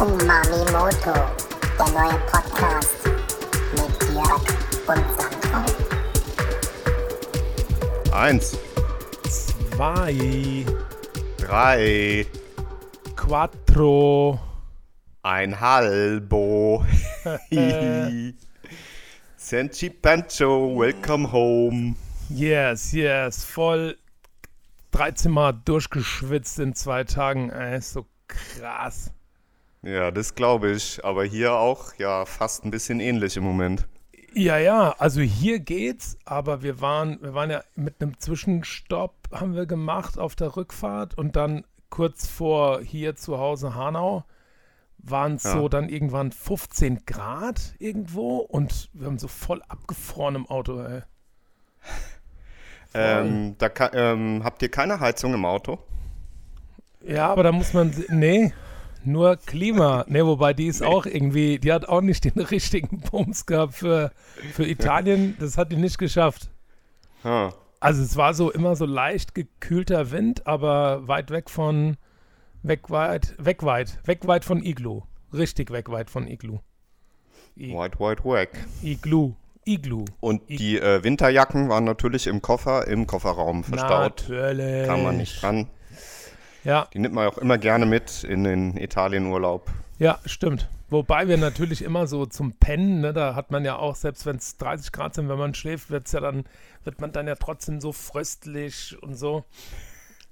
Umami Moto, der neue Podcast mit Jörg und Sandro. Eins, Zwei, drei, quattro. ein Halbo. Senchi Pancho, welcome home. Yes, yes. Voll 13 Mal durchgeschwitzt in zwei Tagen. Ey, ist so krass. Ja, das glaube ich. Aber hier auch, ja, fast ein bisschen ähnlich im Moment. Ja, ja, also hier geht's, aber wir waren, wir waren ja mit einem Zwischenstopp haben wir gemacht auf der Rückfahrt und dann kurz vor hier zu Hause Hanau waren es Ja. so dann irgendwann 15 Grad irgendwo und wir haben so voll abgefroren im Auto, ey. Ähm, da ähm, habt ihr keine Heizung im Auto? Ja, aber da muss man, nee, nur Klima. Nee, wobei die ist auch irgendwie, die hat auch nicht den richtigen Bums gehabt für, für Italien. Das hat die nicht geschafft. Ha. Also es war so immer so leicht gekühlter Wind, aber weit weg von, weg weit, weg weit, weg weit von Iglu. Richtig weg weit von Iglu. I White, white, wack. Iglu. Iglu. Und die äh, Winterjacken waren natürlich im Koffer, im Kofferraum verstaut. Natürlich. Kann man nicht dran. Ja, Die nimmt man auch immer gerne mit in den Italienurlaub. Ja, stimmt. Wobei wir natürlich immer so zum Pennen, ne, da hat man ja auch, selbst wenn es 30 Grad sind, wenn man schläft, wird's ja dann, wird man dann ja trotzdem so fröstlich und so.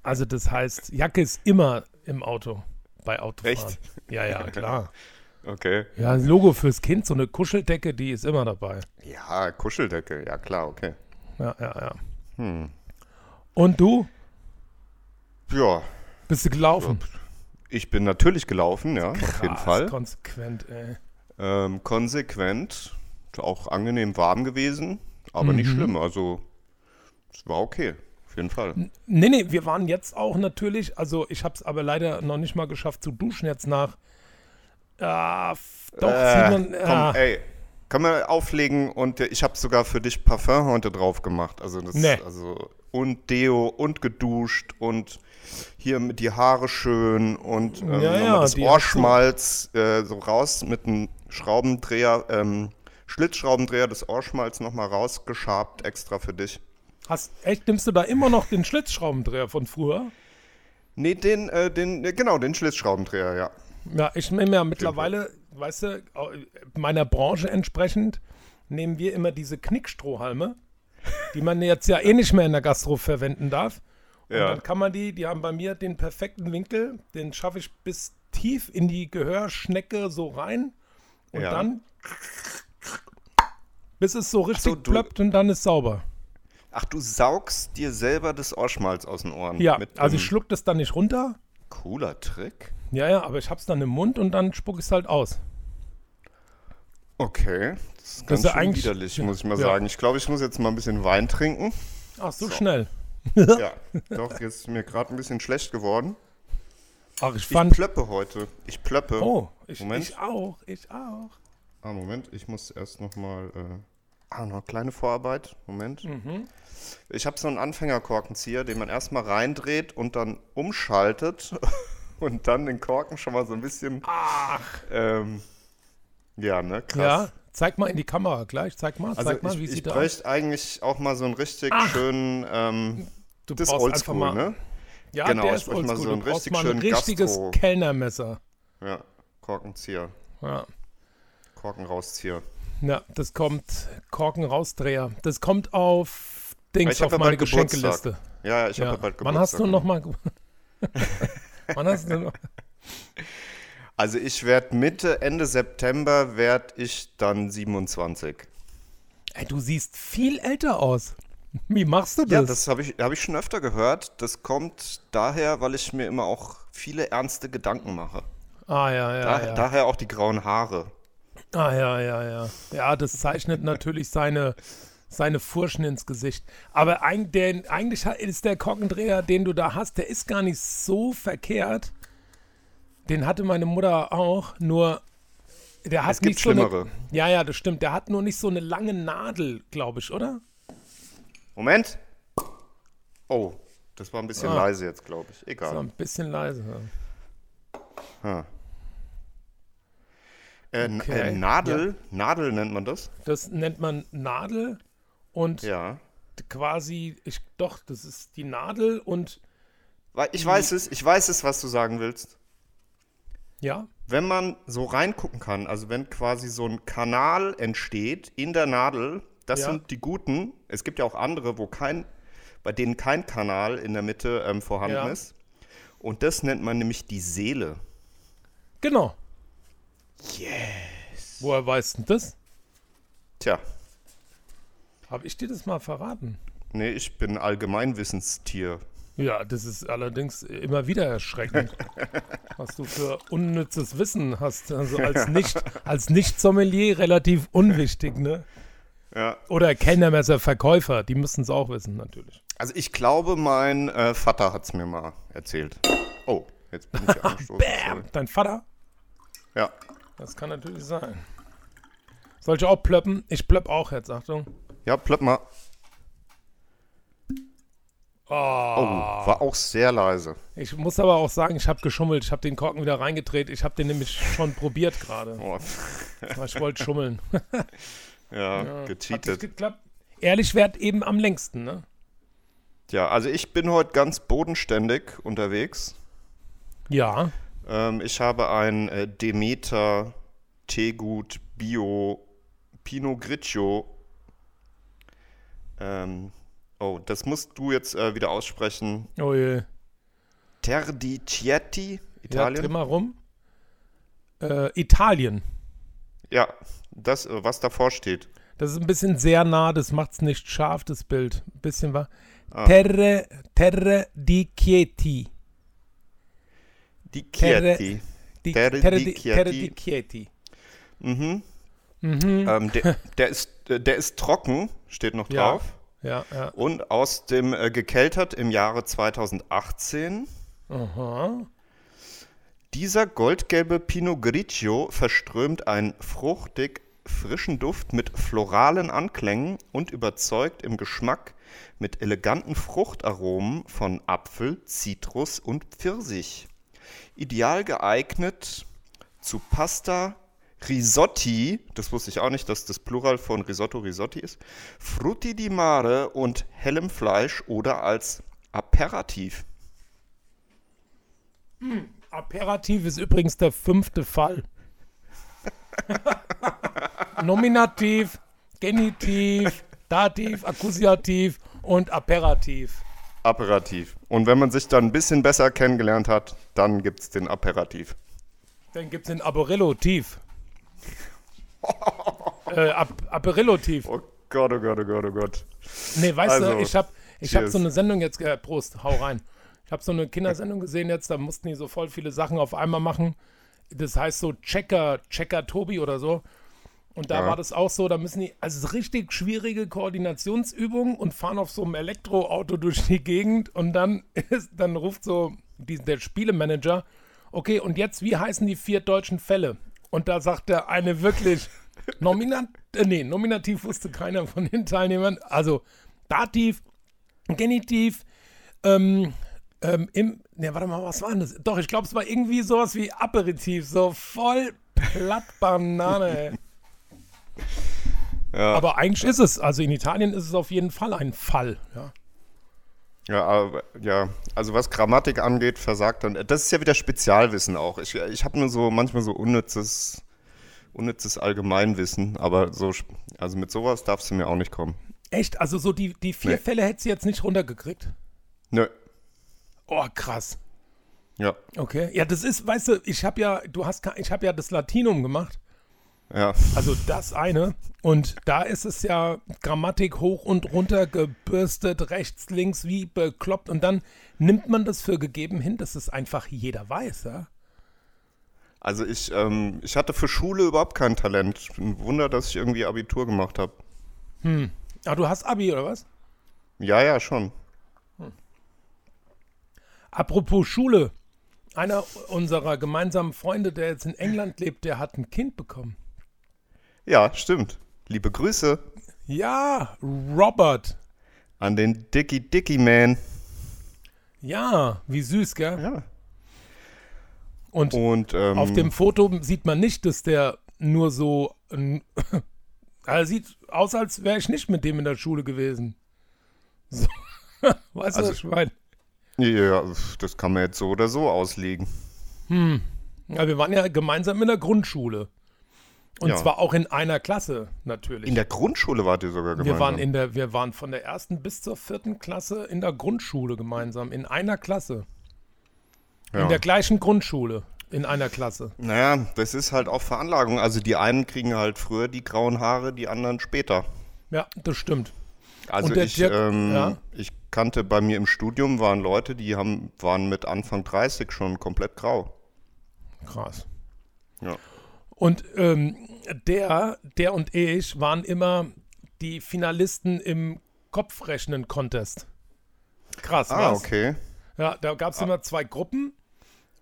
Also das heißt, Jacke ist immer im Auto bei Autofahren. Echt? Ja, ja, klar. Okay. Ja, Logo fürs Kind, so eine Kuscheldecke, die ist immer dabei. Ja, Kuscheldecke, ja klar, okay. Ja, ja, ja. Hm. Und du? Ja, Bist du gelaufen? ich bin natürlich gelaufen, ja, auf jeden Krass, Fall. konsequent, ey. Ähm, konsequent, auch angenehm warm gewesen, aber nicht Mhm. schlimm. Also, es war okay, auf jeden Fall. Nee, nee, wir waren jetzt auch natürlich, also ich habe es aber leider noch nicht mal geschafft zu duschen jetzt nach. Ah, doch, Äh, Simon, komm, ja. ey, können wir auflegen und äh, ich habe sogar für dich Parfum heute drauf gemacht. Also, das, Nee. also und Deo und geduscht und hier mit die Haare schön und ähm, Ja, ja, das Ohrschmalz äh, so raus mit einem Schraubendreher, ähm, Schlitzschraubendreher des Ohrschmalz nochmal rausgeschabt, extra für dich. Hast, echt, nimmst du da immer noch den Schlitzschraubendreher von früher? Nee, den, äh, den, genau, den Schlitzschraubendreher, ja. Ja, ich nehme ja mittlerweile, weißt du, meiner Branche entsprechend, nehmen wir immer diese Knickstrohhalme, die man jetzt ja eh nicht mehr in der Gastro verwenden darf. Und Ja. dann kann man die, die haben bei mir den perfekten Winkel, den schaffe ich bis tief in die Gehörschnecke so rein und Ja. dann bis es so richtig so, plöppt und dann ist sauber. Ach, du saugst dir selber das Ohrschmalz aus den Ohren. Ja, mit also ich schluck das dann nicht runter. Cooler Trick. Ja, ja, aber ich hab's dann im Mund und dann spuck ich es halt aus. Okay, das ist Das ganz ist ja schön widerlich, muss ich mal ja. sagen. Ich glaube, ich muss jetzt mal ein bisschen Wein trinken. Ach, so, So. schnell. Ja, doch, jetzt ist mir gerade ein bisschen schlecht geworden. Ach, ich Ich fand. plöppe heute. Ich plöppe. oh, ich, Moment. ich auch, ich auch. Ah, Moment, ich muss erst noch mal... Äh, ah, noch eine kleine Vorarbeit. Moment. Mhm. Ich habe so einen Anfängerkorkenzieher, den man erstmal reindreht und dann umschaltet und dann den Korken schon mal so ein bisschen... Ach. Ähm, ja, ne, krass. Ja, zeig mal in die Kamera gleich. Zeig mal, Also zeig mal, ich, wie ich sieht der aus. bräuchte eigentlich auch mal so einen richtig Ach. schönen, ähm, Du das brauchst einfach Oldschool, mal. ne? Ja, Genau, der ist bräuchte mal oldschool. so ein du brauchst mal ein richtiges Gastro. Kellnermesser. Ja, Korkenzieher, Ja. Korkenrauszieher. ja, das kommt Korken rausdreher. Das kommt auf Dings auf ja meine. Geschenkeliste. Ja, ja, ich habe Ja. bald Geburtstag. Wann hast du noch mal? Wann hast du noch? Also ich werde Mitte, Ende September werde ich dann 27. Ey, du siehst viel älter aus. Wie machst du das? Ja, das habe ich, hab ich schon öfter gehört. Das kommt daher, weil ich mir immer auch viele ernste Gedanken mache. ah ja, ja, Da, ja. Daher auch die grauen Haare. Ah, ja, ja, ja. Ja, das zeichnet natürlich seine, seine Furchen ins Gesicht. Aber eig der, eigentlich ist der Korkendreher, den du da hast, der ist gar nicht so verkehrt. Den hatte meine Mutter auch, nur der hat Es gibt nicht so eine, schlimmere. Ja, ja, das stimmt. Der hat nur nicht so eine lange Nadel, glaube ich, oder? Moment. Oh, das war ein bisschen Ah. leise jetzt, glaube ich. Egal. ein bisschen leise. Ha. Äh, n- Okay, äh, Nadel, Nadel nennt man das. Das nennt man Nadel und Ja. quasi, ich, doch, das ist die Nadel und Ich weiß es, ich weiß es, was du sagen willst. ja, Wenn man so reingucken kann, also wenn quasi so ein Kanal entsteht in der Nadel, das Ja. sind die guten. Es gibt ja auch andere, wo kein, bei denen kein Kanal in der Mitte ähm, vorhanden Ja. ist. Und das nennt man nämlich die Seele. genau. Yes. Woher weißt du das? Tja, Habe ich dir das mal verraten? nee, ich bin Allgemeinwissenstier. Ja, das ist allerdings immer wieder erschreckend, was du für unnützes Wissen hast. Also als nicht, als Nicht-Sommelier relativ unwichtig, ne? Ja. Oder Kellnermesser, Verkäufer, die müssen es auch wissen, natürlich. Also ich glaube, mein äh, Vater hat es mir mal erzählt. Oh, jetzt bin ich angestoßen. sorry. Dein Vater? Ja. Das kann natürlich sein. Soll ich auch plöppen? Ich plöpp auch jetzt, Achtung. Ja, plöpp mal. Oh, Oh, war auch sehr leise. Ich muss aber auch sagen, ich habe geschummelt. Ich habe den Korken wieder reingedreht. Ich habe den nämlich schon probiert gerade. Oh, Ich wollte schummeln. ja, Hat nicht gecheatet. geklappt. Ehrlich wert eben am längsten, ne? Ja, also ich bin heute ganz bodenständig unterwegs. Ja. Ähm, ich habe ein äh, Demeter Teegut Bio Pinot Grigio. Ähm, oh, das musst du jetzt äh, wieder aussprechen. Oh je. Terdicietti, Ja, Italien. dreh mal rum. Äh, Italien. Ja, das, äh, was davor steht. Das ist ein bisschen sehr nah, das macht's nicht scharf, das Bild. Ein bisschen war. Ah. Terre, Terre di Chieti. Terre- Chieti. Di, Terre Terre, di di, Chieti. Terre di Chieti. Mhm. Mhm. Ähm, der, der, ist, der ist trocken, steht noch Ja. drauf. Ja, ja. Und aus dem äh, gekeltert im Jahre 2018. Aha. Dieser goldgelbe Pinot Grigio verströmt einen fruchtig frischen Duft mit floralen Anklängen und überzeugt im Geschmack mit eleganten Fruchtaromen von Apfel, Zitrus und Pfirsich. Ideal geeignet zu Pasta, Risotti, das wusste ich auch nicht, dass das Plural von Risotto Risotti ist, Frutti di Mare und hellem Fleisch oder als Aperitif. Aperitif ist übrigens der fünfte Fall. Nominativ, Genitiv, Dativ, Akkusativ und Aperitif. Aperitif. Und wenn man sich dann ein bisschen besser kennengelernt hat, dann gibt es den Aperitif. Dann gibt es den Aperillo-Tief. äh, Ap Aperillo-Tief. Oh Gott, oh Gott, oh Gott, oh Gott. Nee, weißt Also, du, ich habe ich hab so eine Sendung jetzt, äh, Prost, hau rein. Ich habe so eine Kindersendung gesehen jetzt, da mussten die so voll viele Sachen auf einmal machen. Das heißt so Checker, Checker Tobi oder so. Und da Ja. war das auch so, da müssen die, also richtig schwierige Koordinationsübungen und fahren auf so einem Elektroauto durch die Gegend und dann ist, dann ruft so die, der Spielemanager, okay, und jetzt, wie heißen die vier deutschen Fälle? Und da sagt der eine wirklich, Nominat, äh, nee, Nominativ wusste keiner von den Teilnehmern, also Dativ, Genitiv, ähm, ähm, im, ne, warte mal, was war denn das? Doch, ich glaube, es war irgendwie sowas wie Aperitif, so voll platt Banane, ey. Ja, Aber eigentlich ist es, also in Italien ist es auf jeden Fall ein Fall, ja. ja, aber, ja, also was Grammatik angeht, versagt dann. Das ist ja wieder Spezialwissen auch. Ich, ich habe nur so manchmal so unnützes, unnützes Allgemeinwissen, aber so, also mit sowas darfst du mir auch nicht kommen. Echt? Also so die, die vier Nee. Fälle hättest du jetzt nicht runtergekriegt? Nö. Oh, krass. Ja, Okay. Ja, das ist, weißt du, ich habe ja, du hast, ich habe ja das Latinum gemacht. Ja. Also das eine. Und da ist es ja Grammatik hoch und runter gebürstet, rechts, links, wie bekloppt. Und dann nimmt man das für gegeben hin, dass es einfach jeder weiß, ja? Also ich, ähm, ich hatte für Schule überhaupt kein Talent. Ein Wunder, dass ich irgendwie Abitur gemacht habe. Ah, du hast Abi, oder was? Ja, ja, schon. Apropos Schule. Einer unserer gemeinsamen Freunde, der jetzt in England lebt, der hat ein Kind bekommen. Ja, stimmt. Liebe Grüße Ja, Robert. an den Dicky Dicky Man. Ja, wie süß, gell? Ja. Und Und ähm, auf dem Foto sieht man nicht, dass der nur so. ein- Also sieht aus, als wäre ich nicht mit dem in der Schule gewesen. So. Weißt Also- du, was ich meine? Ja, das kann man jetzt so oder so auslegen. Ja, wir waren ja gemeinsam in der Grundschule. Und Ja. zwar auch in einer Klasse, natürlich. In der Grundschule wart ihr sogar gemeinsam. wir waren in der, wir waren von der ersten bis zur vierten Klasse in der Grundschule gemeinsam, in einer Klasse. ja. In der gleichen Grundschule, in einer Klasse. Naja, das ist halt auch Veranlagung. Also die einen kriegen halt früher die grauen Haare, die anderen später. Ja, das stimmt. Also ich, Dirk- ähm, ja? ich kannte bei mir im Studium waren Leute, die haben, waren mit Anfang 30 schon komplett grau. Krass. Ja. Und ähm, der, der und ich waren immer die Finalisten im Kopfrechnen-Contest. Krass, Ah, was? okay. Ja, da gab es immer zwei Gruppen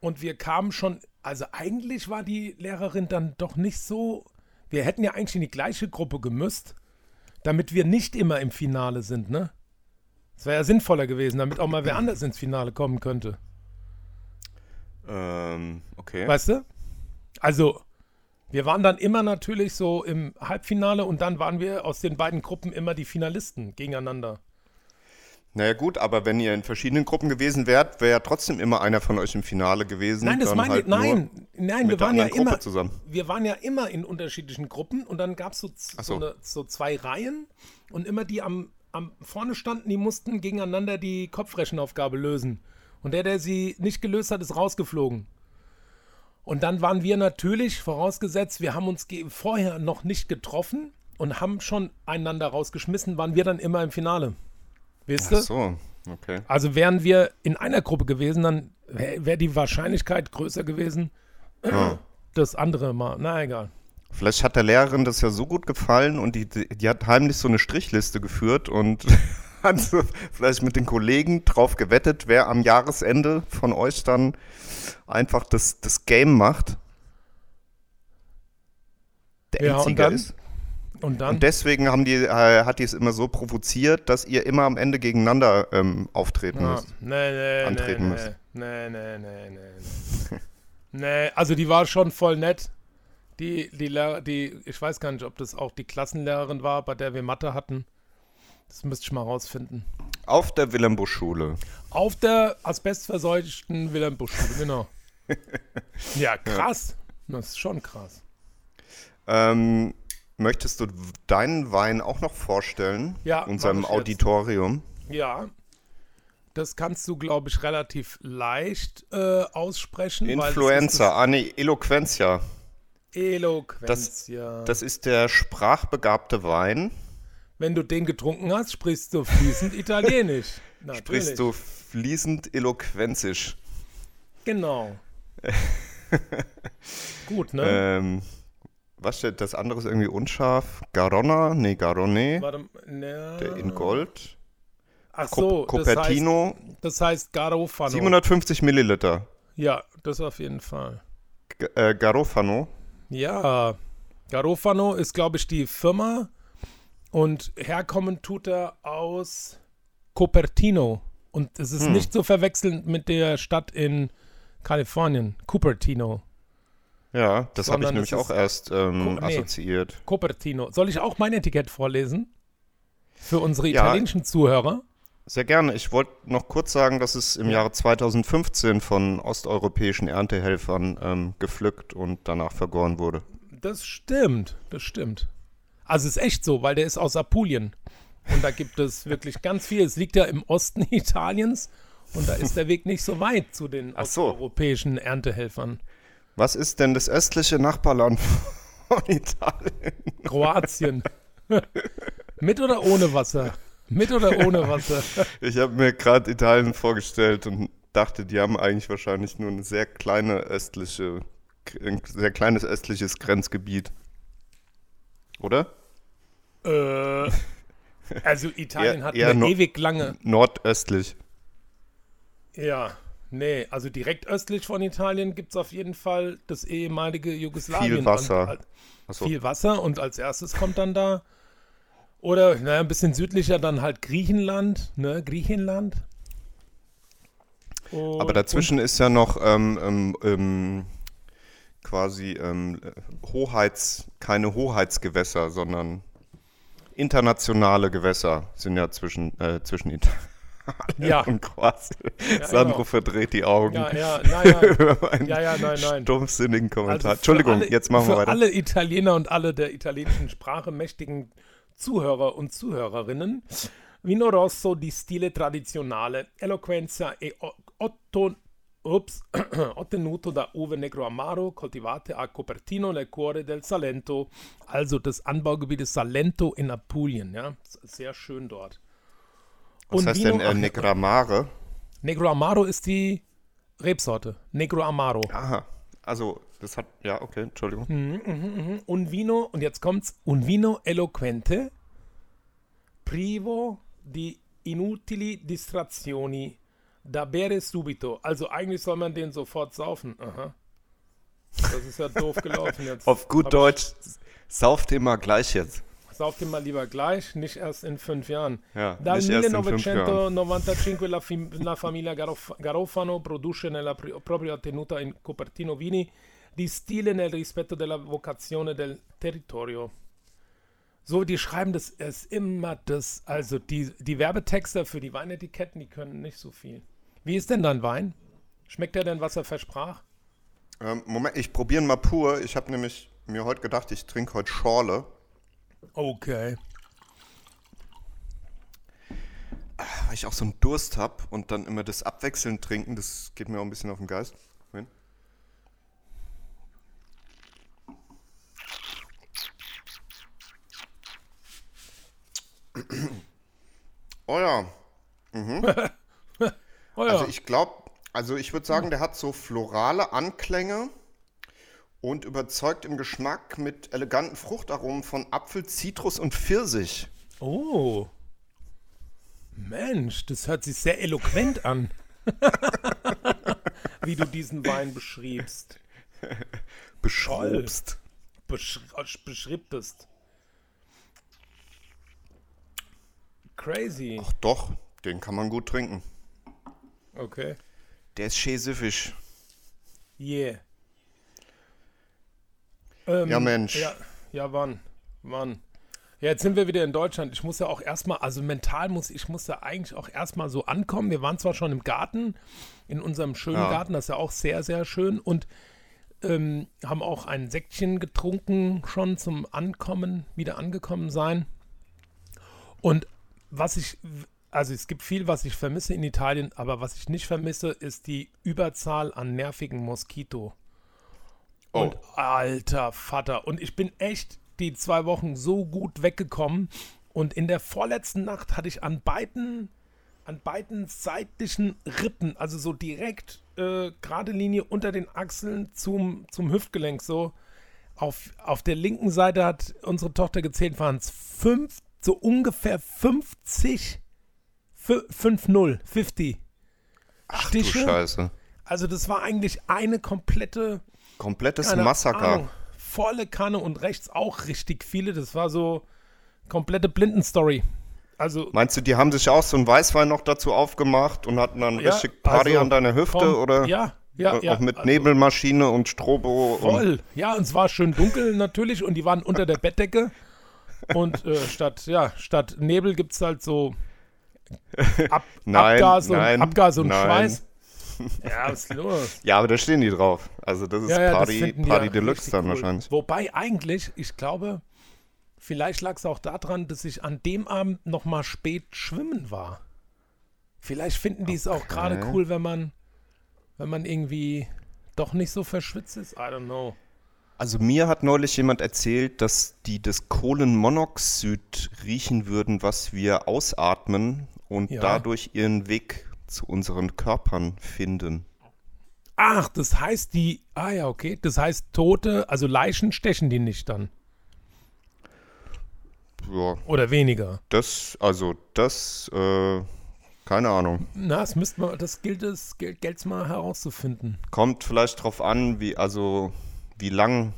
und wir kamen schon, also eigentlich war die Lehrerin dann doch nicht so, wir hätten ja eigentlich in die gleiche Gruppe gemüsst, damit wir nicht immer im Finale sind, ne? Das wäre ja sinnvoller gewesen, damit auch mal wer anders ins Finale kommen könnte. Ähm, okay. Weißt du? Also, wir waren dann immer natürlich so im Halbfinale und dann waren wir aus den beiden Gruppen immer die Finalisten gegeneinander. Naja gut, aber wenn ihr in verschiedenen Gruppen gewesen wärt, wäre ja trotzdem immer einer von euch im Finale gewesen. Nein, das meine halt ich, nein, nein, wir waren ja Gruppe immer, zusammen. wir waren ja immer in unterschiedlichen Gruppen und dann gab es so, so. so. eine, so zwei Reihen und immer die am, am vorne standen, die mussten gegeneinander die Kopfrechenaufgabe lösen. Und der, der sie nicht gelöst hat, ist rausgeflogen. Und dann waren wir natürlich, vorausgesetzt, wir haben uns vorher noch nicht getroffen und haben schon einander rausgeschmissen, waren wir dann immer im Finale. Wisst Ach ihr? so, okay. Also wären wir in einer Gruppe gewesen, dann wäre wär die Wahrscheinlichkeit größer gewesen, das andere mal. Na egal. Vielleicht hat der Lehrerin das ja so gut gefallen und die, die, die hat heimlich so eine Strichliste geführt und hat vielleicht mit den Kollegen drauf gewettet, wer am Jahresende von euch dann einfach das, das Game macht. Der Ja, und Endsieger ist. Und? Und deswegen haben die, äh, hat die es immer so provoziert, dass ihr immer am Ende gegeneinander ähm, auftreten ja. müsst. Nee, nee, antreten nee, müsst. nee, nee, nee, nee, nee. nee, also die war schon voll nett. Die, die, Lehrer, die, ich weiß gar nicht, ob das auch die Klassenlehrerin war, bei der wir Mathe hatten. Das müsste ich mal rausfinden. Auf der Wilhelm-Busch-Schule. Auf der asbestverseuchten Wilhelm Busch, genau. ja, krass. Das ist schon krass. Ähm, möchtest du deinen Wein auch noch vorstellen? Ja, Unserem ich jetzt. Auditorium. Ja. Das kannst du, glaube ich, relativ leicht äh, aussprechen. Influenza, ah nee, Eloquentia. Eloquenz, Das-. Das ist der sprachbegabte Wein. Wenn du den getrunken hast, sprichst du fließend Italienisch. Natürlich. Sprichst du fließend eloquenzisch. Genau. Gut, ne? Ähm, was steht das andere ist irgendwie unscharf? Garonna? Nee, Garonne. Warte, ne, Der in Gold. Ach Co so, Copertino. das heißt, das heißt Garofano. 750 Milliliter. Ja, das auf jeden Fall. G äh, Garofano. Ja, Garofano ist, glaube ich, die Firma und herkommen tut er aus Cupertino. Und es Hm. ist nicht zu verwechseln mit der Stadt in Kalifornien, Cupertino. Ja, das habe ich nämlich auch erst ähm, nee. assoziiert. Cupertino. Soll ich auch mein Etikett vorlesen? Für unsere Ja. italienischen Zuhörer? Sehr gerne. Ich wollte noch kurz sagen, dass es im Jahre 2015 von osteuropäischen Erntehelfern ähm, gepflückt und danach vergoren wurde. Das stimmt, das stimmt. Also es ist echt so, weil der ist aus Apulien. Und da gibt es wirklich ganz viel. Es liegt ja im Osten Italiens und da ist der Weg nicht so weit zu den so. osteuropäischen Erntehelfern. Was ist denn das östliche Nachbarland von Italien? Kroatien. Mit oder ohne Wasser? Mit oder ohne Wasser? Ich habe mir gerade Italien vorgestellt und dachte, die haben eigentlich wahrscheinlich nur eine sehr kleine östliche, ein sehr kleines östliches Grenzgebiet. Oder? äh, also Italien hat eher eine no- ewig lange. Nordöstlich. Ja, nee, also direkt östlich von Italien gibt es auf jeden Fall das ehemalige Jugoslawien. Viel Wasser. Und, Achso. viel Wasser und als erstes kommt dann da oder naja, ein bisschen südlicher dann halt Griechenland, ne, Griechenland. Und, Aber dazwischen ist ja noch ähm, ähm, ähm, quasi ähm, Hoheits, keine Hoheitsgewässer, sondern internationale Gewässer sind ja zwischen, äh, zwischen Italien Ja. und Kroatien. Sandro genau. verdreht die Augen Ja, ja, über meinen Ja, ja, nein, nein. stumpfsinnigen Kommentar. Also für Entschuldigung, alle, jetzt machen für wir weiter. alle Italiener und alle der italienischen Sprache mächtigen Zuhörer und Zuhörerinnen. Vino rosso di stile tradizionale, eloquenza e o- otto, ups, ottenuto da uve negro amaro coltivate a Copertino nel cuore del Salento, also des Anbaugebietes Salento in Apulien. Ja, sehr schön dort. Was Und heißt Vino- denn äh, ach, Negramare? Negro Amaro ist die Rebsorte. Negro Amaro. Aha, also das hat, ja, okay, Entschuldigung. un vino, und jetzt kommt's, un vino eloquente, privo di inutili distrazioni, da bere subito. Also eigentlich soll man den sofort saufen. Aha. Das ist ja doof gelaufen jetzt. Auf gut Deutsch, sauft immer gleich jetzt. Ich, sauf den mal lieber gleich, nicht erst in fünf Jahren. Ja, Dal nicht erst in fünf Jahren. 1995 la, fam- la famiglia Garof- Garofano produce nella pri- propria tenuta in Copertino vini di stile nel rispetto della vocazione del territorio. So, die schreiben das ist immer das, also die, die Werbetexte für die Weinetiketten, die können nicht so viel. Wie ist denn dein Wein? Schmeckt der denn, was er versprach? Ähm, Moment, ich probiere ihn mal pur. Ich habe nämlich mir heute gedacht, ich trinke heute Schorle. Okay. Weil ich auch so einen Durst habe und dann immer das abwechselnd trinken, das geht mir auch ein bisschen auf den Geist. Moment. Oh ja, Oh ja. also ich glaube, also ich würde sagen, der hat so florale Anklänge und überzeugt im Geschmack mit eleganten Fruchtaromen von Apfel, Zitrus und Pfirsich. oh. Mensch, das hört sich sehr eloquent an. Wie du diesen Wein beschriebst. Beschrobst. besch beschriebtest. Crazy. Ach doch, den kann man gut trinken. Okay. Der ist schön süffig. Yeah. Ähm, Ja, Mensch. Ja, ja, wann? Wann? Ja, jetzt sind wir wieder in Deutschland. Ich muss ja auch erstmal, also mental muss ich muss ja eigentlich auch erstmal so ankommen. Wir waren zwar schon im Garten, in unserem schönen Ja. Garten, das ist ja auch sehr, sehr schön und ähm, haben auch ein Säckchen getrunken schon zum Ankommen, wieder angekommen sein. Und was ich, also es gibt viel, was ich vermisse in Italien, aber was ich nicht vermisse, ist die Überzahl an nervigen Moskito. Oh. Und alter Vater. Und ich bin echt die zwei Wochen so gut weggekommen. Und in der vorletzten Nacht hatte ich an beiden, an beiden seitlichen Rippen, also so direkt äh, gerade Linie unter den Achseln zum, zum Hüftgelenk, so auf, auf der linken Seite hat unsere Tochter gezählt, waren es fünf, so ungefähr 50, fü- 5-0, 50 Ach du Stiche. Scheiße. Also das war eigentlich eine komplette Komplettes Massaker. Ahnung, volle Kanne und rechts auch richtig viele. Das war so komplette Blindenstory. Also Meinst du, die haben sich auch so ein Weißwein noch dazu aufgemacht und hatten dann ja, richtig Party also, an deiner Hüfte komm, oder Ja, ja, auch ja. mit also Nebelmaschine und Strobo? Und, Voll. Ja, und es war schön dunkel natürlich und die waren unter der Bettdecke. Und äh, statt, ja, statt Nebel gibt es halt so Ab Nein, Abgase, nein, und, Abgase und nein. Schweiß. Ja, was ist los? ja, aber da stehen die drauf. Also das ist Ja, ja, das Party, die Party Deluxe dann cool. wahrscheinlich. Wobei eigentlich, ich glaube, vielleicht lag es auch daran, dass ich an dem Abend noch mal spät schwimmen war. Vielleicht finden die es auch gerade Okay. cool, wenn man, wenn man irgendwie doch nicht so verschwitzt ist. I don't know. Also mir hat neulich jemand erzählt, dass die das Kohlenmonoxid riechen würden, was wir ausatmen und Ja. dadurch ihren Weg zu unseren Körpern finden. Ach, das heißt die. Ah ja, okay. Das heißt Tote, also Leichen stechen die nicht dann. Ja, Oder weniger. das, also das, äh, keine Ahnung. Na, das müsste man, das gilt es, gilt es mal herauszufinden. Kommt vielleicht drauf an, wie, also, wie lang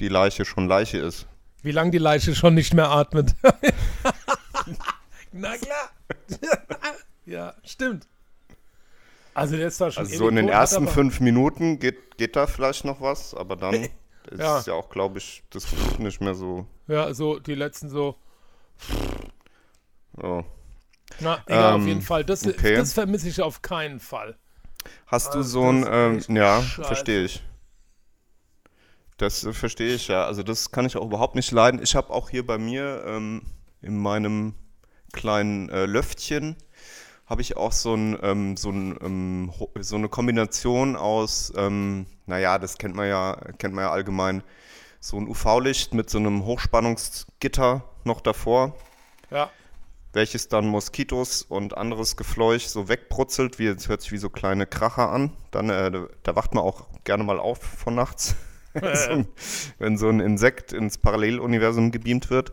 die Leiche schon Leiche ist. Wie lange die Leiche schon nicht mehr atmet. Na klar. ja, stimmt. Also der ist da schon Also so in den ersten fünf Minuten geht, geht da vielleicht noch was, aber dann Das Ja. ist ja auch, glaube ich, das nicht mehr so. Ja, so die letzten so. Ja. Na, egal, auf Ähm, jeden Fall. Das, okay. das vermisse ich auf keinen Fall. Hast du Also so ein, ähm, ist ja, verstehe ich. Das äh, verstehe ich ja. Also das kann ich auch überhaupt nicht leiden. Ich habe auch hier bei mir ähm, in meinem kleinen äh, Löftchen habe ich auch so, ein, ähm, so, ein, ähm, so eine Kombination aus, ähm, naja, das kennt man ja, kennt man ja allgemein, so ein UV-Licht mit so einem Hochspannungsgitter noch davor Ja, welches dann Moskitos und anderes Gefleuch so wegbrutzelt, wie es hört sich wie so kleine Kracher an. Dann, äh, da- da wacht man auch gerne mal auf von nachts, so ein, wenn so ein Insekt ins Paralleluniversum gebeamt wird.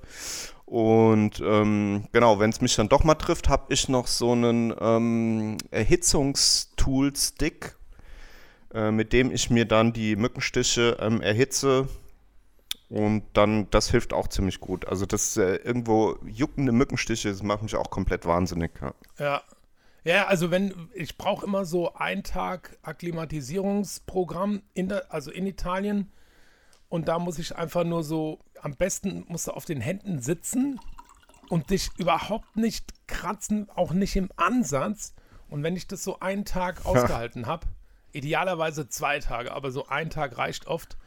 Und ähm, genau, wenn es mich dann doch mal trifft, habe ich noch so einen ähm, Erhitzungstool-Stick, äh, mit dem ich mir dann die Mückenstiche ähm, erhitze und dann, das hilft auch ziemlich gut. Also das äh, irgendwo juckende Mückenstiche, das macht mich auch komplett wahnsinnig. Ja. ja. Ja, also wenn, ich brauche immer so einen Tag Akklimatisierungsprogramm, in der, also in Italien. Und da muss ich einfach nur so, am besten musst du auf den Händen sitzen und dich überhaupt nicht kratzen, auch nicht im Ansatz. Und wenn ich das so einen Tag ausgehalten habe, idealerweise zwei Tage, aber so ein Tag reicht oft,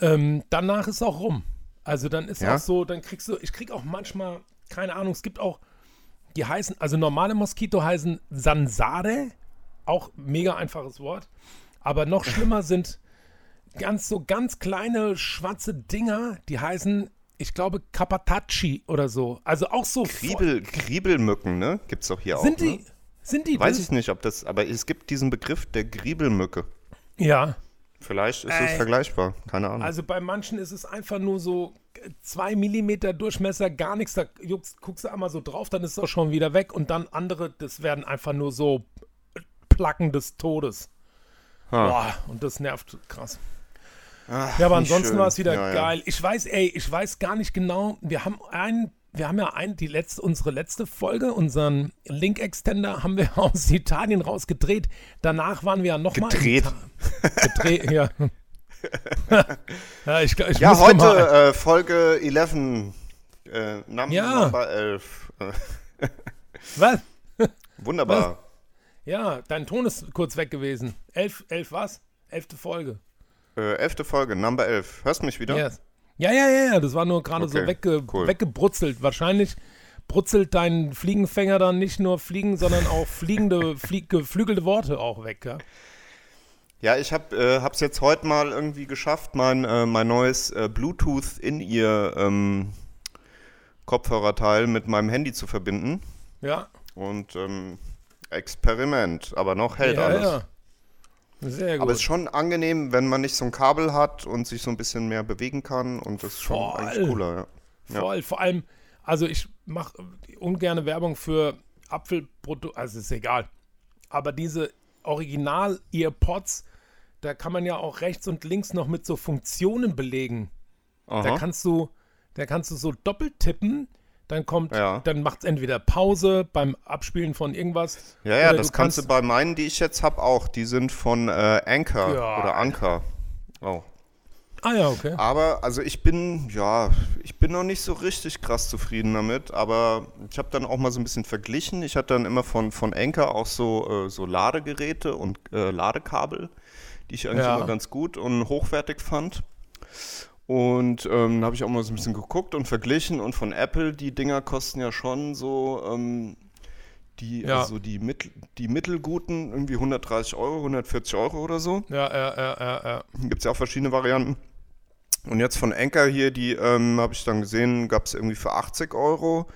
ähm, danach ist auch rum. Also dann ist Ja? auch so, dann kriegst du, ich krieg auch manchmal, keine Ahnung, es gibt auch, die heißen, also normale Moskito heißen Sansare, auch mega einfaches Wort. Aber noch schlimmer sind ganz so ganz kleine schwarze Dinger, die heißen, ich glaube, Capatacci oder so. Also auch so Kriebel, Kriebelmücken, ne? Gibt's doch hier Sind auch. die, Ne? sind die Weiß ich nicht, ob das, aber es gibt diesen Begriff der Griebelmücke. Ja. Vielleicht ist es Äh, vergleichbar, keine Ahnung. Also bei manchen ist es einfach nur so zwei Millimeter Durchmesser, gar nichts. Da juckst, guckst du einmal so drauf, dann ist es auch schon wieder weg. Und dann andere, das werden einfach nur so Placken des Todes. Ha. Boah, und das nervt krass. Ach, Ja, aber ansonsten war es wieder Ja, ja. geil. Ich weiß, ey, ich weiß gar nicht genau. Wir haben ein, wir haben ja ein, die letzte, unsere letzte Folge, unseren Link-Extender haben wir aus Italien rausgedreht. Danach waren wir ja nochmal. Gedreht. Gedreht, ja. ja, ich, ich Ja, heute mal- äh, Folge 11, äh, Num Ja. Number 11. Äh, Was? wunderbar. Ja, dein Ton ist kurz weg gewesen. Elf, elf was? Elfte Folge. Äh, elfte Folge, Number 11. Hörst du mich wieder? Yes. Ja, ja, ja, ja, das war nur gerade so Okay, wegge cool. weggebrutzelt. Wahrscheinlich brutzelt dein Fliegenfänger dann nicht nur Fliegen, sondern auch fliegende, flieg, geflügelte Worte auch weg, ja? Ja, ich habe äh, hab's jetzt heute mal irgendwie geschafft, mein, äh, mein neues äh, Bluetooth in ihr ähm, Kopfhörerteil mit meinem Handy zu verbinden. Ja, Und ähm, Experiment, aber noch hält ja, alles. ja. Sehr gut. Aber es ist schon angenehm, wenn man nicht so ein Kabel hat und sich so ein bisschen mehr bewegen kann und das ist schon Voll. eigentlich cooler, ja. ja. Voll, vor allem, also ich mache ungerne Werbung für Apfelprodukte, also ist egal. Aber diese Original-Earpods, da kann man ja auch rechts und links noch mit so Funktionen belegen. Da Aha. kannst du, da kannst du so doppelt tippen, dann kommt, Ja. dann macht es entweder Pause beim Abspielen von irgendwas. Ja, ja, das kannst du bei meinen, die ich jetzt habe, auch. Die sind von äh, Anchor Ja. oder Anchor. Oh. Ah ja, okay. Aber, also ich bin, ja, ich bin noch nicht so richtig krass zufrieden damit, aber ich habe dann auch mal so ein bisschen verglichen. Ich hatte dann immer von, von Anchor auch so, äh, so Ladegeräte und äh, Ladekabel, die ich eigentlich Ja. immer ganz gut und hochwertig fand. Und ähm, da habe ich auch mal so ein bisschen geguckt und verglichen und von Apple, die Dinger kosten ja schon so, ähm, die, Ja. also die, Mittel, die mittelguten, irgendwie 130 Euro, 140 Euro oder so. Ja, ja, ja, ja, ja. Gibt es ja auch verschiedene Varianten. Und jetzt von Anker hier, die ähm, habe ich dann gesehen, gab es irgendwie für 80 Euro.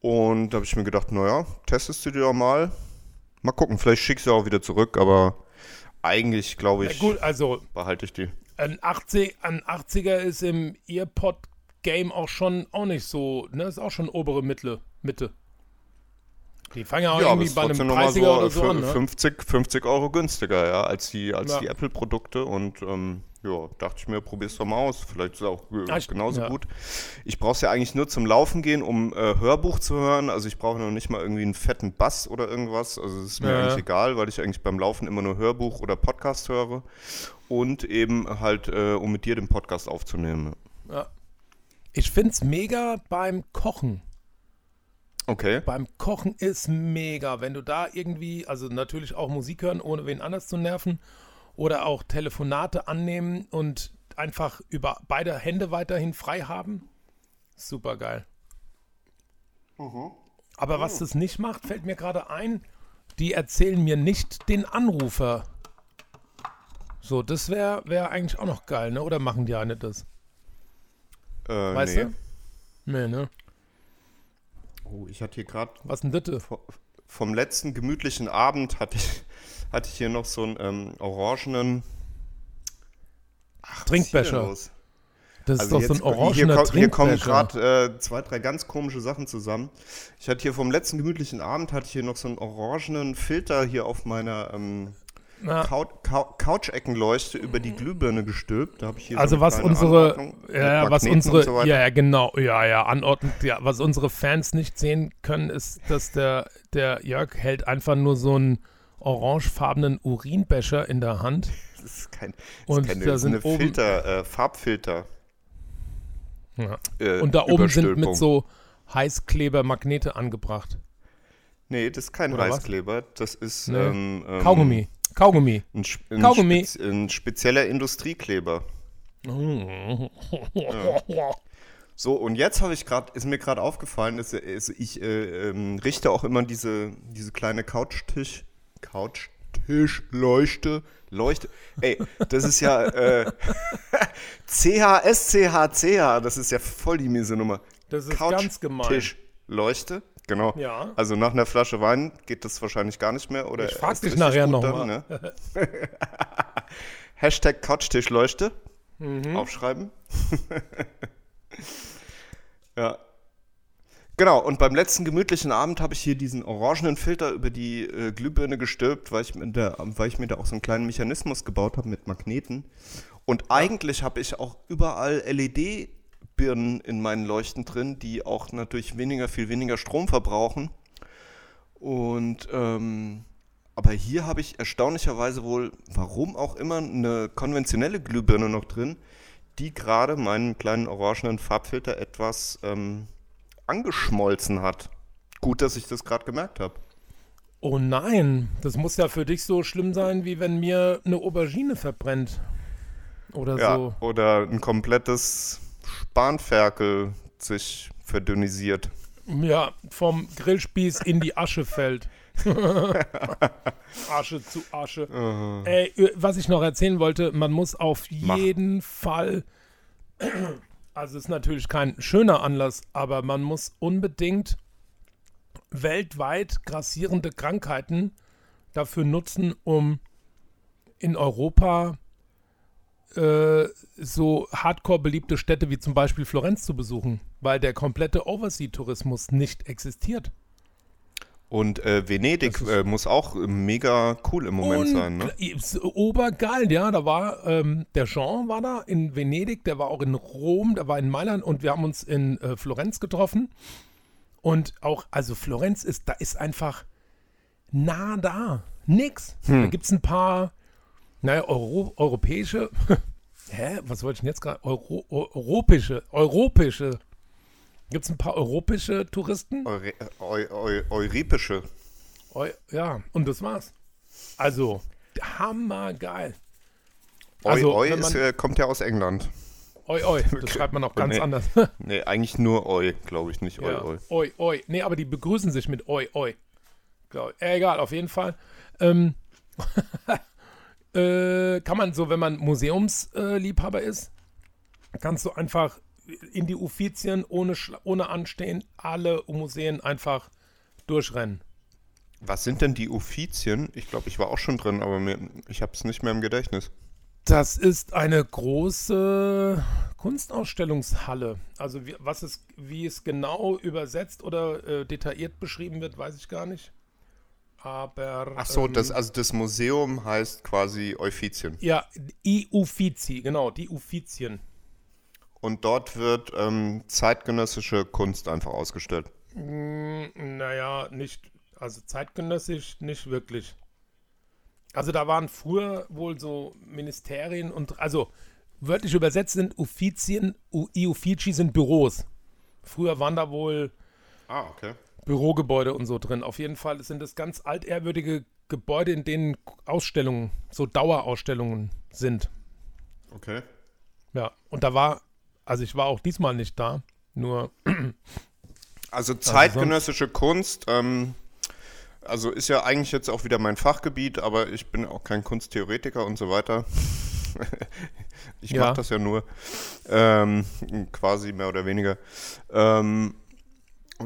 Und da habe ich mir gedacht, naja, testest du dir doch mal. Mal gucken, vielleicht schickst du auch wieder zurück, aber eigentlich glaube ja ich, gut, also behalte ich die. Ein, 80, ein 80er ist im Earpod-Game auch schon auch nicht so, ne? Ist auch schon obere Mitte. Mitte. Die fangen ja auch Ja, irgendwie bei einem trotzdem nochmal 30er so oder so an, ne? 50, 50 Euro günstiger, ja, als die, als Ja. die Apple-Produkte. Und ähm, ja, dachte ich mir, probier's doch mal aus. Vielleicht ist es auch äh, genauso ja. gut. Ich brauche es ja eigentlich nur zum Laufen gehen, um äh, Hörbuch zu hören. Also ich brauche noch nicht mal irgendwie einen fetten Bass oder irgendwas. Also es ist mir Ja. eigentlich egal, weil ich eigentlich beim Laufen immer nur Hörbuch oder Podcast höre. Und eben halt, äh, um mit dir den Podcast aufzunehmen. Ja. Ich find's mega beim Kochen. Okay. Beim Kochen ist mega, wenn du da irgendwie, also natürlich auch Musik hören, ohne wen anders zu nerven, oder auch Telefonate annehmen und einfach über beide Hände weiterhin frei haben. Super geil. Aber was das nicht macht, fällt mir gerade ein, die erzählen mir nicht den Anrufer. So, das wäre wär eigentlich auch noch geil, ne? Oder machen die eine das? Äh, Weißt nee. du? Nee, ne? Oh, ich hatte hier gerade Was denn das? vom letzten gemütlichen Abend hatte ich, hatte ich hier noch so einen ähm, orangenen Ach, Trinkbecher. Das Also ist doch so ein orangener kommt- hier kommen Trinkbecher. gerade äh, zwei, drei ganz komische Sachen zusammen. Ich hatte hier vom letzten gemütlichen Abend hatte ich hier noch so einen orangenen Filter hier auf meiner ähm, Couch-Eckenleuchte über die Glühbirne gestülpt. Da habe ich hier also so was unsere, ja, ja, was unsere, so ja, ja, genau, ja, ja, anordnend, ja, was unsere Fans nicht sehen können, ist, dass der, der Jörg hält einfach nur so einen orangefarbenen Urinbecher in der Hand. Das ist kein, das Und ist keine, da ist sind oben- Filter, äh, Farbfilter. Ja. Äh, Und da oben sind mit so Heißkleber-Magnete angebracht. Nee, das ist kein Oder was? Heißkleber. Das ist Nee. ähm, ähm, Kaugummi. Kaugummi. Ein, ein, Kaugummi. Spez ein spezieller Industriekleber. So, und jetzt habe ich gerade, ist mir gerade aufgefallen, dass, ist, ich äh, ähm, richte auch immer diese, diese kleine Couchtisch, Couchtischleuchte, Leuchte. Ey, das ist ja äh, CHSCHCH, das ist ja voll die miese Nummer. Das ist ganz gemein. Couchtischleuchte, genau. Ja. Also nach einer Flasche Wein geht das wahrscheinlich gar nicht mehr. Oder Ich frag dich nachher gut noch dann, mal. Ne? Hashtag Couchtischleuchte. Mhm. Aufschreiben. ja. Genau, und beim letzten gemütlichen Abend habe ich hier diesen orangenen Filter über die äh, Glühbirne gestülpt, weil ich, mir da, weil ich mir da auch so einen kleinen Mechanismus gebaut habe mit Magneten. Und eigentlich habe ich auch überall LED-Birnen in meinen Leuchten drin, die auch natürlich weniger, viel weniger Strom verbrauchen. Und ähm, aber hier habe ich erstaunlicherweise wohl, warum auch immer, eine konventionelle Glühbirne noch drin, die gerade meinen kleinen orangenen Farbfilter etwas ähm, angeschmolzen hat. Gut, dass ich das gerade gemerkt habe. Oh nein, das muss ja für dich so schlimm sein, wie wenn mir eine Aubergine verbrennt. Oder Ja, so. oder ein komplettes Spanferkel sich verdünnisiert. Ja, vom Grillspieß in die Asche fällt. Asche zu Asche. Ey, äh, was ich noch erzählen wollte, man muss auf Mach. jeden Fall, also ist natürlich kein schöner Anlass, aber man muss unbedingt weltweit grassierende Krankheiten dafür nutzen, um in Europa äh, so hardcore beliebte Städte wie zum Beispiel Florenz zu besuchen, weil der komplette Oversea-Tourismus nicht existiert. Und äh, Venedig äh, muss auch mega cool im Moment sein, ne? Obergeil, ja. Da war ähm, der Jean war da in Venedig, der war auch in Rom, der war in Mailand und wir haben uns in äh, Florenz getroffen. Und auch, also Florenz ist, da ist einfach nah da. Nix. Hm. Da gibt es ein paar, naja, Euro, europäische, hä, was wollte ich denn jetzt gerade? Euro, eu- europäische, europäische. Gibt es ein paar europäische Touristen? Eure, eu, eu, ja, und das war's. Also, hammergeil. Also, wenn ist, äh, kommt ja aus England. Oi, oi, das schreibt man auch ganz Nee. anders. Nee, eigentlich nur eu, glaube ich, nicht eu, ja. eu. Oi, oi. Nee, aber die begrüßen sich mit oi, oi. Glaub. Äh, egal, auf jeden Fall. Ähm, äh, kann man so, wenn man Museumsliebhaber äh, ist, kannst du einfach in die Uffizien ohne, ohne Anstehen alle Museen einfach durchrennen. Was sind denn die Uffizien? Ich glaube, ich war auch schon drin, aber mir, ich habe es nicht mehr im Gedächtnis. Das ist eine große Kunstausstellungshalle. Also wie, was es, wie es genau übersetzt oder äh, detailliert beschrieben wird, weiß ich gar nicht. aber. Ach so, ähm, das, also das Museum heißt quasi Euphizien. Ja, die Uffizi, genau, die Uffizien. Und dort wird ähm, zeitgenössische Kunst einfach ausgestellt. Hm, naja, nicht, also zeitgenössisch nicht wirklich. Also da waren früher wohl so Ministerien und, also wörtlich übersetzt sind Uffizien, i Uffizi sind Büros. Früher waren da wohl Ah, okay. Bürogebäude und so drin. Auf jeden Fall sind es ganz altehrwürdige Gebäude, in denen Ausstellungen, so Dauerausstellungen sind. Okay. Ja, und da war, also ich war auch diesmal nicht da, nur, Also zeitgenössische Kunst, ähm, also ist ja eigentlich jetzt auch wieder mein Fachgebiet, aber ich bin auch kein Kunsttheoretiker und so weiter. ich Ja. mache das ja nur, ähm, quasi mehr oder weniger. Ähm,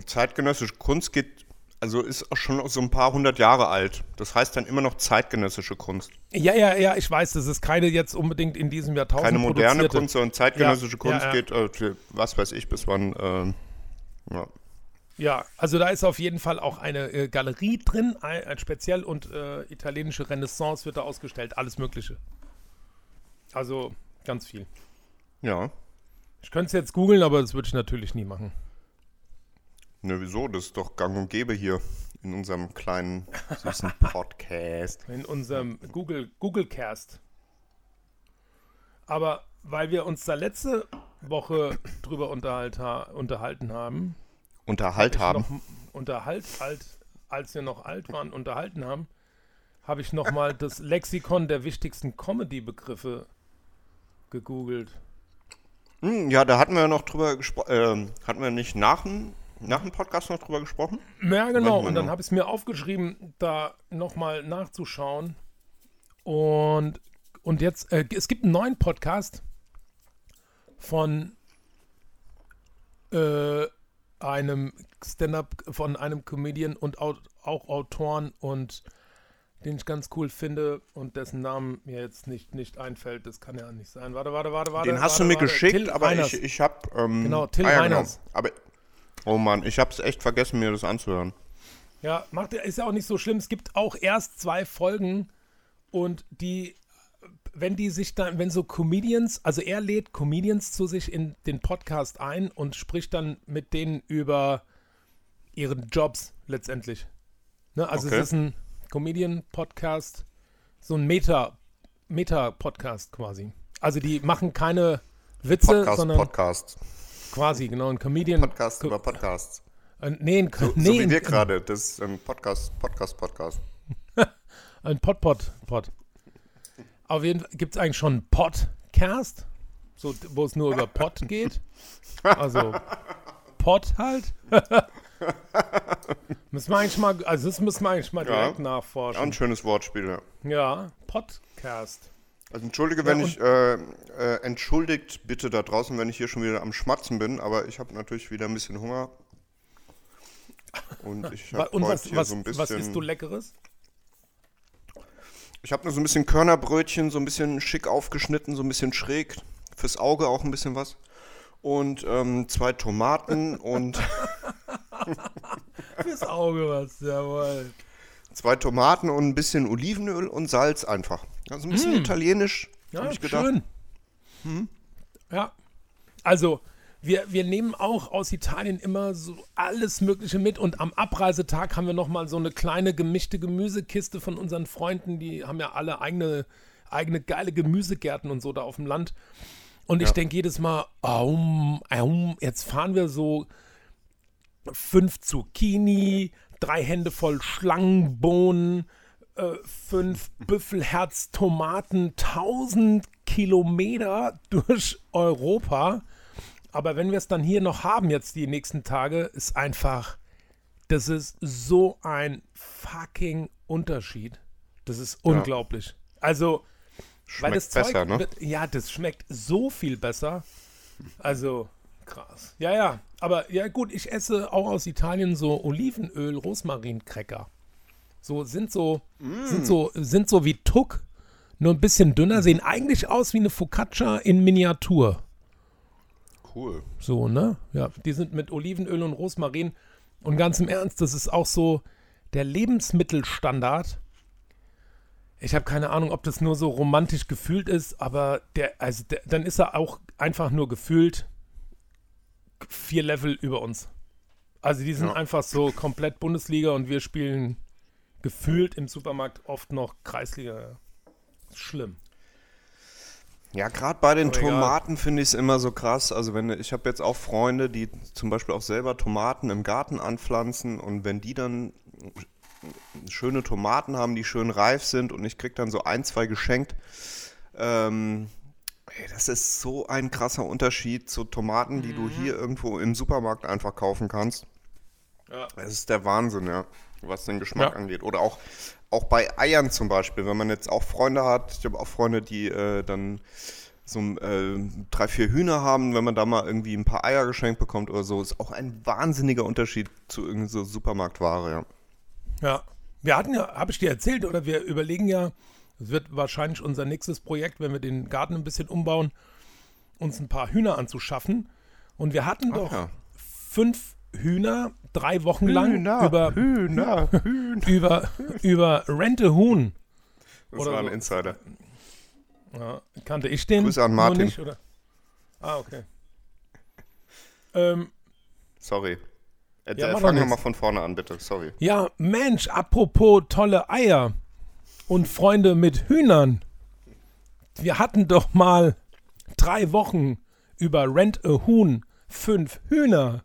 zeitgenössische Kunst geht, also ist auch schon so ein paar hundert Jahre alt. Das heißt dann immer noch zeitgenössische Kunst. ja, ja, ja, ich weiß, das ist keine jetzt unbedingt in diesem Jahrtausend Keine moderne. Kunst, sondern zeitgenössische Ja, Kunst ja, ja. geht, äh, für was weiß ich, bis wann, ähm, ja. Ja, also da ist auf jeden Fall auch eine äh, Galerie drin, ein, ein speziell und äh, italienische Renaissance wird da ausgestellt, alles Mögliche. Also ganz viel. Ja. Ich könnte es jetzt googeln, aber das würde ich natürlich nie machen. Ne, wieso? Das ist doch gang und gäbe hier in unserem kleinen, süßen Podcast. In unserem Google Googlecast. Aber weil wir uns da letzte Woche drüber unterhalt, ha unterhalten haben, Unterhalt haben. noch unterhalt, alt, als wir noch alt waren, unterhalten haben, habe ich nochmal das Lexikon der wichtigsten Comedy-Begriffe gegoogelt. Hm, ja, da hatten wir noch drüber gesprochen. Ähm, hatten wir nicht nach dem, nach dem Podcast noch drüber gesprochen? Ja, genau. Und dann habe ich es mir aufgeschrieben, da nochmal nachzuschauen. Und, und jetzt, äh, es gibt einen neuen Podcast von äh, einem Stand-up, von einem Comedian und au auch Autoren und den ich ganz cool finde und dessen Namen mir jetzt nicht, nicht einfällt. Das kann ja nicht sein. Warte, warte, warte, warte. Den hast warte, du mir warte. geschickt, Till aber Reiners. ich, ich habe. Ähm, Genau, Till ah, ja, Reiners. Aber, oh Mann, ich habe es echt vergessen, mir das anzuhören. Ja, macht, ist ja auch nicht so schlimm. Es gibt auch erst zwei Folgen und die, wenn die sich dann, wenn so Comedians, also er lädt Comedians zu sich in den Podcast ein und spricht dann mit denen über ihren Jobs letztendlich. Ne, also Okay. es ist ein Comedian-Podcast, so ein Meta, Meta-Podcast quasi. Also die machen keine Witze, Podcast, sondern Podcast. Quasi, genau, ein Comedian. Podcast Co- über Podcasts. äh, nee, ein, So, nee, so wie ein- wir gerade. Das ist ein Podcast, Podcast, Podcast. Ein Pod-Pod. Pod. Auf jeden Fall gibt es eigentlich schon einen Podcast, so, wo es nur über Pod geht. Also Pod halt. müssen wir eigentlich mal, also das müssen wir eigentlich mal Ja. direkt Auch nachforschen. ein schönes Wortspiel, ja. Ja, Podcast. Also entschuldige, wenn Ja, ich, äh, äh, entschuldigt bitte da draußen, wenn ich hier schon wieder am Schmatzen bin, aber ich habe natürlich wieder ein bisschen Hunger. Und ich habe was, hier was, so ein was isst bisschen, du Leckeres? ich habe nur so ein bisschen Körnerbrötchen, so ein bisschen schick aufgeschnitten, so ein bisschen schräg, fürs Auge auch ein bisschen was. Und ähm, zwei Tomaten und Fürs Auge was, jawohl. Zwei Tomaten und ein bisschen Olivenöl und Salz einfach. Also ein bisschen italienisch, Mm. Ja, habe ich gedacht. schön. Hm? Ja, also wir, wir nehmen auch aus Italien immer so alles Mögliche mit und am Abreisetag haben wir nochmal so eine kleine gemischte Gemüsekiste von unseren Freunden, die haben ja alle eigene, eigene geile Gemüsegärten und so da auf dem Land. Und ich Ja. denke jedes Mal, aum, aum, jetzt fahren wir so fünf Zucchini, drei Hände voll Schlangenbohnen, äh, fünf Büffelherz-Tomaten, 1000 Kilometer durch Europa. Aber wenn wir es dann hier noch haben, jetzt die nächsten Tage, ist einfach, das ist so ein fucking Unterschied. Das ist unglaublich. Also, weil Schmeckt das Zeug, besser, ne? wird- ja, das schmeckt so viel besser. Also, krass. Ja, ja. Aber ja, gut, ich esse auch aus Italien so Olivenöl, Rosmarin-Cracker. So sind so, sind so, sind so wie Tuck, nur ein bisschen dünner, sehen eigentlich aus wie eine Focaccia in Miniatur. Cool. So, ne? Ja, die sind mit Olivenöl und Rosmarin. Und ganz im Ernst, das ist auch so, der Lebensmittelstandard, ich habe keine Ahnung, ob das nur so romantisch gefühlt ist, aber der, also der, dann ist er auch einfach nur gefühlt vier Level über uns. Also die sind Ja. einfach so komplett Bundesliga und wir spielen gefühlt im Supermarkt oft noch Kreisliga. Schlimm. Ja, gerade bei den egal. Tomaten finde ich es immer so krass. Also wenn ich habe jetzt auch Freunde, die zum Beispiel auch selber Tomaten im Garten anpflanzen und wenn die dann schöne Tomaten haben, die schön reif sind und ich krieg dann so ein, zwei geschenkt. Ähm, ey, das ist so ein krasser Unterschied zu Tomaten, die du hier irgendwo im Supermarkt einfach kaufen kannst. Ja. Es ist der Wahnsinn, ja, was den Geschmack Ja. angeht. Oder auch, auch bei Eiern zum Beispiel, wenn man jetzt auch Freunde hat, ich habe auch Freunde, die äh, dann so äh, drei, vier Hühner haben, wenn man da mal irgendwie ein paar Eier geschenkt bekommt oder so, ist auch ein wahnsinniger Unterschied zu irgendeiner so Supermarktware, ja. Ja. Wir hatten ja, habe ich dir erzählt, oder wir überlegen ja, es wird wahrscheinlich unser nächstes Projekt, wenn wir den Garten ein bisschen umbauen, uns ein paar Hühner anzuschaffen. Und wir hatten doch ja. fünf Hühner drei Wochen lang über, Hühner, Hühner. über, über Rente Huhn. Das Oder war ein so. Insider. Ja, kannte ich den? Grüße an Martin. Nicht, oder? Ah, okay. Ähm, Sorry. Äh, Ja, mach fang doch nochmal nix. von vorne an, bitte. Sorry. ja, Mensch, apropos tolle Eier und Freunde mit Hühnern. Wir hatten doch mal drei Wochen über Rent a Huhn fünf Hühner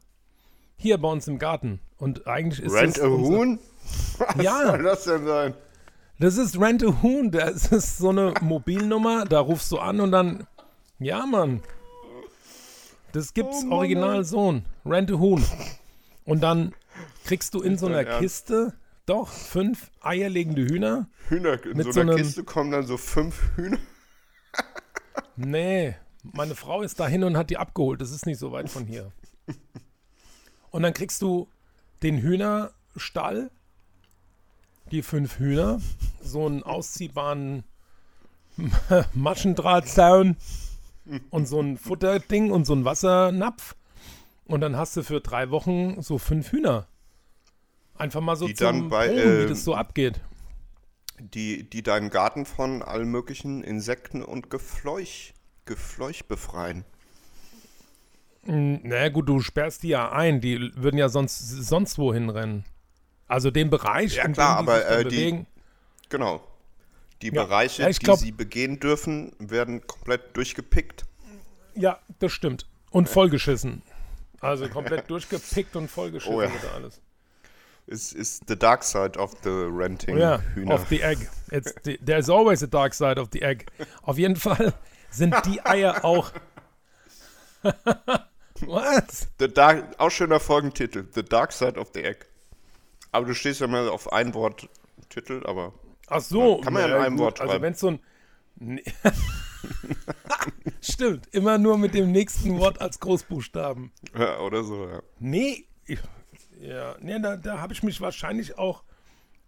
hier bei uns im Garten. Und eigentlich ist Rent a Huhn? Was Ja. soll das denn sein? Das ist Rent a Huhn. Das ist so eine Mobilnummer. Da rufst du an und dann. Ja, Mann. Das gibt's Oh Mann, original ey. so. Rent a Huhn. Und dann kriegst du in so einer? Kiste doch fünf eierlegende Hühner. Hühner, in Mit so so einer einem- Kiste kommen dann so fünf Hühner. Nee, meine Frau ist dahin und hat die abgeholt. Das ist nicht so weit von hier. Und dann kriegst du den Hühnerstall, die fünf Hühner, so einen ausziehbaren Maschendrahtzaun und so ein Futterding und so ein Wassernapf. Und dann hast du für drei Wochen so fünf Hühner. Einfach mal so Die zum bei, Proben, wie ähm, das so abgeht. die, die deinen Garten von allen möglichen Insekten und Gefleuch, Gefleuch befreien. Mm, Na naja, gut, du sperrst die ja ein. Die würden ja sonst, sonst wohin rennen. Also den Bereich, Ja, in klar, dem die aber, äh, die- bewegen. Genau. Die Ja. Bereiche, Ja, glaub- die sie begehen dürfen, werden komplett durchgepickt. Ja, das stimmt. Und vollgeschissen. Also komplett durchgepickt und vollgeschissen Oh ja. wird alles. Ist, ist the dark side of the renting Ja, Hühner. of the egg. It's the, there's always a dark side of the egg. Auf jeden Fall sind die Eier auch. Was? The dark, auch schöner Folgentitel. The dark side of the egg. Aber du stehst ja mal auf ein Wort Titel, aber Ach so. Ja, kann man ja in einem gut, Wort Also schreiben. wenn so ein. Nee. Stimmt, immer nur mit dem nächsten Wort als Großbuchstaben. ja, oder so, ja. Nee, ja, nee, da, da habe ich mich wahrscheinlich auch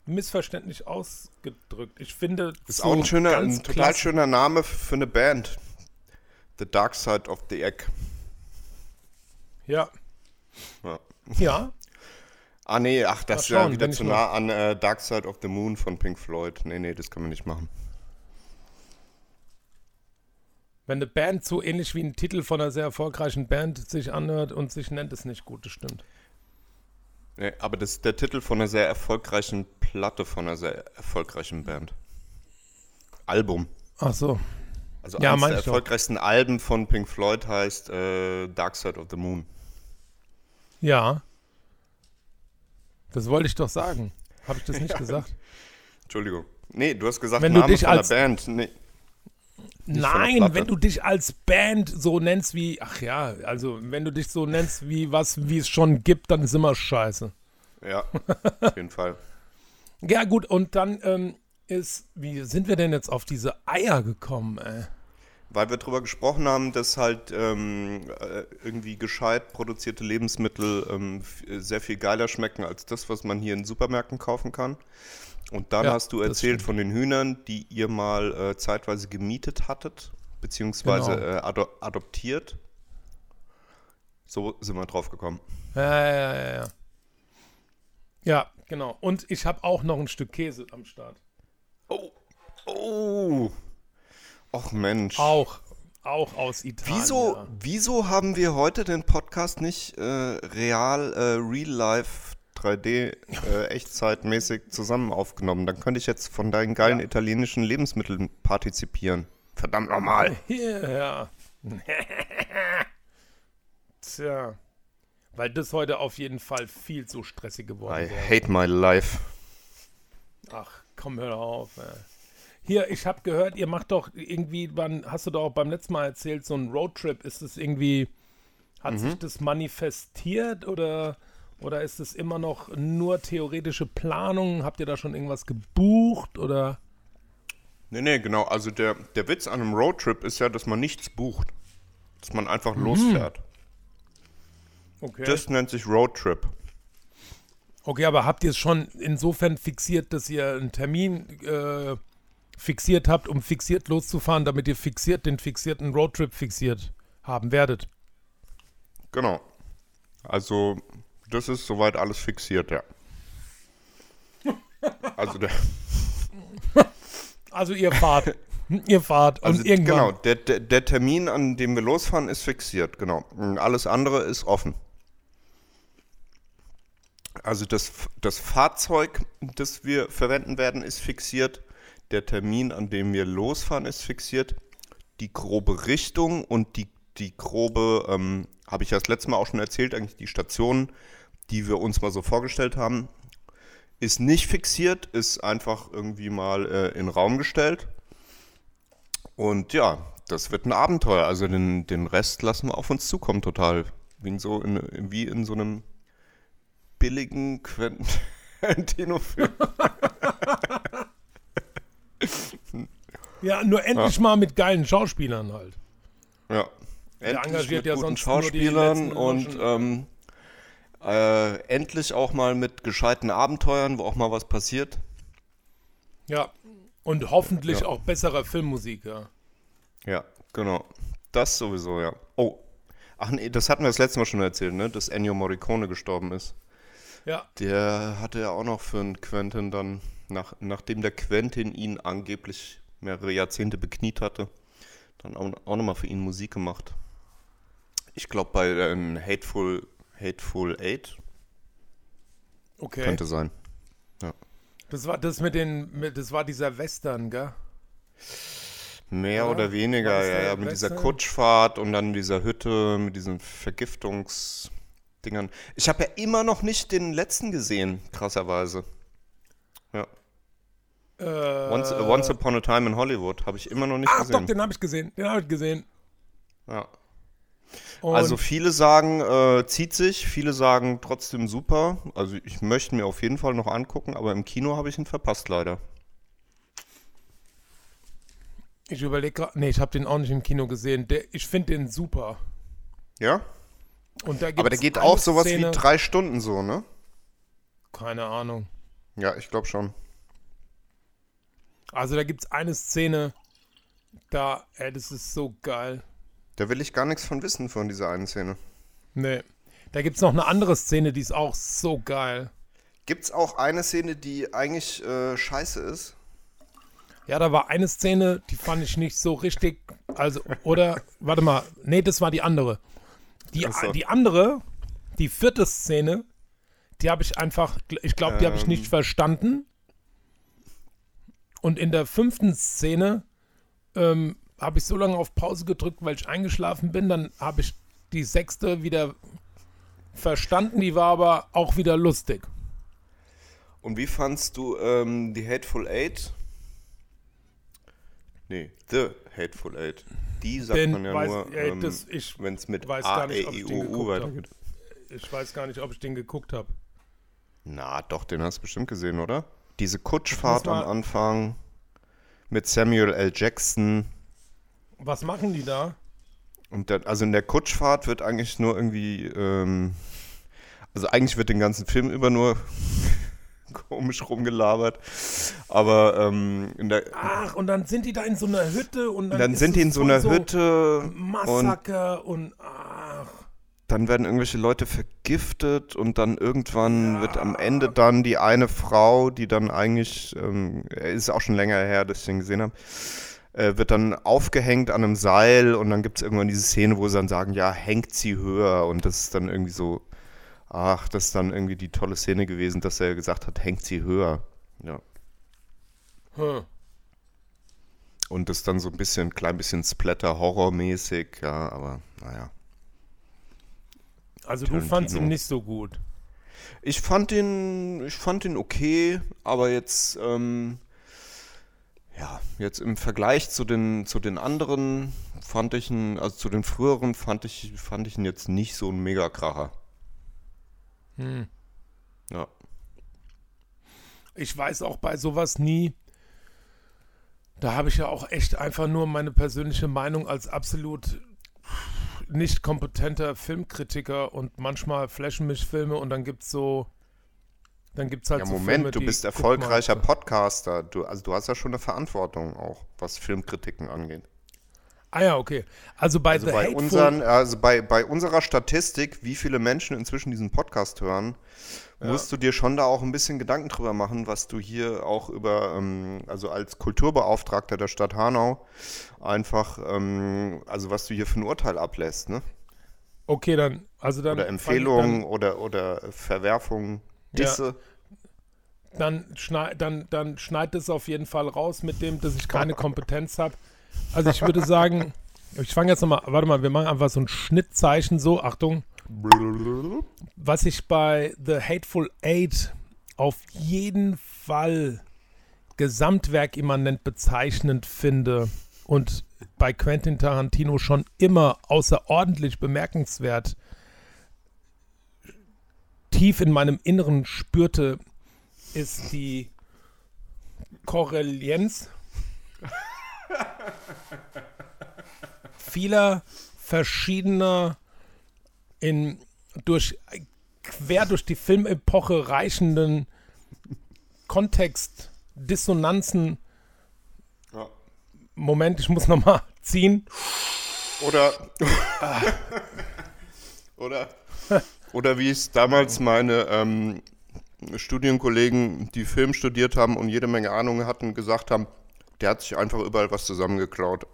missverständlich ausgedrückt. Ich finde, Ist so auch ein schöner, ein total klasse- schöner Name für eine Band. The Dark Side of the Egg. Ja, Ja. ja, Ah nee, ach, das ist ja wieder zu nah an äh, Dark Side of the Moon von Pink Floyd. Nee, nee, das können wir nicht machen. wenn eine Band so ähnlich wie ein Titel von einer sehr erfolgreichen Band sich anhört und sich nennt, ist nicht gut, das stimmt. Nee, aber das ist der Titel von einer sehr erfolgreichen Platte von einer sehr erfolgreichen Band. Album. Ach so, Also Ja, eines der ich doch. erfolgreichsten Alben von Pink Floyd heißt äh, Dark Side of the Moon. ja. Das wollte ich doch sagen. Habe ich das nicht gesagt? Entschuldigung. Nee, du hast gesagt Wenn du Name dich von der als- Band. Nee. Nein, wenn du dich als Band so nennst wie, ach ja, also wenn du dich so nennst wie was, wie es schon gibt, dann ist immer scheiße. Ja, auf jeden Fall. Ja gut, und dann ähm, ist, wie sind wir denn jetzt auf diese Eier gekommen? Ey? Weil wir darüber gesprochen haben, dass halt ähm, äh, irgendwie gescheit produzierte Lebensmittel ähm, f- sehr viel geiler schmecken als das, was man hier in Supermärkten kaufen kann. Und dann Ja, hast du erzählt von den Hühnern, die ihr mal äh, zeitweise gemietet hattet, beziehungsweise Genau. äh, ado adoptiert. So sind wir drauf gekommen. Ja, ja, ja, ja. Ja, Genau. Und ich habe auch noch ein Stück Käse am Start. Oh. Oh. Och Mensch. Auch. Auch aus Italien. Wieso, wieso haben wir heute den Podcast nicht äh, real, äh, real life 3D äh, echtzeitmäßig zusammen aufgenommen? Dann könnte ich jetzt von deinen geilen Ja. italienischen Lebensmitteln partizipieren. Verdammt nochmal. Ja. Tja. Weil das heute auf jeden Fall viel zu stressig geworden I wäre. hate my life. Ach, komm, hör auf. Ey. Hier, ich habe gehört, ihr macht doch irgendwie, wann hast du doch auch beim letzten Mal erzählt, so ein Roadtrip. Ist das irgendwie, hat Mhm. sich das manifestiert oder, oder ist es immer noch nur theoretische Planung? Habt ihr da schon irgendwas gebucht oder? Nee, nee, genau. Also der, der Witz an einem Roadtrip ist ja, dass man nichts bucht. Dass man einfach losfährt. Okay. Das nennt sich Roadtrip. okay, aber habt ihr es schon insofern fixiert, dass ihr einen Termin äh, fixiert habt, um fixiert loszufahren, damit ihr fixiert den fixierten Roadtrip fixiert haben werdet? Genau. Also, das ist soweit alles fixiert, ja. Also der, Also ihr fahrt. ihr fahrt also und irgendwann. genau, der, der, der Termin, an dem wir losfahren, ist fixiert, genau. Und alles andere ist offen. Also das, das Fahrzeug, das wir verwenden werden, ist fixiert. Der Termin, an dem wir losfahren, ist fixiert. Die grobe Richtung und die, die grobe, ähm, habe ich ja das letzte Mal auch schon erzählt, eigentlich die Stationen, die wir uns mal so vorgestellt haben, ist nicht fixiert, ist einfach irgendwie mal äh, in den Raum gestellt. Und ja, das wird ein Abenteuer. Also den, den Rest lassen wir auf uns zukommen, total. Wie in so, in, wie in so einem billigen Quentin Tarantino-Film. Ja, nur endlich mal mit geilen Schauspielern halt. Ja. Der Endlich engagiert mit ja guten sonst Schauspielern und ähm, äh, endlich auch mal mit gescheiten Abenteuern, wo auch mal was passiert. Ja. Und hoffentlich Ja. auch besserer Filmmusik, ja. Ja, genau. Das sowieso, ja. Oh. Ach nee, das hatten wir das letzte Mal schon erzählt, ne? Dass Ennio Morricone gestorben ist. Ja, Der hatte ja auch noch für einen Quentin dann, nach, nachdem der Quentin ihn angeblich mehrere Jahrzehnte bekniet hatte, dann auch, auch nochmal für ihn Musik gemacht. Ich glaube bei ähm, Hateful, Hateful Eight okay. könnte sein. Das war das mit den, mit, das war dieser Western, gell? Mehr Ja, oder weniger, ja, ja, mit dieser Western? Kutschfahrt und dann dieser Hütte, mit diesen Vergiftungsdingern. Ich habe ja immer noch nicht den letzten gesehen, krasserweise. Ja. Äh, Once, Once Upon a Time in Hollywood habe ich immer noch nicht Ach gesehen. doch, den habe ich gesehen. Den habe ich gesehen. ja. Und Also viele sagen, äh, zieht sich, viele sagen trotzdem super. Also ich möchte mir auf jeden Fall noch angucken, aber im Kino habe ich ihn verpasst leider. ich überlege gerade, nee, ich habe den auch nicht im Kino gesehen. Der, ich finde den super. Ja? Da Aber der geht auch sowas Szene, wie drei Stunden so, ne? Keine Ahnung. Ja, ich glaube schon. Also da gibt es eine Szene, da, ey, das ist so geil. Da will ich gar nichts von wissen von dieser einen Szene. Nee. Da gibt es noch eine andere Szene, die ist auch so geil. Gibt's auch eine Szene, die eigentlich äh, scheiße ist? Ja, da war eine Szene, die fand ich nicht so richtig. Also, oder, warte mal, nee, das war die andere. Die, so. die andere, die vierte Szene, die habe ich einfach, ich glaube, die habe ich Ähm. nicht verstanden. Und in der fünften Szene ähm, habe ich so lange auf Pause gedrückt, weil ich eingeschlafen bin. Dann habe ich die sechste wieder verstanden. Die war aber auch wieder lustig. Und wie fandst du ähm, die Hateful Eight? Nee, The Hateful Eight. Die sagt Den man ja weiß- nur, ähm, wenn es mit weiß A, gar nicht, E, ob I, ich O, den U weitergeht. Ich weiß gar nicht, ob ich den geguckt habe. Na, doch, den hast du bestimmt gesehen, oder? Diese Kutschfahrt am Anfang mit Samuel L. Jackson. Was machen die da? Und der, also in der Kutschfahrt wird eigentlich nur irgendwie, ähm, also eigentlich wird den ganzen Film über nur komisch rumgelabert. Aber ähm, in der, Ach, und dann sind die da in so einer Hütte und dann, dann sind die in so einer Hütte und Massaker und, ach. dann werden irgendwelche Leute vergiftet und dann irgendwann wird am Ende dann die eine Frau, die dann eigentlich, ähm, ist auch schon länger her, dass ich den gesehen habe, äh, wird dann aufgehängt an einem Seil und dann gibt es irgendwann diese Szene, wo sie dann sagen, ja, hängt sie höher und das ist dann irgendwie so, ach, das ist dann irgendwie die tolle Szene gewesen, dass er gesagt hat, hängt sie höher. Ja. Hm. Und das ist dann so ein bisschen, klein bisschen Splatter-Horror-mäßig, ja, aber naja. Also du Tarantino. fandst ihn nicht so gut. Ich fand ihn, ich fand ihn okay, aber jetzt, ähm, ja, jetzt im Vergleich zu den, zu den anderen fand ich ihn, also zu den früheren fand ich, fand ich ihn jetzt nicht so ein Mega-Kracher. Hm. Ja. Ich weiß auch bei sowas nie. Da habe ich ja auch echt einfach nur meine persönliche Meinung als absolut nicht kompetenter Filmkritiker und manchmal flashen mich Filme und dann gibt's so. Dann gibt's halt Ja, so Moment, Filme, du bist erfolgreicher man- Podcaster. Du, also du hast ja schon eine Verantwortung auch, was Filmkritiken angeht. Ah ja, okay. Also bei Also bei, unseren, also bei, bei unserer Statistik, wie viele Menschen inzwischen diesen Podcast hören, musst du dir schon da auch ein bisschen Gedanken drüber machen, was du hier auch über, ähm, also als Kulturbeauftragter der Stadt Hanau, einfach, ähm, also was du hier für ein Urteil ablässt, ne? Okay, dann, also dann. Oder Empfehlungen oder, oder Verwerfungen, Ja. Disse. Dann, dann, schneid, dann, dann schneid es auf jeden Fall raus mit dem, dass ich keine Kompetenz habe. Also ich würde sagen, ich fange jetzt nochmal, warte mal, wir machen einfach so ein Schnittzeichen, so, Achtung. Was ich bei The Hateful Eight auf jeden Fall gesamtwerkimmanent bezeichnend finde und bei Quentin Tarantino schon immer außerordentlich bemerkenswert tief in meinem Inneren spürte, ist die Korrelienz vieler verschiedener in durch quer durch die Filmepoche reichenden Kontextdissonanzen. Ja. Moment, ich muss noch mal ziehen. Oder. oder. Oder wie es damals meine ähm, Studienkollegen, die Film studiert haben und jede Menge Ahnung hatten, gesagt haben, der hat sich einfach überall was zusammengeklaut.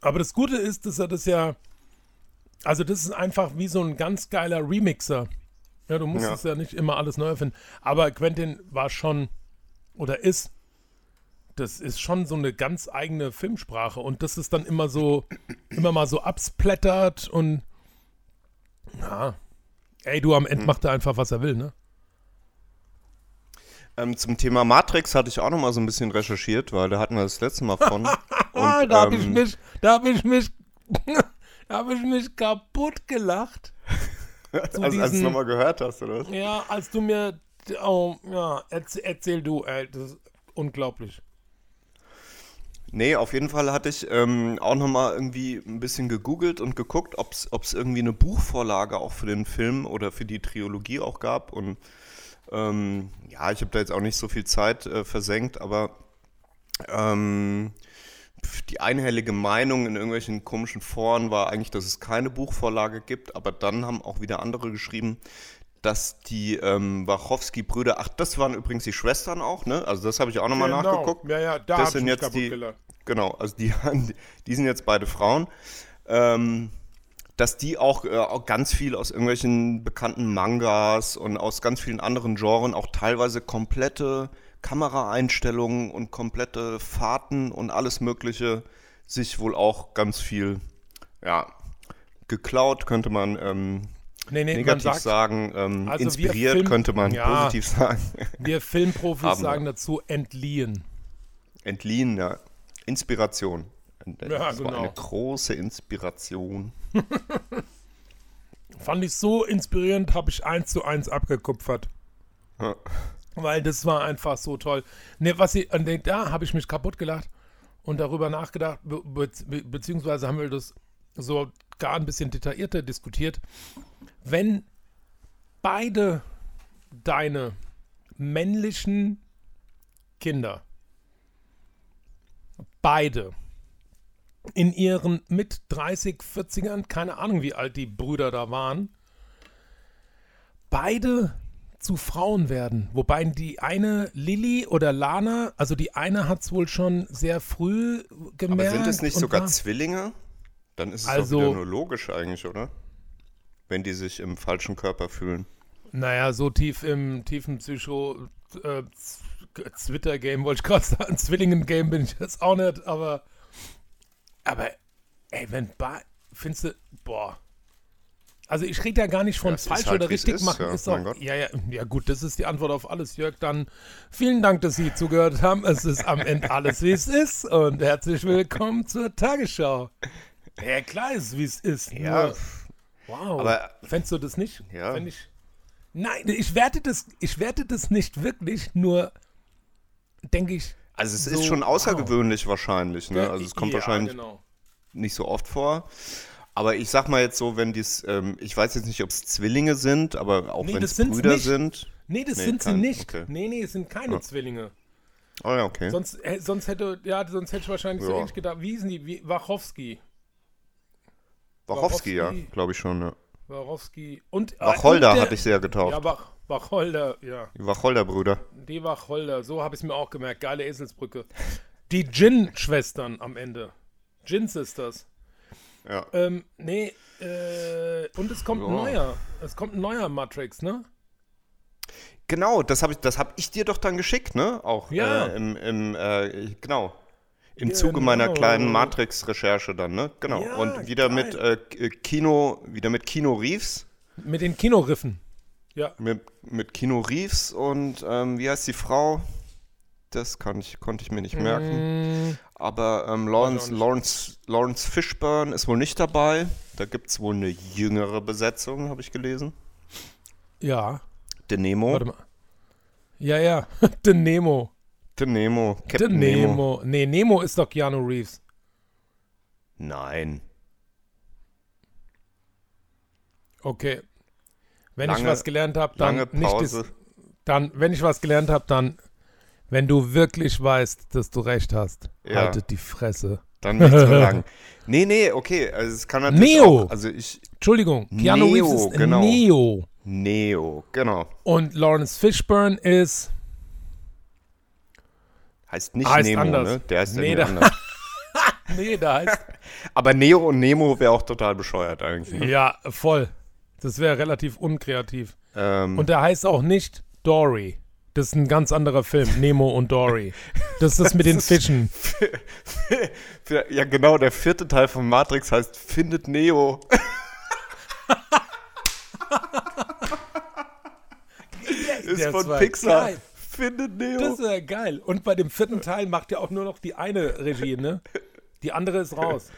Aber das Gute ist, dass er das ja, also das ist einfach wie so ein ganz geiler Remixer. Ja, du musst Ja. es ja nicht immer alles neu erfinden. Aber Quentin war schon oder ist, das ist schon so eine ganz eigene Filmsprache und das ist dann immer so, immer mal so absplattert und ja, ey, du am Hm. Ende macht er einfach, was er will, ne? Ähm, zum Thema Matrix hatte ich auch noch mal so ein bisschen recherchiert, weil da hatten wir das letzte Mal von. Ah, Und, da habe ich ähm, mich, da habe ich mich, da habe ich mich kaputt gelacht. als du es diesen- nochmal gehört hast, oder was? Ja, als du mir. Oh, ja, erzähl, erzähl du, ey, das ist unglaublich. Nee, auf jeden Fall hatte ich ähm, auch nochmal irgendwie ein bisschen gegoogelt und geguckt, ob es irgendwie eine Buchvorlage auch für den Film oder für die Trilogie auch gab. Und ähm, ja, ich habe da jetzt auch nicht so viel Zeit äh, versenkt, aber ähm, die einhellige Meinung in irgendwelchen komischen Foren war eigentlich, dass es keine Buchvorlage gibt, aber dann haben auch wieder andere geschrieben, dass die ähm, Wachowski-Brüder, ach, das waren übrigens die Schwestern auch, ne? Also das habe ich auch nochmal nachgeguckt. Ja, ja, da Das sind jetzt die- gelacht. Genau, also die, die sind jetzt beide Frauen. Ähm, dass die auch, äh, auch ganz viel aus irgendwelchen bekannten Mangas und aus ganz vielen anderen Genren auch teilweise komplette Kameraeinstellungen und komplette Fahrten und alles Mögliche sich wohl auch ganz viel, ja, geklaut, könnte man ähm, Nee, nee, man negativ sagt, sagen. Ähm, Also inspiriert Film- könnte man Ja. positiv sagen. wir Filmprofis sagen dazu entliehen. Entliehen, ja. Inspiration. Das Ja, war genau. eine große Inspiration. Fand ich so inspirierend, habe ich eins zu eins abgekupfert. Ja. Weil das war einfach so toll. Ne, was ich, an den- da habe ich mich kaputt gelacht und darüber nachgedacht, be, be, beziehungsweise haben wir das so gar ein bisschen detaillierter diskutiert. Wenn beide deine männlichen Kinder, beide, in ihren mit 30, 40ern, keine Ahnung, wie alt die Brüder da waren, beide zu Frauen werden. Wobei die eine Lilly oder Lana, also die eine hat es wohl schon sehr früh gemerkt. Aber sind es nicht sogar war- Zwillinge? Dann ist es Also- doch wieder nur logisch eigentlich, oder? Wenn die sich im falschen Körper fühlen. Naja, so tief im tiefen Psycho äh, Twitter-Game wollte ich gerade sagen. Zwillingen-Game bin ich jetzt auch nicht, aber aber ey, wenn ba findest du, boah. Also ich rede ja gar nicht von Ja, falsch halt, oder richtig ist, machen. ja, ist auch, ja, ja, ja gut, das ist die Antwort auf alles, Jörg. Dann vielen Dank, dass Sie zugehört haben. Es ist am Ende alles, wie es ist. Und herzlich willkommen zur Tagesschau. Ja, klar ist, wie es ist. Ja, Nur, wow. aber- Fändest du das nicht? Ja. Nein, ich werte, das, ich werte das nicht wirklich, nur denke ich. Also es So, ist schon wow. außergewöhnlich wahrscheinlich, ne? Also es kommt ja, wahrscheinlich Genau. nicht so oft vor. Aber ich sag mal jetzt so, wenn dies, ähm, ich weiß jetzt nicht, ob es Zwillinge sind, aber auch Nee, wenn das es Brüder nicht. sind. Nee, das Nee, sind sie kein- nicht. okay. Nee, nee, es sind keine Zwillinge. Oh ja, okay. Sonst, äh, sonst hätte, ja, sonst hätte ich wahrscheinlich so Ja. ähnlich gedacht. Wie hießen die? Wie, Wachowski. Wachowski, ja, glaube ich schon, ja. Wachowski. Und, äh, Wacholder und der- hatte ich sie ja getauft. Ja, Wach, Wacholder, ja. Die Wacholder-Brüder. Die Wacholder, so habe ich es mir auch gemerkt. Geile Eselsbrücke. Die Gin-Schwestern am Ende. Gin-Sisters. Ja. Ähm, nee, äh, und es kommt ein Ja. neuer. Es kommt ein neuer Matrix, ne? Genau, das habe ich, das hab ich dir doch dann geschickt, ne? Auch Ja. äh, im, im äh, genau. Im Genau. Zuge meiner kleinen Matrix-Recherche dann, ne? Genau. Ja, Und wieder geil. mit äh, Kino, wieder mit Kino Reeves. Mit den Kinoriffen. Ja. Mit, mit Kino Reeves und ähm, wie heißt die Frau? Das kann ich, konnte ich mir nicht merken. Mm, Aber ähm, Lawrence, nicht. Lawrence, Lawrence Fishburne ist wohl nicht dabei. Da gibt es wohl eine jüngere Besetzung, habe ich gelesen. ja. De Nemo. Warte mal. Ja, ja. The Nemo. De Nemo. Captain Nemo. Nemo. Nee, Nemo ist doch Keanu Reeves. Nein. Okay. Wenn ich Lange- was gelernt habe, dann Lange nicht Pause. dis- dann, wenn ich was gelernt habe, dann, wenn du wirklich weißt, dass du recht hast, Ja. haltet die Fresse. Dann nicht so lang. Nee, nee, okay. Also es kann natürlich Neo. auch. Also ich. Entschuldigung, Keanu Neo, Reeves ist genau. Neo. Neo, genau. Und Lawrence Fishburne ist. Heißt nicht Heißt Nemo, anders. ne? Der heißt Nee, anders. Nee, da heißt. Aber Neo und Nemo wäre auch total bescheuert eigentlich. Ne? ja, voll. Das wäre relativ unkreativ. Ähm, Und der heißt auch nicht Dory. Das ist ein ganz anderer Film, Nemo und Dory. Das ist das mit den ist- Fischen. ja, genau, der vierte Teil von Matrix heißt Findet Neo. ist Der von Pixar. geil. Findet Neo. Das wäre geil. Und bei dem vierten Teil macht ja auch nur noch die eine Regie, ne? Die andere ist raus.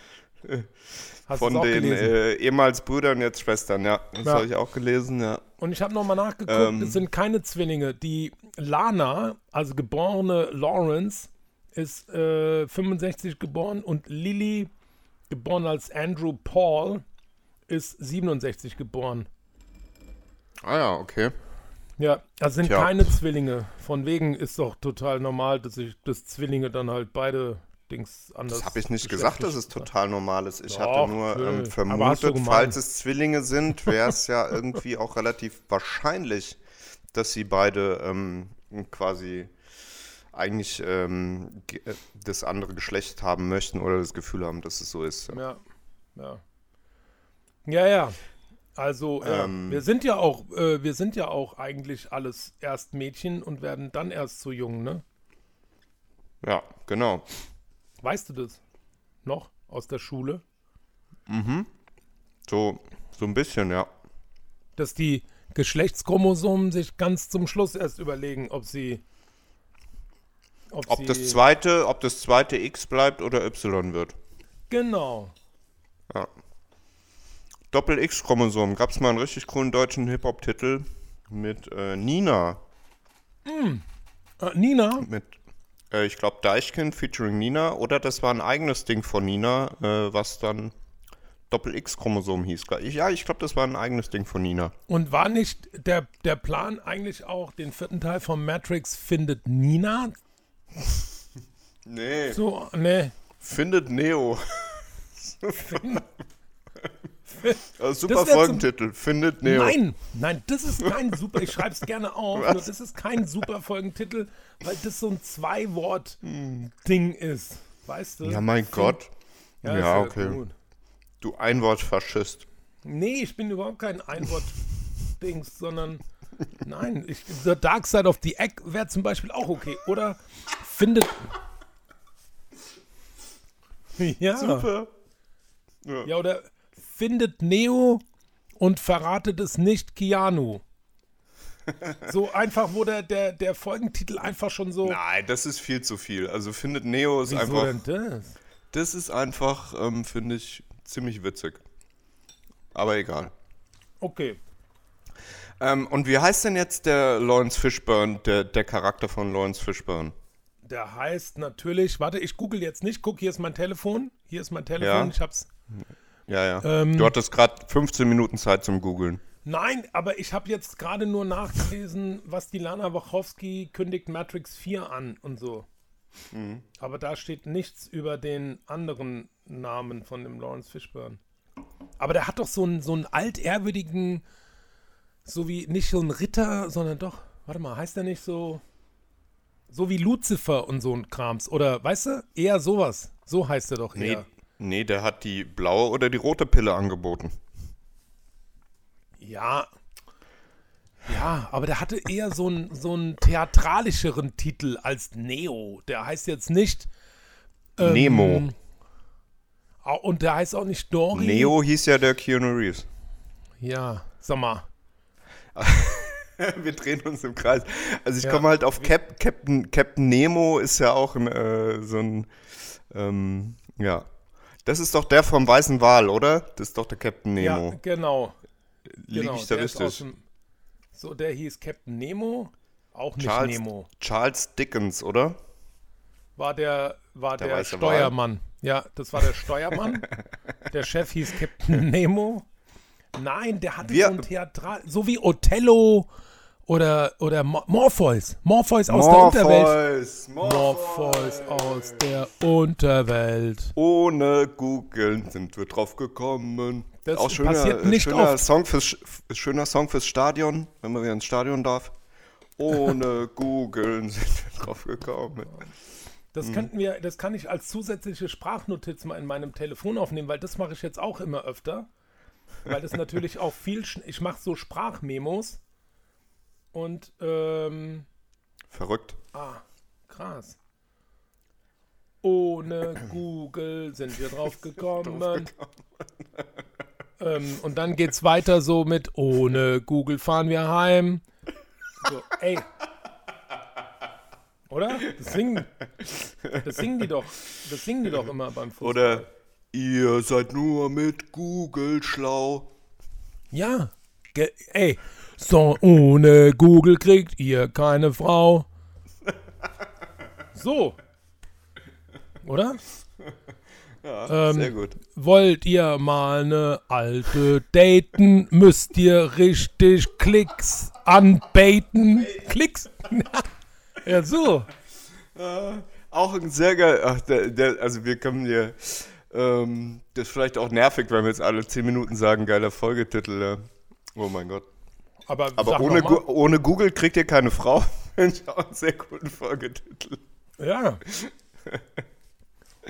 Hast von den äh, ehemals Brüdern, jetzt Schwestern, ja. Das Ja. habe ich auch gelesen, ja. Und ich habe nochmal nachgeguckt, Ähm. es sind keine Zwillinge. Die Lana, also geborene Lawrence, ist äh, 65 geboren und Lily, geboren als Andrew Paul, ist 67 geboren. Ah ja, okay. Ja, also sind Tja. keine Zwillinge. Von wegen ist doch total normal, dass sich dass Zwillinge dann halt beide Dings anders. Das habe ich nicht gesagt, dass es total normal ist. Ich Doch, hatte nur ähm, vermutet, falls es Zwillinge sind, wäre es ja irgendwie auch relativ wahrscheinlich, dass sie beide ähm, quasi eigentlich ähm, äh, das andere Geschlecht haben möchten oder das Gefühl haben, dass es so ist. Ja. Ja, ja. Ja, ja. Also, Ähm. wir sind ja auch, äh, wir sind ja auch eigentlich alles erst Mädchen und werden dann erst zu Jungen, ne? ja, genau. Weißt du das noch aus der Schule? So, so ein bisschen, ja. Dass die Geschlechtschromosomen sich ganz zum Schluss erst überlegen, ob sie. Ob, Ob sie, das zweite, ob das zweite X bleibt oder Y wird. Genau. Ja. Doppel-X-Chromosom. Gab es mal einen richtig coolen deutschen Hip-Hop-Titel mit äh, Nina. Äh, Nina, Mit, äh, ich glaube, Deichkind featuring Nina. Oder das war ein eigenes Ding von Nina, äh, was dann Doppel-X-Chromosom hieß. Ich, ja, ich glaube, das war ein eigenes Ding von Nina. und war nicht der, der Plan eigentlich auch, den vierten Teil von Matrix findet Nina? Nee. So, ne. Findet Neo. Also super Folgentitel. Findet Neo. Nein, nein, das ist kein super, ich schreibe es gerne auf, nur das ist kein super Folgentitel, weil das so ein Zwei-Wort-Ding ist. Weißt du? Ja, mein Gott. Ja, Ja, okay. gut. Du Einwortfaschist. Nee, ich bin überhaupt kein Einwort-Dings, sondern nein, ich, The Dark Side of the Egg wäre zum Beispiel auch okay. Oder findet. Ja. Super. Ja, oder findet Neo und verratet es nicht Keanu. So einfach, wo der, der, der Folgentitel einfach schon so. Nein, das ist viel zu viel. Also findet Neo ist Wieso einfach. denn das? Das ist einfach, ähm, finde ich, ziemlich witzig. Aber egal. Okay. Ähm, und wie heißt denn jetzt der Lawrence Fishburne, der, der Charakter von Lawrence Fishburne? Der heißt natürlich, warte, ich google jetzt nicht. Guck, hier ist mein Telefon. Hier ist mein Telefon. Ja. Ich hab's. Ja, ja. Ähm. du hattest gerade 15 Minuten Zeit zum Googeln. Nein, aber ich habe jetzt gerade nur nachgelesen, was die Lana Wachowski kündigt Matrix 4 an und so. Mhm. Aber da steht nichts über den anderen Namen von dem Lawrence Fishburne. Aber der hat doch so einen, so einen altehrwürdigen, so wie nicht so ein Ritter, sondern doch, warte mal, heißt der nicht so, so wie Lucifer und so ein Krams? Oder, weißt du, eher sowas. So heißt er doch eher. nee, der hat die blaue oder die rote Pille angeboten. Ja. Ja, aber der hatte eher so einen so einen theatralischeren Titel als Neo. Der heißt jetzt nicht. ähm, Nemo. Und der heißt auch nicht Dory. Neo hieß ja der Keanu Reeves. Ja, sag mal. Wir drehen uns im Kreis. Also ich Ja. komme halt auf Cap, Captain, Captain Nemo ist ja auch ein, äh, so ein, ähm, ja. Das ist doch der vom Weißen Wal, oder? Das ist doch der Captain Ja, Nemo. genau. Liege genau ich da richtig? dem- So, der hieß Captain Nemo. Auch nicht Charles, Nemo. Charles Dickens, oder? War der, war Der der, Steuermann. Ja, das war der Steuermann. der Chef hieß Captain Nemo. Nein, der hatte Wir- so ein Theatral, so wie Othello oder, oder Mo- Morpheus. Morpheus aus der Unterwelt. Morpheus, Morpheus aus der Unterwelt. Ohne googeln sind wir drauf gekommen. Das auch schöner, passiert nicht schöner oft. Song fürs, schöner Song fürs Stadion, wenn man wieder ins Stadion darf. Ohne googeln sind wir drauf gekommen. Das könnten wir, das kann ich als zusätzliche Sprachnotiz mal in meinem Telefon aufnehmen, weil das mache ich jetzt auch immer öfter. Weil das natürlich auch viel, ich mache so Sprachmemos und ähm, Verrückt. Ah, krass. Ohne Google sind wir drauf gekommen. ähm, und dann geht's weiter so mit ohne Google fahren wir heim. So, ey. Oder? Das singen, das singen die doch. Das singen die doch immer beim Fußball. Oder ihr seid nur mit Google schlau. Ja. Ge ey. So, ohne Google kriegt ihr keine Frau. So. Oder? Ja, Ähm, sehr gut. Wollt ihr mal eine alte daten, müsst ihr richtig Klicks anbaiten. Klicks? ja, so. Auch ein sehr geil. Ach, der, der, also wir können hier. Ähm, das ist vielleicht auch nervig, wenn wir jetzt alle 10 Minuten sagen, geiler Folgetitel. Oh mein Gott. Aber, Aber ohne. Gu ohne Google kriegt ihr keine Frau. Finde ich auch einen sehr guten Folgetitel. Ja.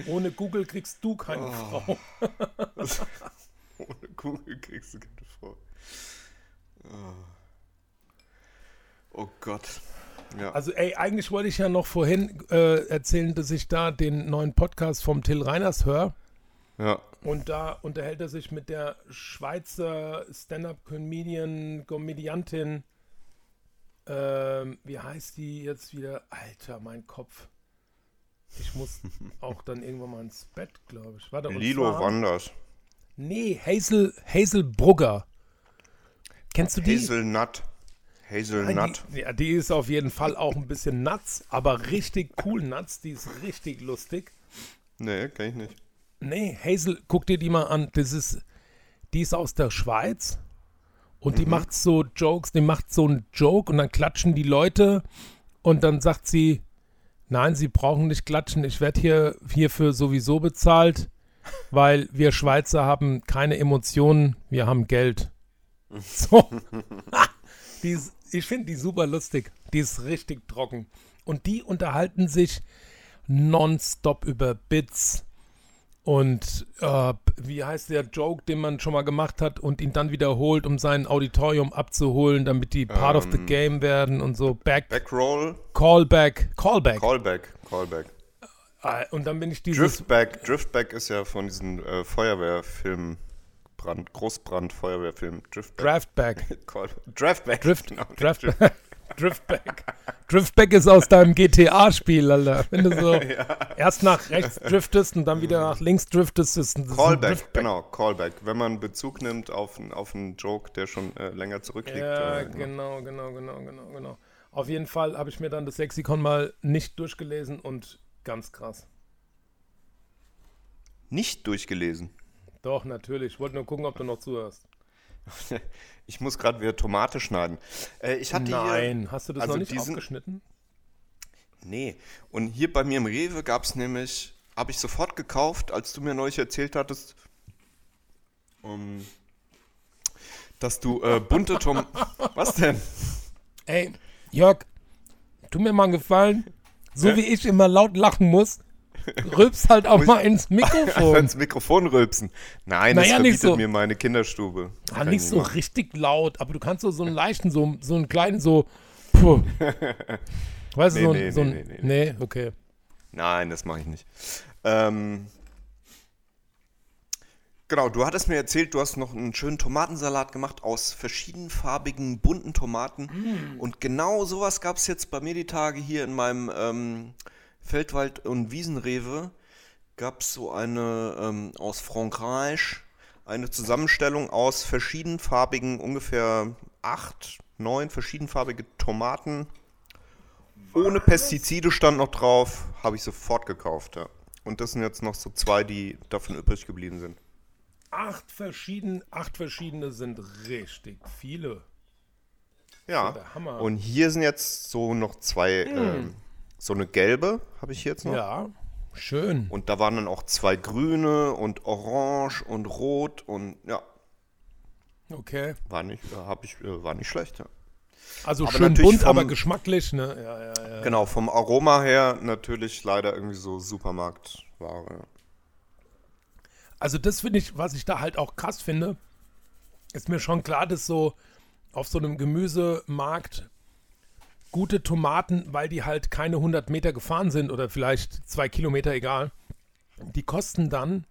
Ohne Google kriegst du keine Oh. Frau. Ohne Google kriegst du keine Frau. Oh, oh Gott. Ja. Also, ey, eigentlich wollte ich ja noch vorhin äh, erzählen, dass ich da den neuen Podcast vom Till Reiners höre. Ja. Und da unterhält er sich mit der Schweizer Stand-Up-Comedian, Komödiantin. Ähm, wie heißt die jetzt wieder? Alter, mein Kopf. Ich muss auch dann irgendwann mal ins Bett, glaube ich. Warte, Lilo zwar- Wanders. Nee, Hazel, Hazel Brugger. Kennst du die? Hazelnut. Hazelnut. die, ja, die ist auf jeden Fall auch ein bisschen nuts, aber richtig cool nuts. Die ist richtig lustig. Nee, kenn ich nicht. Nee, Hazel, guck dir die mal an. Das ist, die ist aus der Schweiz und die macht so Jokes, die macht so einen Joke und dann klatschen die Leute und dann sagt sie, nein, sie brauchen nicht klatschen, ich werde hier hierfür sowieso bezahlt, weil wir Schweizer haben keine Emotionen, wir haben Geld. So. die ist, ich finde die super lustig. Die ist richtig trocken. Und die unterhalten sich nonstop über Bits und äh, wie heißt der Joke, den man schon mal gemacht hat und ihn dann wiederholt, um sein Auditorium abzuholen, damit die Part of the Ähm, Game werden und so. Back, Backroll, Callback, Callback. Callback, Callback. Ah, und dann bin ich dieses. Driftback, Driftback ist ja von diesen äh, Feuerwehrfilmen, Brand, Großbrand, Feuerwehrfilm. Driftback. Draftback. Call, Draftback. Drift, genau. Draft, Driftback. Driftback ist aus deinem GTA-Spiel, Alter. Wenn du so erst nach rechts driftest und dann wieder nach links driftest, ist ein, Callback, Driftback. genau, Callback. Wenn man Bezug nimmt auf, auf einen Joke, der schon äh, länger zurückliegt. Ja, äh, genau, genau, genau, genau, genau. Auf jeden Fall habe ich mir dann das Lexikon mal nicht durchgelesen und ganz krass. Nicht durchgelesen. Doch, natürlich. Ich wollte nur gucken, ob du noch zuhörst. Ich muss gerade wieder Tomate schneiden. Äh, ich hatte Hier, Nein, hast du das also noch nicht diesen- aufgeschnitten? Nee. Und hier bei mir im Rewe gab es nämlich, habe ich sofort gekauft, als du mir neulich erzählt hattest, um, dass du äh, bunte Tom... Was denn? Ey, Jörg, tu mir mal einen Gefallen. So wie ich immer laut lachen muss, rülpst halt auch mal ins Mikrofon. Ins Mikrofon rülpsen. Nein, Naja, das verbietet so. mir meine Kinderstube. Ah, nicht ich so machen. richtig laut, aber du kannst so, so einen leichten, so, so einen kleinen, so. Puh. Weißt du, Nee, so, nee, so nee, ein. nee, Nee, okay. Nein, das mache ich nicht. Ähm, genau, du hattest mir erzählt, du hast noch einen schönen Tomatensalat gemacht aus verschiedenfarbigen, bunten Tomaten. Mm. Und genau sowas gab es jetzt bei mir die Tage hier in meinem ähm, Feldwald- und Wiesenrewe. Gab es so eine ähm, aus Frankreich, eine Zusammenstellung aus verschiedenfarbigen, ungefähr acht, neun verschiedenfarbige Tomaten. Ohne Pestizide stand noch drauf, habe ich sofort gekauft, ja. Und das sind jetzt noch so zwei, die davon übrig geblieben sind. Acht, verschieden, acht verschiedene sind richtig viele. Ja. der Hammer. Und hier sind jetzt so noch zwei, ähm, so eine gelbe habe ich jetzt noch. Ja, schön. Und da waren dann auch zwei grüne und orange und rot und ja, Okay. war nicht, äh, hab ich, äh, war nicht schlecht, ja. Also Aber schön bunt, vom- aber geschmacklich, ne? Ja, ja, ja. Genau, vom Aroma her natürlich leider irgendwie so Supermarktware. Also das finde ich, was ich da halt auch krass finde, ist mir schon klar, dass so auf so einem Gemüsemarkt gute Tomaten, weil die halt keine 100 Meter gefahren sind oder vielleicht zwei Kilometer, egal, die kosten dann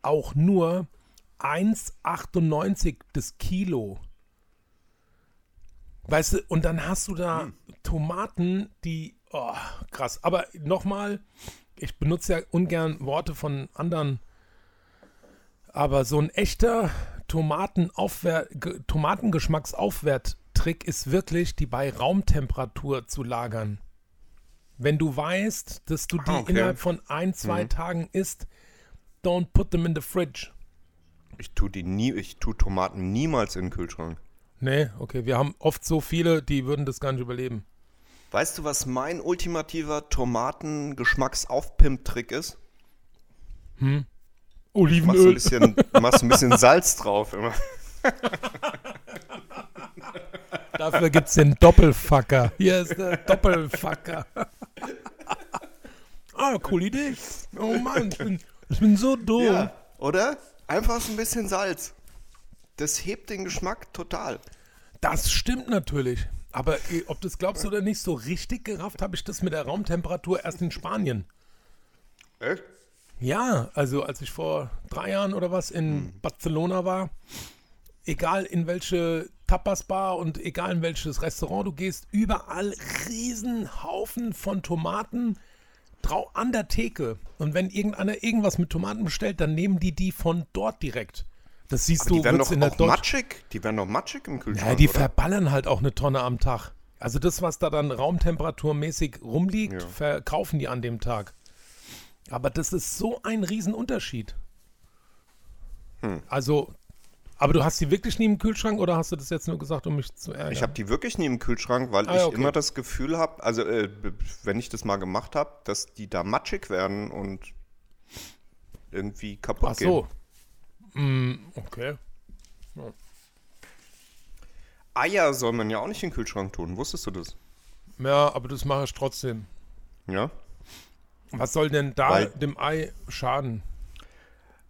auch nur 1,98 das Kilo. Weißt du, und dann hast du da Tomaten, die, oh, krass. Aber nochmal, ich benutze ja ungern Worte von anderen aber so ein echter Tomatenaufwer Ge- Tomatengeschmacksaufwerttrick ist wirklich, die bei Raumtemperatur zu lagern. Wenn du weißt, dass du die Ah, okay. innerhalb von ein, zwei Tagen isst, don't put them in the fridge. Ich tue die nie, ich tue Tomaten niemals in den Kühlschrank. Nee, okay, wir haben oft so viele, die würden das gar nicht überleben. Weißt du, was mein ultimativer Tomaten-Geschmacksaufpimp-Trick ist? Machst du, ein Olivenöl. bisschen, machst ein bisschen Salz drauf immer. Dafür gibt es den Doppelfucker. Hier ist der Doppelfucker. ah, coole Idee. Oh Mann, ich bin, ich bin so dumm. Ja, oder? Einfach so ein bisschen Salz. Das hebt den Geschmack total. Das stimmt natürlich. Aber eh, ob du es glaubst oder nicht, so richtig gerafft habe ich das mit der Raumtemperatur erst in Spanien. Echt? Ja, also als ich vor drei Jahren oder was in Barcelona war, egal in welche Tapas-Bar und egal in welches Restaurant du gehst, überall Riesenhaufen von Tomaten drau an der Theke. Und wenn irgendeiner irgendwas mit Tomaten bestellt, dann nehmen die die von dort direkt. Das siehst Die du werden wird's doch in der auch matschig. Die werden doch matschig im Kühlschrank. ja, die oder? verballern halt auch eine Tonne am Tag. Also das, was da dann raumtemperaturmäßig rumliegt, Ja. verkaufen die an dem Tag. Aber das ist so ein Riesenunterschied. Hm. Also, aber du hast die wirklich nie im Kühlschrank oder hast du das jetzt nur gesagt, um mich zu ärgern? Ich habe die wirklich nie im Kühlschrank, weil Ah, ich ja, okay. immer das Gefühl habe, also äh, wenn ich das mal gemacht habe, dass die da matschig werden und irgendwie kaputt Ach gehen. so. Mm, okay. Eier soll man ja auch nicht in den Kühlschrank tun. Wusstest du das? Ja, aber das mache ich trotzdem. Ja. Was soll denn da Weil- dem Ei schaden?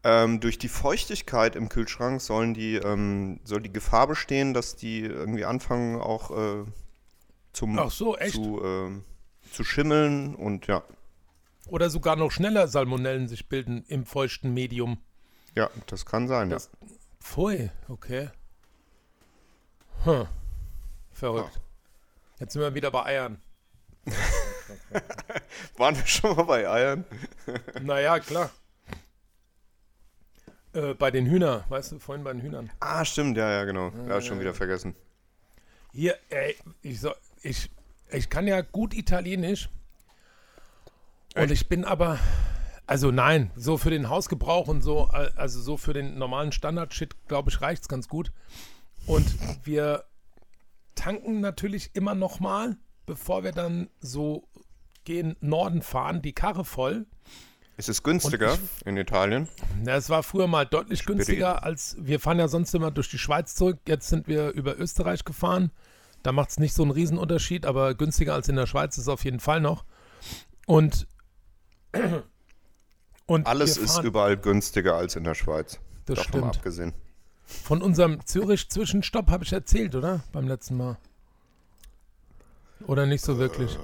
Ähm, durch die Feuchtigkeit im Kühlschrank sollen die, ähm, soll die Gefahr bestehen, dass die irgendwie anfangen auch äh, zum Ach so, echt? Zu, ähm, zu schimmeln und ja. Oder sogar noch schneller Salmonellen sich bilden im feuchten Medium. Ja, das kann sein, ja. Pfui, okay. Hm. Verrückt. Jetzt sind wir wieder bei Eiern. Waren wir schon mal bei Eiern? Naja, klar. Äh, bei den Hühnern, weißt du, vorhin bei den Hühnern. Ah, stimmt, ja, ja, genau. Ja, schon wieder vergessen. Hier, ey, ich, so, ich, ich kann ja gut Italienisch. Und ich bin aber, also nein, so für den Hausgebrauch und so, also so für den normalen Standard-Shit, glaube ich, reicht es ganz gut. Und wir tanken natürlich immer noch mal, bevor wir dann so gehen Norden fahren, die Karre voll. Ist es günstiger in Italien? Na, es war früher mal deutlich günstiger als wir fahren ja sonst immer durch die Schweiz zurück. Jetzt sind wir über Österreich gefahren. Da macht es nicht so einen Riesenunterschied, aber günstiger als in der Schweiz ist es auf jeden Fall noch. Und, und Alles ist überall günstiger als in der Schweiz. Das Davon stimmt. abgesehen. Von unserem Zürich-Zwischenstopp habe ich erzählt, oder? Beim letzten Mal. Oder nicht so wirklich?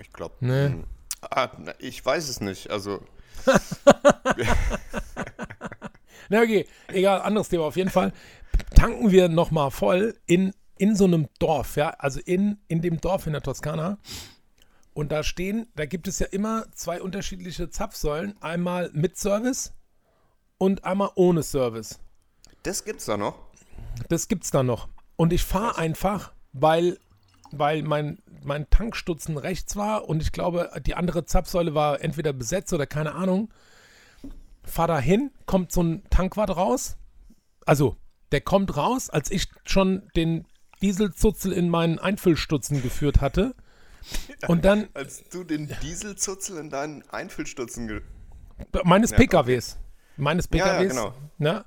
Ich glaube. Nee. Ah, ich weiß es nicht. Also, Na okay, egal, anderes Thema. Auf jeden Fall tanken wir nochmal voll in, in so einem Dorf, ja, also in, in dem Dorf in der Toskana. Und da stehen, da gibt es ja immer zwei unterschiedliche Zapfsäulen. Einmal mit Service und einmal ohne Service. das gibt's da noch. Das gibt's da noch. Und ich fahre einfach, weil, weil mein, mein Tankstutzen rechts war und ich glaube, die andere Zapfsäule war entweder besetzt oder keine Ahnung. Fahr da hin, kommt so ein Tankwart raus. Also, der kommt raus, als ich schon den Dieselzutzel in meinen Einfüllstutzen geführt hatte. Und dann Als du den Dieselzutzel in deinen Einfüllstutzen ge meines Ja, PKWs. Meines Ja, ja, PKWs. genau. ne?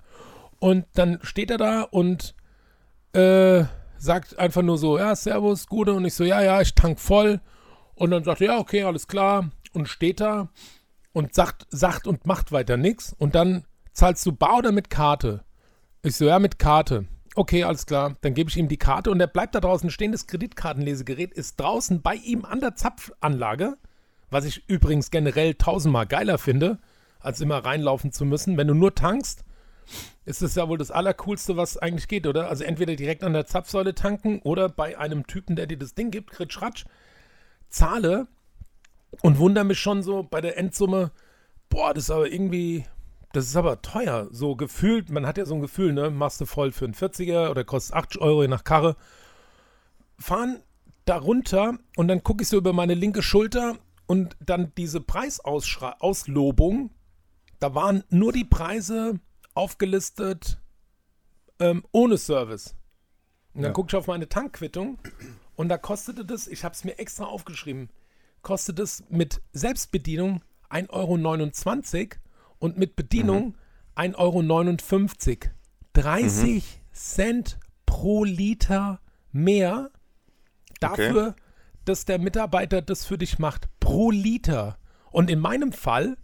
Und dann steht er da und äh, sagt einfach nur so, ja, Servus, Gute. Und ich so, ja, ja, ich tank voll. Und dann sagt er, ja, okay, alles klar. Und steht da und sagt, sagt und macht weiter nichts. Und dann zahlst du bar oder mit Karte? Ich so, ja, mit Karte. Okay, alles klar. Dann gebe ich ihm die Karte und er bleibt da draußen stehen. Das Kreditkartenlesegerät ist draußen bei ihm an der Zapfanlage. Was ich übrigens generell tausendmal geiler finde, als immer reinlaufen zu müssen. Wenn du nur tankst, ist es ja wohl das Allercoolste, was eigentlich geht, oder? Also entweder direkt an der Zapfsäule tanken oder bei einem Typen, der dir das Ding gibt, Kritsch Ratsch, zahle und wundere mich schon so bei der Endsumme, boah, das ist aber irgendwie, das ist aber teuer. So gefühlt, man hat ja so ein Gefühl, ne? Machst du voll für einen 40er oder kostet 80 Euro je nach Karre. Fahren da runter und dann gucke ich so über meine linke Schulter und dann diese Preisauslobung, da waren nur die Preise aufgelistet ähm, ohne Service. Und dann Ja. gucke ich auf meine Tankquittung und da kostete das, ich habe es mir extra aufgeschrieben, kostet es mit Selbstbedienung 1,29 Euro und mit Bedienung 1,59 Euro. 30 Cent pro Liter mehr dafür, dass der Mitarbeiter das für dich macht. Pro Liter. Und in meinem Fall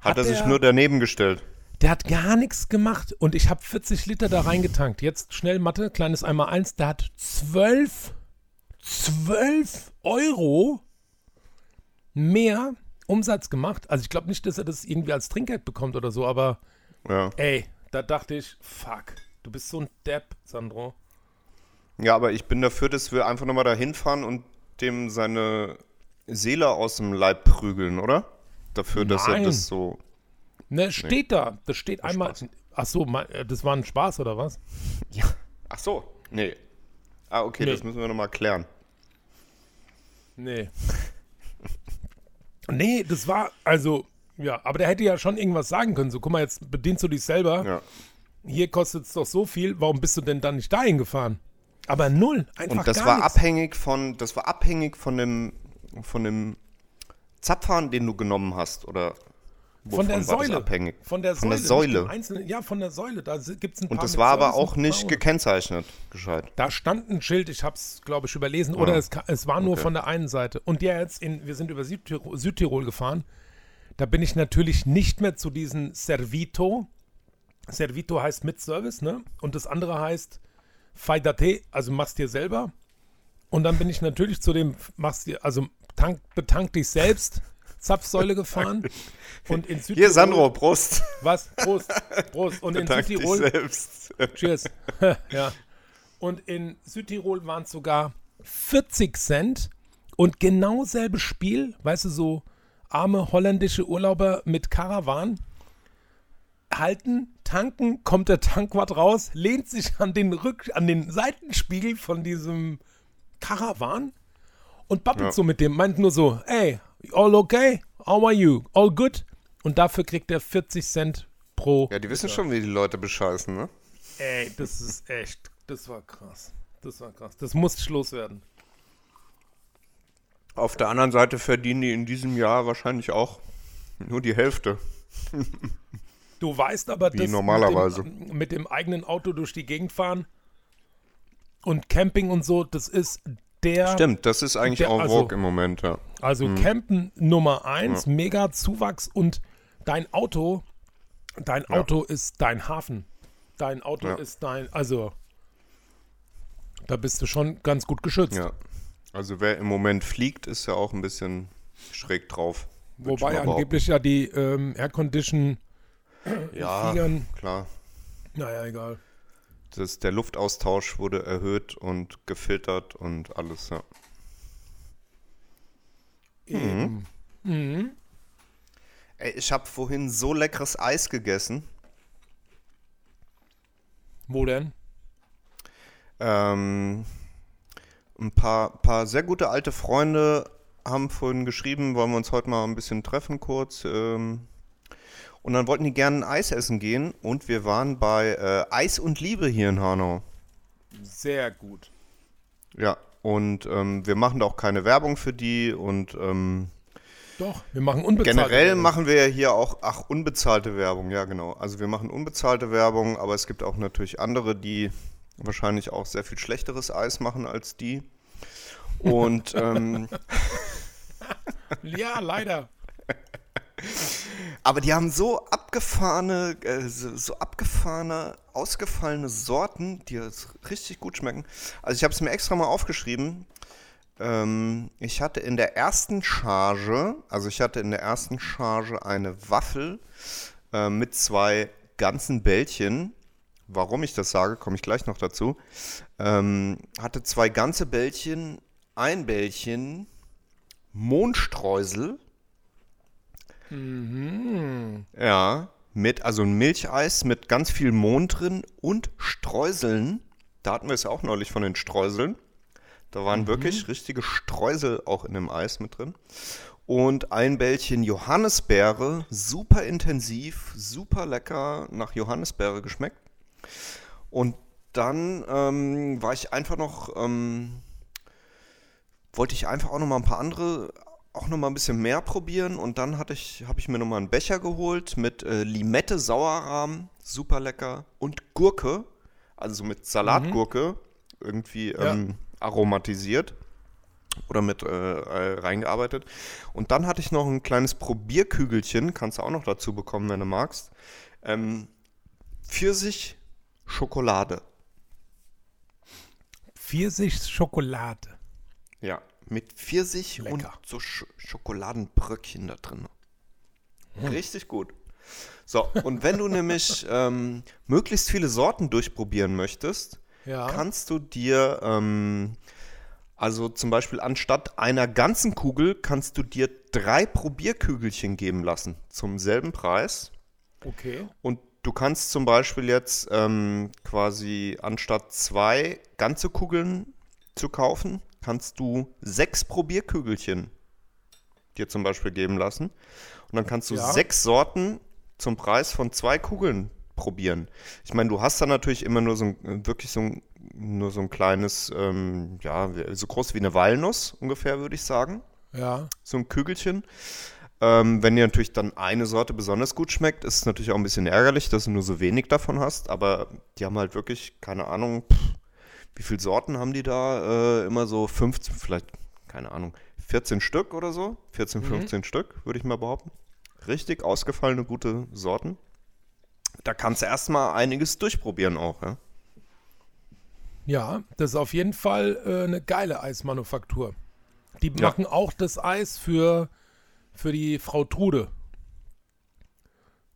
Hat, er sich nur daneben gestellt. Der hat gar nichts gemacht und ich habe 40 Liter da reingetankt. Jetzt schnell Mathe, kleines einmal eins. Der hat 12, 12 Euro mehr Umsatz gemacht. Also ich glaube nicht, dass er das irgendwie als Trinkgeld bekommt oder so, aber Ja. ey, da dachte ich, fuck, du bist so ein Depp, Sandro. ja, aber ich bin dafür, dass wir einfach nochmal dahin fahren und dem seine Seele aus dem Leib prügeln, oder? Dafür, dass Nein. er das so. Ne, steht da. Das steht einmal. Spaß. Ach so, äh, das war ein Spaß oder was? Ja. Ach so. Nee. Ah, okay, Nee. das müssen wir nochmal klären. Nee. nee, das war, also, ja, aber der hätte ja schon irgendwas sagen können. So, guck mal, jetzt bedienst du dich selber. Ja. Hier kostet es doch so viel. Warum bist du denn dann nicht dahin gefahren? Aber null. Einfach Und das gar war nichts. abhängig von, das war abhängig von dem, von dem Zapfhahn, den du genommen hast, oder? Von der Säule. abhängig? Von der Von der Säule. Säule. Einzelnen, ja, von der Säule. Da gibt es ein paar Und das war aber auch nicht gekennzeichnet, gescheit. Da stand ein Schild, ich habe es, glaube ich, überlesen, oder es, es war nur okay. von der einen Seite. Und jetzt, in, wir sind über Südtirol, Südtirol gefahren, da bin ich natürlich nicht mehr zu diesen Servito. Servito heißt mit Service, ne? Und das andere heißt Fai da te, also machst dir selber. Und dann bin ich natürlich zu dem, machst dir, also tank, betank dich selbst, Zapfsäule gefahren. Und in Südtirol. Hier, Sandro, Prost. Was? Prost, Prost. Und in Bedank Südtirol. selbst. Cheers. ja. Und in Südtirol waren es sogar 40 Cent und genau selbe Spiel, weißt du, so arme holländische Urlauber mit Karawan halten, tanken, kommt der Tankwart raus, lehnt sich an den Rück an den Seitenspiegel von diesem Karawan und babbelt Ja. so mit dem, meint nur so, hey, all okay? How are you? All good? Und dafür kriegt er 40 Cent pro Ja, die wissen schon, wie die Leute bescheißen, ne? Ey, das ist echt, das war krass. Das war krass. Das muss Schluss werden. Auf der anderen Seite verdienen die in diesem Jahr wahrscheinlich auch nur die Hälfte. Du weißt aber, Wie dass normalerweise. Mit dem, mit dem eigenen Auto durch die Gegend fahren und Camping und so, das ist der. Stimmt, das ist eigentlich Der- en also- vogue im Moment, ja. Also Mhm. Campen Nummer eins, mega Zuwachs und dein Auto, dein Ja. Auto ist dein Hafen. Dein Auto Ja. ist dein, also da bist du schon ganz gut geschützt. ja. Also wer im Moment fliegt, ist ja auch ein bisschen schräg drauf. Wobei angeblich ja die ähm, Aircondition ja, Fliegern- klar. Naja, egal. Das, der Luftaustausch wurde erhöht und gefiltert und alles, ja. Eben. Ey, ich habe vorhin so leckeres Eis gegessen. Wo denn? Ähm, ein paar, paar sehr gute alte Freunde haben vorhin geschrieben, wollen wir uns heute mal ein bisschen treffen kurz. Ähm, und dann wollten die gerne ein Eis essen gehen und wir waren bei äh, Eis und Liebe hier in Hanau. Sehr gut. Ja, und ähm, wir machen da auch keine Werbung für die und ähm, Doch, wir machen unbezahlte generell Werbung. machen wir ja hier auch, ach, unbezahlte Werbung, ja genau. Also wir machen unbezahlte Werbung, aber es gibt auch natürlich andere, die wahrscheinlich auch sehr viel schlechteres Eis machen als die. Und ähm, Ja, leider. Aber die haben so abgefahrene, äh, so, so abgefahrene, ausgefallene Sorten, die richtig gut schmecken. Also ich habe es mir extra mal aufgeschrieben. Ähm, ich hatte in der ersten Charge, also ich hatte in der ersten Charge eine Waffel äh, mit zwei ganzen Bällchen. Warum ich das sage, komme ich gleich noch dazu. Ähm, hatte zwei ganze Bällchen, ein Bällchen Mohnstreusel. Ja, mit, also ein Milcheis mit ganz viel Mohn drin und Streuseln. Da hatten wir es ja auch neulich von den Streuseln. Da waren wirklich richtige Streusel auch in dem Eis mit drin. Und ein Bällchen Johannisbeere, super intensiv, super lecker, nach Johannisbeere geschmeckt. Und dann ähm, war ich einfach noch, ähm, wollte ich einfach auch noch mal ein paar andere, auch noch mal ein bisschen mehr probieren. Und dann hatte ich, habe ich mir noch mal einen Becher geholt mit äh, Limette, Sauerrahm, super lecker und Gurke, also so mit Salatgurke irgendwie Ja. ähm, aromatisiert oder mit äh, reingearbeitet. Und dann hatte ich noch ein kleines Probierkügelchen, kannst du auch noch dazu bekommen, wenn du magst. Ähm, Pfirsich Schokolade. Pfirsich-Schokolade. Ja, mit Pfirsich Lecker. und so Sch Schokoladenbröckchen da drin. Richtig gut. So, und wenn du nämlich ähm, möglichst viele Sorten durchprobieren möchtest, Ja. kannst du dir, ähm, also zum Beispiel anstatt einer ganzen Kugel, kannst du dir drei Probierkügelchen geben lassen zum selben Preis. Okay. Und du kannst zum Beispiel jetzt ähm, quasi anstatt zwei ganze Kugeln zu kaufen, kannst du sechs Probierkügelchen dir zum Beispiel geben lassen. Und dann kannst du Ja. sechs Sorten zum Preis von zwei Kugeln probieren. Ich meine, du hast da natürlich immer nur so ein, wirklich so ein, nur so ein kleines, ähm, ja, so groß wie eine Walnuss ungefähr, würde ich sagen Ja. so ein Kügelchen. Ähm, wenn dir natürlich dann eine Sorte besonders gut schmeckt, ist es natürlich auch ein bisschen ärgerlich, dass du nur so wenig davon hast. Aber die haben halt wirklich, keine Ahnung, pff, wie viele Sorten haben die da? Äh, immer so 15, vielleicht, keine Ahnung, 14 Stück oder so. 14, 15 Stück, würde ich mal behaupten. Richtig ausgefallene, gute Sorten. Da kannst du erstmal einiges durchprobieren auch, ja. Ja, das ist auf jeden Fall äh, eine geile Eismanufaktur. Die Ja. machen auch das Eis für, für die Frau Trude.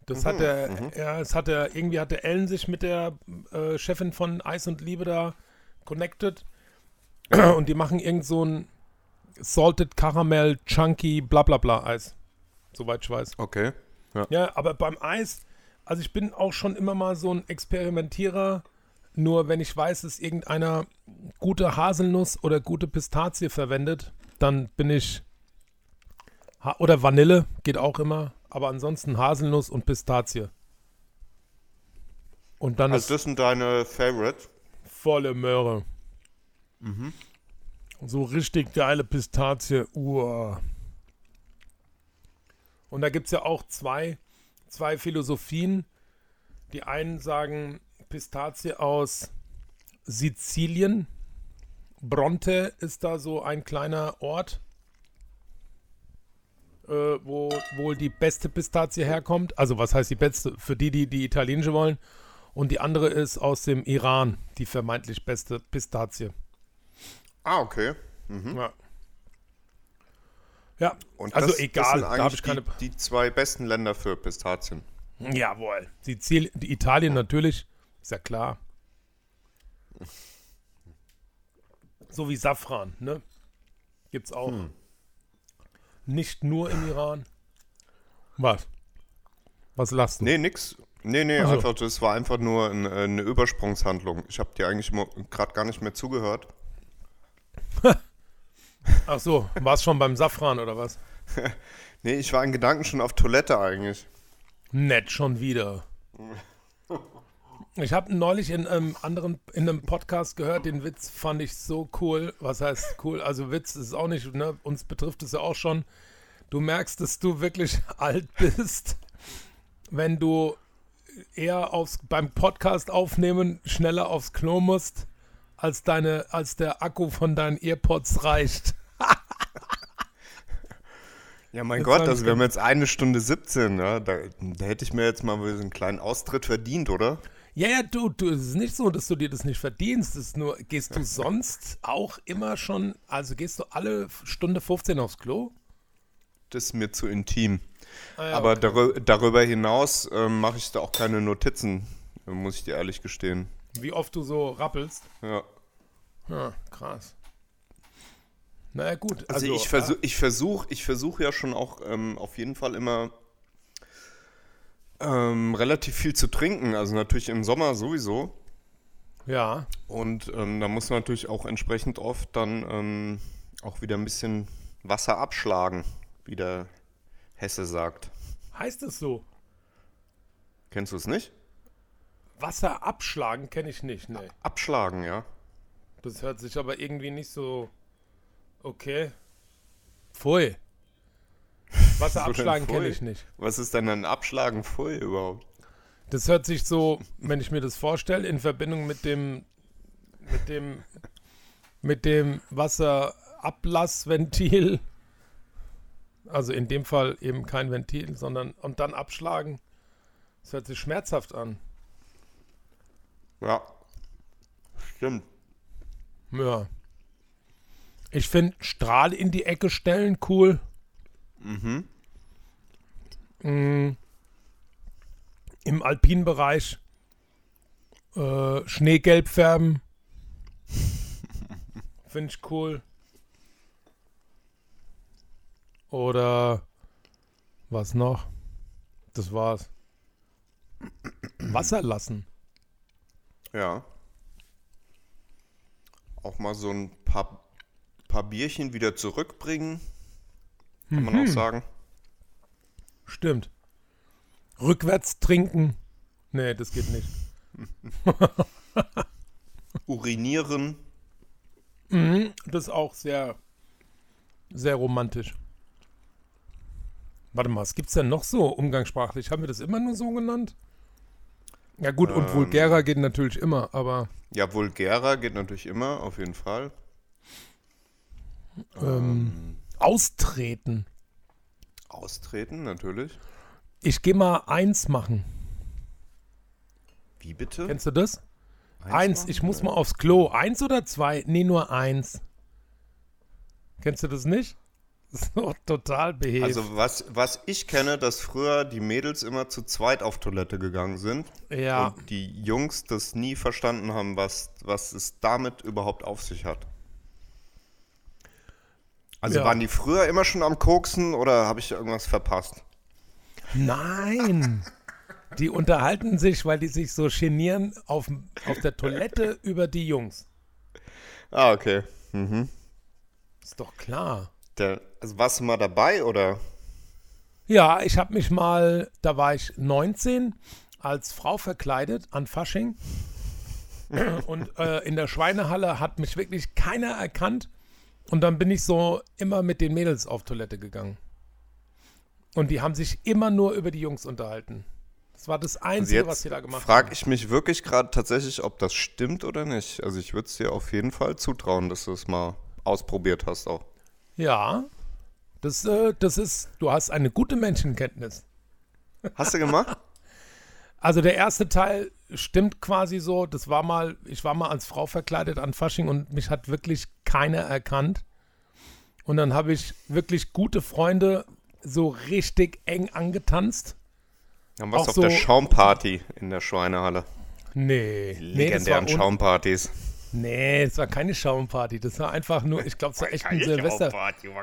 Das hat der, ja, das hat der, irgendwie hat der Ellen sich mit der äh, Chefin von Eis und Liebe da connected. Und die machen irgend so ein Salted Caramel Chunky Blablabla Eis. Soweit ich weiß. Okay. Ja, aber beim Eis, also ich bin auch schon immer mal so ein Experimentierer. Nur wenn ich weiß, dass irgendeiner gute Haselnuss oder gute Pistazie verwendet, dann bin ich. Ha oder Vanille geht auch immer. Aber ansonsten Haselnuss und Pistazie. Und dann Also ist das sind deine Favorites. Volle Möhre. So richtig geile Pistazie. Uah. Und da gibt es ja auch zwei, zwei Philosophien. Die einen sagen Pistazie aus Sizilien. Bronte ist da so ein kleiner Ort, äh, wo wohl die beste Pistazie herkommt. Also was heißt die beste? Für die, die die italienische wollen. Und die andere ist aus dem Iran, die vermeintlich beste Pistazie. Ah, okay. Ja. Ja, Und also das, egal, das sind da eigentlich habe ich keine. die, die zwei besten Länder für Pistazien. Jawohl. Sizilien, die Italien natürlich, ist ja klar. So wie Safran, ne? Gibt's auch. Nicht nur im Iran. Was? Was lachst du? Nee, nix. Nee, nee, Ach so. einfach, das war einfach nur ein, äh, eine Übersprungshandlung. Ich habe dir eigentlich gerade gar nicht mehr zugehört. Ach so, war's schon beim Safran oder was? Nee, ich war in Gedanken schon auf Toilette eigentlich. Nett schon wieder. Ich habe neulich in einem anderen, in einem Podcast gehört, den Witz fand ich so cool. Was heißt cool? Also Witz ist auch nicht, ne? Uns betrifft es ja auch schon. Du merkst, dass du wirklich alt bist, wenn du eher aufs, beim Podcast aufnehmen schneller aufs Klo musst, als deine, als der Akku von deinen Earpods reicht. Ja, mein Das Gott, also wir haben jetzt eine Stunde 17, ja, da, da hätte ich mir jetzt mal so einen kleinen Austritt verdient, oder? Ja, ja, du, du, es ist nicht so, dass du dir das nicht verdienst. Es ist nur, gehst du sonst auch immer schon, also gehst du alle Stunde 15 aufs Klo? Das ist mir zu intim. Ah, ja, Aber okay. darü darüber hinaus ähm, mache ich da auch keine Notizen, äh, muss ich dir ehrlich gestehen. Wie oft du so rappelst? Ja. Ja, krass. Naja, gut. Also, ich versuche ich versuch, ich versuch ja schon auch ähm, auf jeden Fall immer ähm, relativ viel zu trinken. Also natürlich im Sommer sowieso. Ja, Und ähm, da muss man natürlich auch entsprechend oft dann ähm, auch wieder ein bisschen Wasser abschlagen, wie der Hesse sagt. heißt es so? Kennst du es nicht? Wasser abschlagen kenne ich nicht, nee. Abschlagen, ja. Das hört sich aber irgendwie nicht so. Okay. Pfui. Wasser abschlagen kenne ich nicht. Was ist denn ein Abschlagen Pfui überhaupt? Das hört sich so, wenn ich mir das vorstelle, in Verbindung mit dem, mit dem, mit dem Wasserablassventil. Also in dem Fall eben kein Ventil, sondern und dann abschlagen. Das hört sich schmerzhaft an. Ja. Stimmt. Ja. Ich finde Strahl in die Ecke stellen cool. Mhm. Im alpinen Bereich äh, Schneegelb färben. finde ich cool. Oder was noch? Das war's. Wasser lassen. Ja. Auch mal so ein paar, paar Bierchen wieder zurückbringen. Kann man auch sagen. Stimmt. Rückwärts trinken. Nee, das geht nicht. Urinieren. Das ist auch sehr, sehr romantisch. Warte mal, was gibt's denn noch so umgangssprachlich? Haben wir das immer nur so genannt? Ja gut, und Ähm. vulgärer geht natürlich immer, aber Ja, vulgärer geht natürlich immer, auf jeden Fall. ähm, austreten. Austreten, natürlich. Ich gehe mal eins machen. Wie bitte? Kennst du das? Eins, machen? ich muss mal aufs Klo. Eins oder zwei? Nee, nur eins. Kennst du das nicht? So total behäbig. Also was, was ich kenne, dass früher die Mädels immer zu zweit auf Toilette gegangen sind ja, und die Jungs das nie verstanden haben, was, was es damit überhaupt auf sich hat. Also Ja. waren die früher immer schon am Koksen oder habe ich irgendwas verpasst? nein. Die unterhalten sich, weil die sich so genieren auf, auf der Toilette über die Jungs. Ah, okay. Mhm. Ist doch klar. Der, also warst du mal dabei oder? Ja, ich habe mich mal, da war ich 19, als Frau verkleidet an Fasching. Und äh, in der Schweinehalle hat mich wirklich keiner erkannt. Und dann bin ich so immer mit den Mädels auf Toilette gegangen. Und die haben sich immer nur über die Jungs unterhalten. Das war das Also Einzige, was jetzt sie da gemacht frage haben. ich mich wirklich gerade tatsächlich, ob das stimmt oder nicht. Also ich würde es dir auf jeden Fall zutrauen, dass du es mal ausprobiert hast auch. Ja, das, äh, das ist, du hast eine gute Menschenkenntnis. Hast du gemacht? Also der erste Teil stimmt quasi so. Das war mal, ich war mal als Frau verkleidet an Fasching und mich hat wirklich keiner erkannt. Und dann habe ich wirklich gute Freunde so richtig eng angetanzt. Dann warst du auf der so- Schaumparty in der Schweinehalle. Nee, nee, Legendären un- Schaumpartys. Nee, es war keine Schaumparty. Das war einfach nur, ich glaube, es war echt ein Silvester.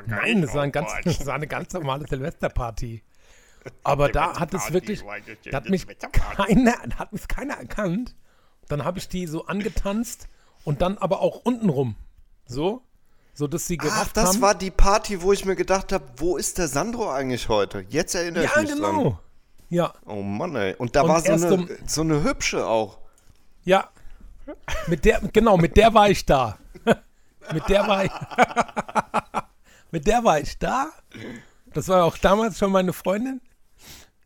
Nein, das war, ein ganz, das war eine ganz normale Silvesterparty. Aber da hat es wirklich, da hat mich keiner, da hat mich keiner erkannt. Dann habe ich die so angetanzt und dann aber auch untenrum. So, so dass sie Ach, gerafft das haben. war die Party, wo ich mir gedacht habe, wo ist der Sandro eigentlich heute? Jetzt erinnere ja, ich mich genau. dran. Ja, Oh Mann, ey. Und da Und war so eine, um- so eine hübsche auch. ja. Mit der, genau, mit der war ich da. mit der war ich. mit der war ich da. Das war auch damals schon meine Freundin.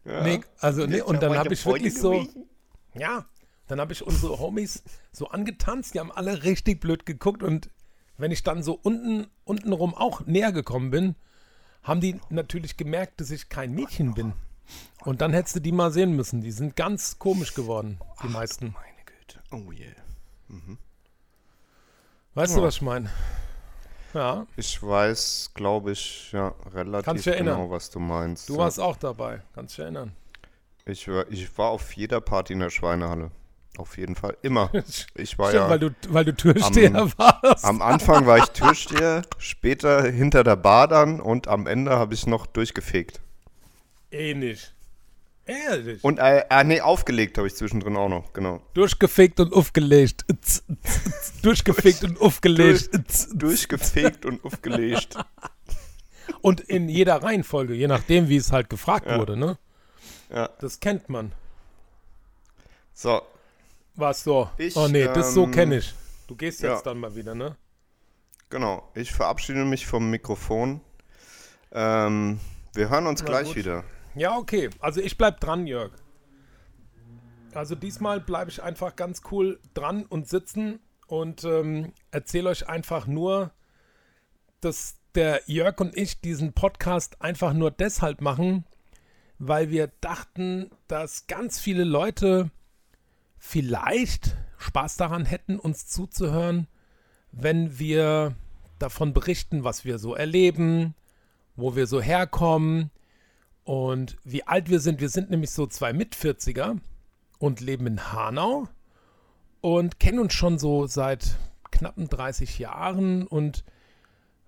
Ja. Nee, also nee, und dann habe ich Freundin wirklich so, gewesen. ja, dann habe ich unsere Homies so angetanzt, die haben alle richtig blöd geguckt und wenn ich dann so unten, untenrum auch näher gekommen bin, haben die natürlich gemerkt, dass ich kein Mädchen bin. Und dann hättest du die mal sehen müssen. Die sind ganz komisch geworden, die meisten. Meine Güte. Oh yeah. Weißt du, was ich meine? Ja, Ich weiß, glaube ich, ja, relativ genau, was du meinst. du ja. warst auch dabei, kannst dich erinnern. Ich war, ich war auf jeder Party in der Schweinehalle. Auf jeden Fall. Immer. Ich war Stimmt, ja. weil du, weil du Türsteher am- warst. Am Anfang war ich Türsteher, später hinter der Bar dann und am Ende habe ich noch durchgefegt. Ähnlich. Ehrlich. Und, äh, äh, nee, aufgelegt habe ich zwischendrin auch noch, genau. Durchgefegt und aufgelegt. Durchgefegt und aufgelegt. Z- Durchgefegt und aufgelegt. Und in jeder Reihenfolge, je nachdem, wie es halt gefragt Ja. wurde, ne? Ja. Das kennt man. So, Was so? Ich, oh nee, das so ähm, kenne ich. Du gehst jetzt ja. dann mal wieder, ne? genau. Ich verabschiede mich vom Mikrofon. Ähm, wir hören uns Na gleich gut. wieder. Ja, okay. Also ich bleib dran, Jörg. Also diesmal bleibe ich einfach ganz cool dran und sitzen und ähm, erzähle euch einfach nur, dass der Jörg und ich diesen Podcast einfach nur deshalb machen, weil wir dachten, dass ganz viele Leute vielleicht Spaß daran hätten, uns zuzuhören, wenn wir davon berichten, was wir so erleben, wo wir so herkommen und wie alt wir sind. Wir sind nämlich so zwei Mit-40er und leben in Hanau und kennen uns schon so seit knappen 30 Jahren und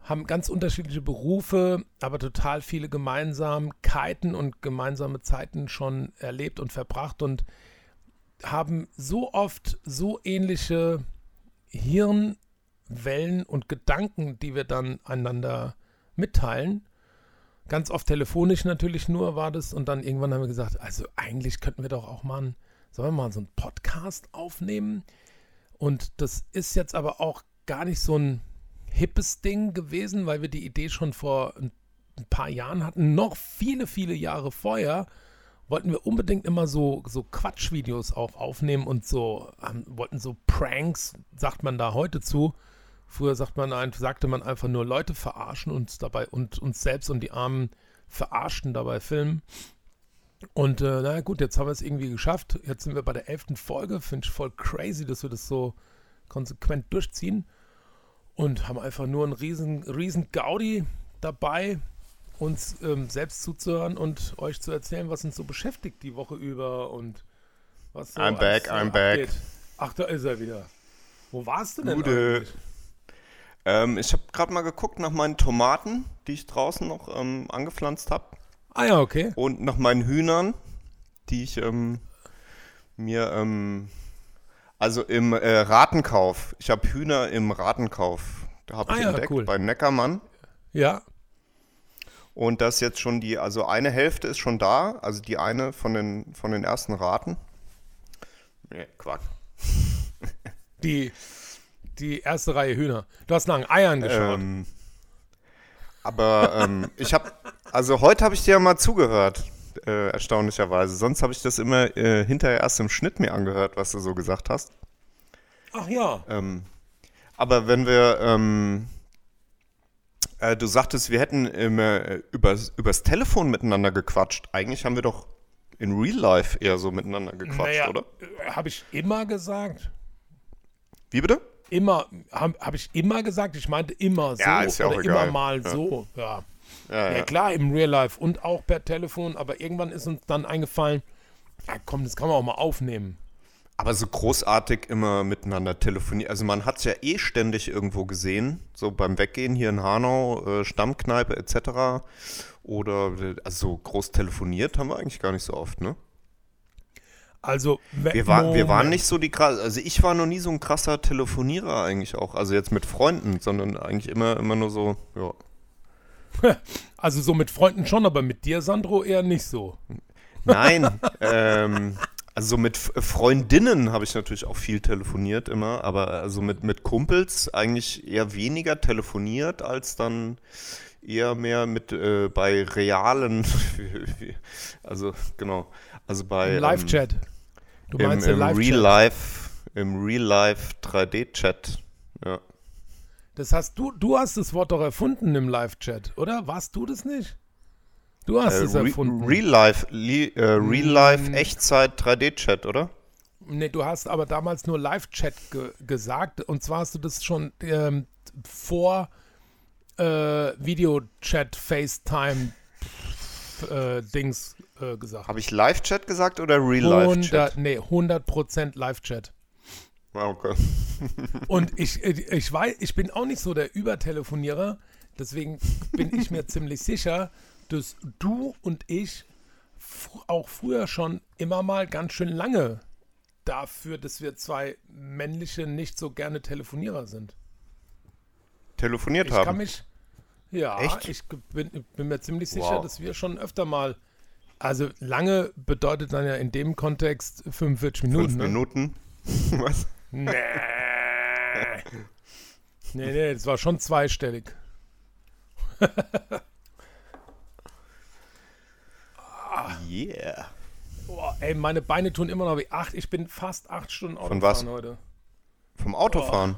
haben ganz unterschiedliche Berufe, aber total viele Gemeinsamkeiten und gemeinsame Zeiten schon erlebt und verbracht und haben so oft so ähnliche Hirnwellen und Gedanken, die wir dann einander mitteilen. Ganz oft telefonisch natürlich nur war das und dann irgendwann haben wir gesagt, also eigentlich könnten wir doch auch mal, einen, sollen wir mal so einen Podcast aufnehmen? Und das ist jetzt aber auch gar nicht so ein hippes Ding gewesen, weil wir die Idee schon vor ein, paar Jahren hatten, noch viele, viele Jahre vorher, wollten wir unbedingt immer so, so Quatschvideos auch aufnehmen und so, ähm, wollten so Pranks, sagt man da heute zu. Früher sagt man, ein- sagte man einfach nur Leute verarschen und dabei und uns selbst und die Armen verarschten dabei filmen. Und äh, na gut, jetzt haben wir es irgendwie geschafft. Jetzt sind wir bei der elften Folge. Finde ich voll crazy, dass wir das so konsequent durchziehen. Und haben einfach nur einen riesen, riesen Gaudi dabei, uns ähm, selbst zuzuhören und euch zu erzählen, was uns so beschäftigt die Woche über und was so I'm back, so I'm back. abgeht. Ach, da ist er wieder. Wo warst du denn Gute. eigentlich? Ähm, ich habe gerade mal geguckt nach meinen Tomaten, die ich draußen noch ähm, angepflanzt habe. Ah ja, okay. Und nach meinen Hühnern, die ich ähm, mir, ähm, also im äh, Ratenkauf, ich habe Hühner im Ratenkauf, da habe Ah ich ja, entdeckt cool. bei Neckermann. Ja, Und das jetzt schon die, also eine Hälfte ist schon da, also die eine von den, von den ersten Raten. Nee, Quack. die, die erste Reihe Hühner. Du hast nach den Eiern geschaut. Ähm, aber ähm, ich habe, also heute habe ich dir ja mal zugehört, äh, erstaunlicherweise. Sonst habe ich das immer äh, hinterher erst im Schnitt mir angehört, was du so gesagt hast. Ach ja. Ähm, aber wenn wir, ähm, äh, du sagtest, wir hätten immer äh, übers, übers Telefon miteinander gequatscht. Eigentlich haben wir doch in Real Life eher so miteinander gequatscht, naja, oder? Habe ich immer gesagt. Wie bitte? Immer, habe hab ich immer gesagt, ich meinte immer so Ja, ist ja auch oder egal. immer mal Ja. so. Ja. Ja, ja, klar, im Real Life und auch per Telefon, aber irgendwann ist uns dann eingefallen, ja komm, das kann man auch mal aufnehmen. Aber so großartig immer miteinander telefonieren. Also man hat es ja eh ständig irgendwo gesehen, so beim Weggehen hier in Hanau, äh, Stammkneipe etc. Oder also so groß telefoniert haben wir eigentlich gar nicht so oft, ne? Also, Wir, war, wir waren nicht so die krass, also ich war noch nie so ein krasser Telefonierer eigentlich auch. Also jetzt mit Freunden, sondern eigentlich immer, immer nur so, ja. Also so mit Freunden schon, aber mit dir, Sandro, eher nicht so. Nein, ähm, also mit Freundinnen habe ich natürlich auch viel telefoniert immer, aber also mit, mit Kumpels eigentlich eher weniger telefoniert als dann eher mehr mit äh, bei realen, also genau, also bei Im Live-Chat. Du ähm, meinst im, im. Real Life, im Real Life 3D-Chat, ja. Das hast du, du hast das Wort doch erfunden im Live-Chat, oder? Warst du das nicht? Du hast Äh, es Re erfunden. Real Life, li, äh, Real Life Mm. Echtzeit 3D-Chat, oder? Nee, du hast aber damals nur Live-Chat ge gesagt. Und zwar hast du das schon ähm, vor äh, Videochat, FaceTime äh, Dings äh, gesagt. Habe ich Live-Chat gesagt oder Real Life 100, Chat? nee, 100% Live-Chat. Ah, okay. Und ich, ich weiß, ich bin auch nicht so der Übertelefonierer. Deswegen bin ich mir ziemlich sicher, dass du und ich auch früher schon immer mal ganz schön lange dafür, dass wir zwei männliche, nicht so gerne Telefonierer sind. Telefoniert Ich haben. kann mich. Ja, Echt? ich bin, bin mir ziemlich sicher, Wow. dass wir schon öfter mal. Also lange bedeutet dann ja in dem Kontext 45 Minuten. Fünf ne? Minuten. Was? Nee. nee, nee, das war schon zweistellig. Yeah. Boah, ey, meine Beine tun immer noch wie acht. Ich bin fast acht Stunden Autofahren heute. Vom Autofahren.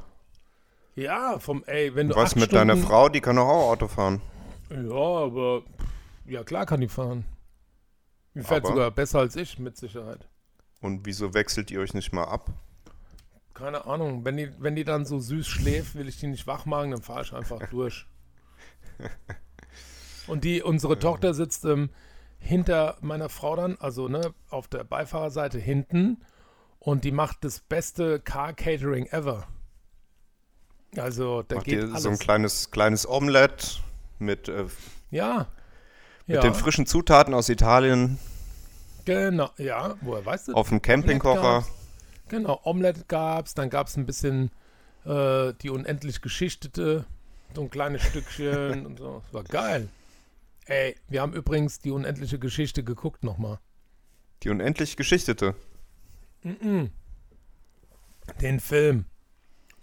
Ja, vom, ey, wenn du Was mit Stunden, deiner Frau? Die kann doch auch Auto fahren. Ja, aber ja klar kann die fahren. Die fährt sogar besser als ich, mit Sicherheit. Und wieso wechselt ihr euch nicht mal ab? Keine Ahnung, wenn die, wenn die dann so süß schläft, will ich die nicht wach machen, dann fahre ich einfach durch. Und die, unsere Tochter sitzt ähm, hinter meiner Frau dann, also ne, auf der Beifahrerseite hinten und die macht das beste Car Catering ever. Also, da Macht geht alles. so ein kleines, kleines Omelett mit, äh, ja. Mit ja, den frischen Zutaten aus Italien genau, ja, woher weißt du? auf dem Campingkocher? Genau, Omelette gab's, dann gab's ein bisschen äh, die unendlich geschichtete, so ein kleines Stückchen und so. Das war geil. Ey, wir haben übrigens die unendliche Geschichte geguckt nochmal. Die unendlich Geschichtete. Den Film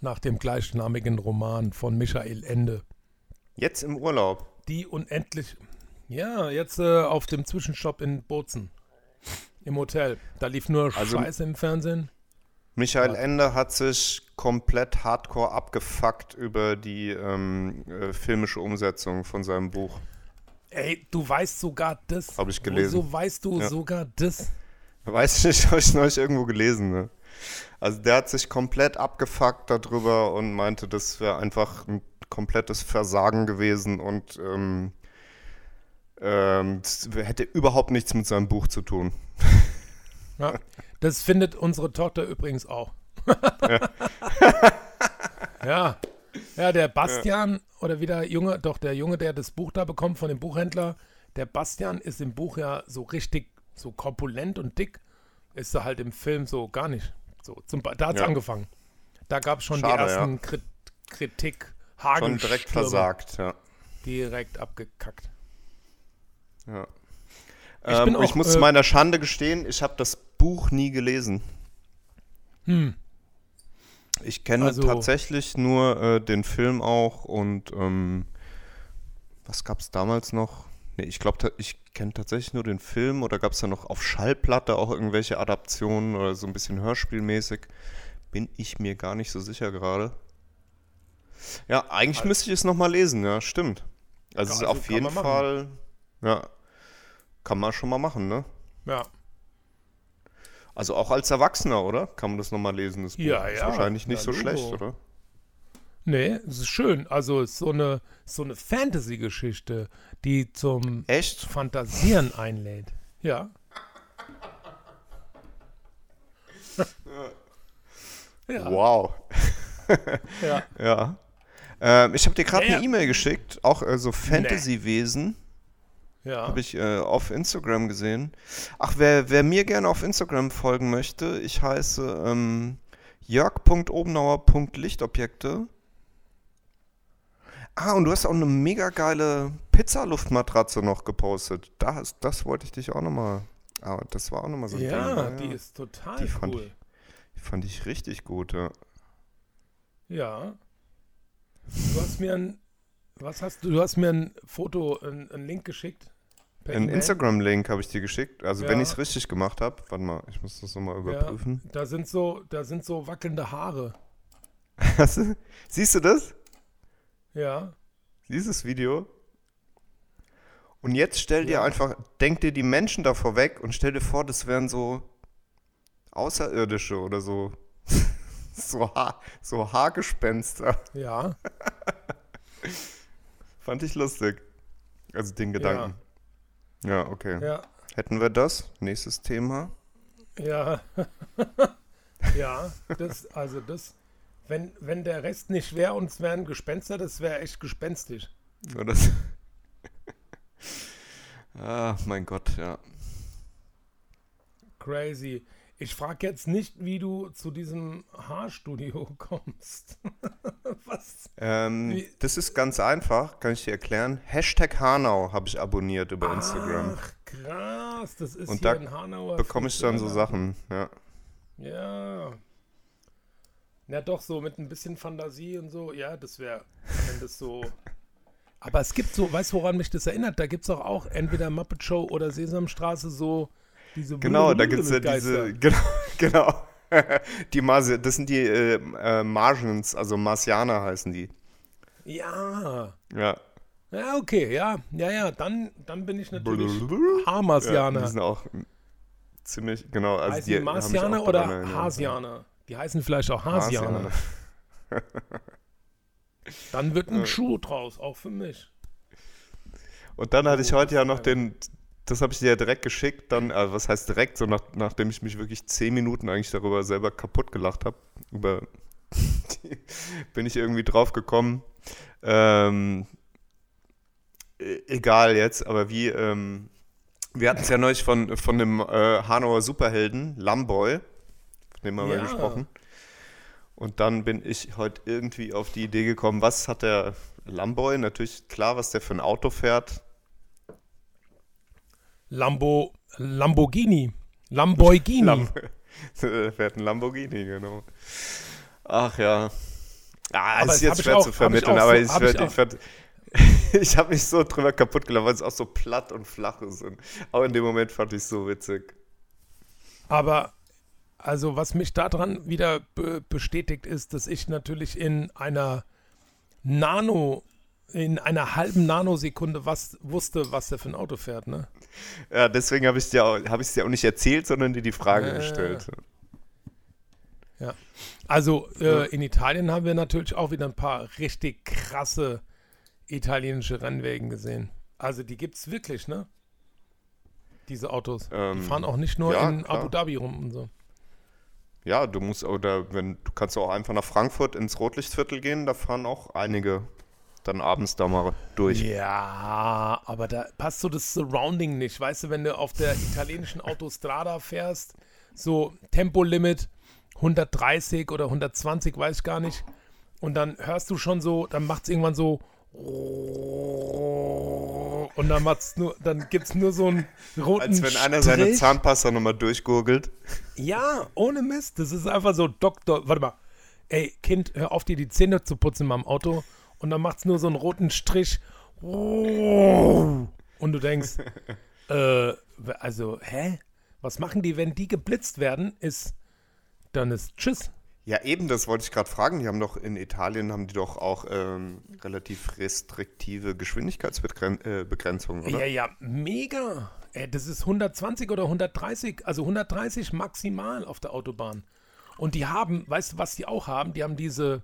nach dem gleichnamigen Roman von Michael Ende. Jetzt im Urlaub. Die unendlich. Ja, jetzt äh, auf dem Zwischenstopp in Bozen. Im Hotel. Da lief nur Also- Scheiße im Fernsehen. Michael? Ende hat sich komplett hardcore abgefuckt über die ähm, äh, filmische Umsetzung von seinem Buch. Ey, du weißt sogar das. Hab ich gelesen. So weißt du Ja. sogar das. Weiß ich nicht, habe ich neulich irgendwo gelesen. Ne? Also der hat sich komplett abgefuckt darüber und meinte, das wäre einfach ein komplettes Versagen gewesen und ähm, ähm, hätte überhaupt nichts mit seinem Buch zu tun. Ja. Das findet unsere Tochter übrigens auch. ja. Ja, der Bastian, oder wie der Junge, doch der Junge, der das Buch da bekommt von dem Buchhändler, der Bastian ist im Buch ja so richtig, so korpulent und dick. Ist er halt im Film so gar nicht. So, zum, da hat es Ja. angefangen. Da gab es schon Schade, die ersten ja. Krit Kritik, Schon Hagelstürme, direkt versagt, ja. direkt abgekackt. Ja. Ich Ähm, bin ich auch, muss äh, zu meiner Schande gestehen, ich habe das Buch nie gelesen. Hm. Ich kenne Also- tatsächlich nur äh, den Film auch und ähm, was gab es damals noch? Nee, ich glaube, ich kenne tatsächlich nur den Film oder gab es da noch auf Schallplatte auch irgendwelche Adaptionen oder so ein bisschen hörspielmäßig? Bin ich mir gar nicht so sicher gerade. Ja, eigentlich müsste ich es nochmal lesen, ja, stimmt. Also, Also auf jeden. Fall, ja, kann man schon mal machen, ne? Ja. Also auch als Erwachsener, oder? Kann man das nochmal lesen? Das Buch Ja, ist ja. wahrscheinlich nicht Ja, so Logo. schlecht, oder? Nee, es ist schön. Also es ist so eine, so eine Fantasy-Geschichte, die zum Echt? Fantasieren einlädt. Ja. ja. Wow. ja. Ja. Ähm, ich habe dir gerade Ja, eine. E-Mail geschickt, auch äh, so Fantasy-Wesen, Ja. habe ich äh, auf Instagram gesehen. Ach, wer, wer mir gerne auf Instagram folgen möchte, ich heiße ähm, jörg.obenauer.lichtobjekte. Ah, und du hast auch eine mega geile Pizzaluftmatratze noch gepostet. Das, das wollte ich dich auch nochmal. Ah, das war auch nochmal so ein ja, Ding. die ist total Die fand cool. Die fand ich richtig gut, ja. Ja. Du hast mir ein, was hast du? Du hast mir ein Foto, ein, ein Link geschickt. Einen. Instagram-Link habe ich dir geschickt. Also wenn Ja. ich es richtig gemacht habe. Warte mal, ich muss das nochmal Ja, überprüfen. da sind so, da sind so wackelnde Haare. Siehst du das? Ja. Dieses Video? Und jetzt stell dir Ja. einfach, denk dir die Menschen davor weg und stell dir vor, das wären so Außerirdische oder so. so, ha so Haargespenster. Ja. Fand ich lustig. Also den Gedanken. Ja, okay. Ja. Hätten wir das? Nächstes Thema. Ja. ja, das, also das, wenn, wenn der Rest nicht wäre und es wären Gespenster, das wäre echt gespenstisch. Nur das. ah, mein Gott, ja. Crazy. Ich frage jetzt nicht, wie du zu diesem Haarstudio kommst. Was? Ähm, das ist ganz einfach, kann ich dir erklären. Hashtag Hanau habe ich abonniert über Instagram. Ach, krass. Das ist Und da in Hanauer. Bekomme ich dann so. Sachen, ja. Ja. Ja, doch, so mit ein bisschen Fantasie und so. Ja, das wäre, wenn das so. Aber es gibt so, weißt du, woran mich das erinnert? Da gibt es auch, auch entweder Muppet Show oder Sesamstraße so diese Genau, da gibt es ja diese, genau, genau. die Marsi das sind die äh, äh, Martians, also Marsianer heißen die. Ja. Ja. Ja, okay, ja. Ja, ja, dann, dann bin ich natürlich Ja, die sind auch ziemlich, genau. Also heißen die Marsianer oder. Hasianer? Die heißen vielleicht auch Hasianer. Dann wird ein Schuh draus, auch für mich. Und dann hatte ich Oh, heute ja noch den, das habe ich dir ja direkt geschickt, dann, äh, was heißt direkt, so nach, nachdem ich mich wirklich zehn Minuten eigentlich darüber selber kaputt gelacht habe, über bin ich irgendwie drauf gekommen. Ähm, e- egal jetzt, aber wie, ähm, wir hatten es ja neulich von, von dem äh, Hanauer Superhelden, Lamboy, von dem haben wir Ja. gesprochen. Und dann bin ich heute irgendwie auf die Idee gekommen, was hat der Lamboy? Natürlich klar, was der für ein Auto fährt. Lambo, Lamborghini. Lamborghini. Lam fährt ein Lamborghini, genau. Ach ja. Ah, Aber ist jetzt ich schwer auch- zu ich vermitteln, aber so- ich hab ich. Ich werd, ich habe mich so drüber kaputt gelacht, weil es auch so platt und flach ist. Und auch in dem Moment fand ich es so witzig. Aber also was mich daran wieder be bestätigt ist, dass ich natürlich in einer Nano, in einer halben Nanosekunde was wusste, was der für ein Auto fährt, ne? Ja, deswegen habe ich es dir, auch- hab dir auch nicht erzählt, sondern dir die Frage Äh. gestellt. Ja. Also äh, in Italien haben wir natürlich auch wieder ein paar richtig krasse italienische Rennwegen gesehen. Also die gibt es wirklich, ne? Diese Autos. die Ähm, fahren auch nicht nur ja, in klar. Abu Dhabi rum und so. Ja, du musst oder wenn du kannst auch einfach nach Frankfurt ins Rotlichtviertel gehen, da fahren auch einige dann abends da mal durch. Ja, aber da passt so das Surrounding nicht. Weißt du, wenn du auf der italienischen Autostrada fährst, so Tempolimit 130 oder 120, weiß ich gar nicht. Und dann hörst du schon so, dann macht es irgendwann so. Und dann macht's nur, dann gibt's nur so einen roten Als wenn einer seine Strich. Zahnpasta nochmal durchgurgelt. Ja, ohne Mist. Das ist einfach so, Doktor, warte mal. Ey, Kind, hör auf, dir die Zähne zu putzen in meinem Auto. Und dann macht's nur so einen roten Strich. Und du denkst, äh, also, hä? Was machen die, wenn die geblitzt werden? Ist, dann ist Tschüss. Ja, eben, das wollte ich gerade fragen. Die haben doch in Italien haben die doch auch ähm, relativ restriktive Geschwindigkeitsbegrenzungen, oder? Ja, ja, mega. Ey, das ist 120 oder 130, also 130 maximal auf der Autobahn. Und die haben, weißt du, was die auch haben? Die haben diese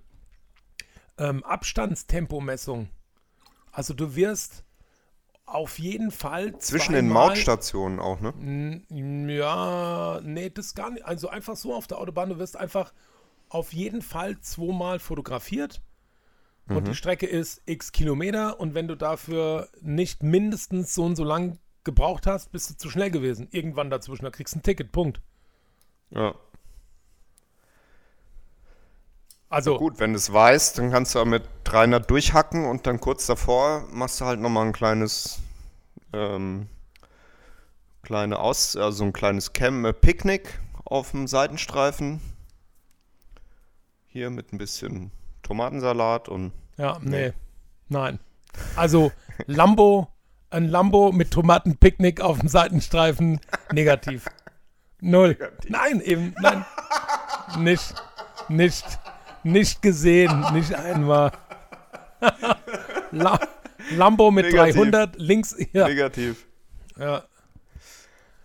ähm, Abstandstempomessung. Also du wirst auf jeden Fall Zwischen den Mautstationen auch, ne? Ja, nee, das gar nicht. Also einfach so auf der Autobahn, du wirst einfach auf jeden Fall zweimal fotografiert. Und die Strecke ist x Kilometer und wenn du dafür nicht mindestens so und so lang gebraucht hast, bist du zu schnell gewesen. Irgendwann dazwischen, da kriegst du ein Ticket, Punkt. Ja. Also, Gut, wenn du es weißt, dann kannst du mit 300 durchhacken und dann kurz davor machst du halt nochmal ein kleines, ähm, kleine Aus, also ein kleines Cam äh, Picknick auf dem Seitenstreifen. Hier mit ein bisschen Tomatensalat und ja, nee, nein. Also, Lambo, ein Lambo mit Tomatenpicknick auf dem Seitenstreifen, negativ. Null. Nein, eben, nein. Nicht, nicht, nicht gesehen, nicht einmal. La Lambo mit Negativ. 300, links, ja, negativ. ja.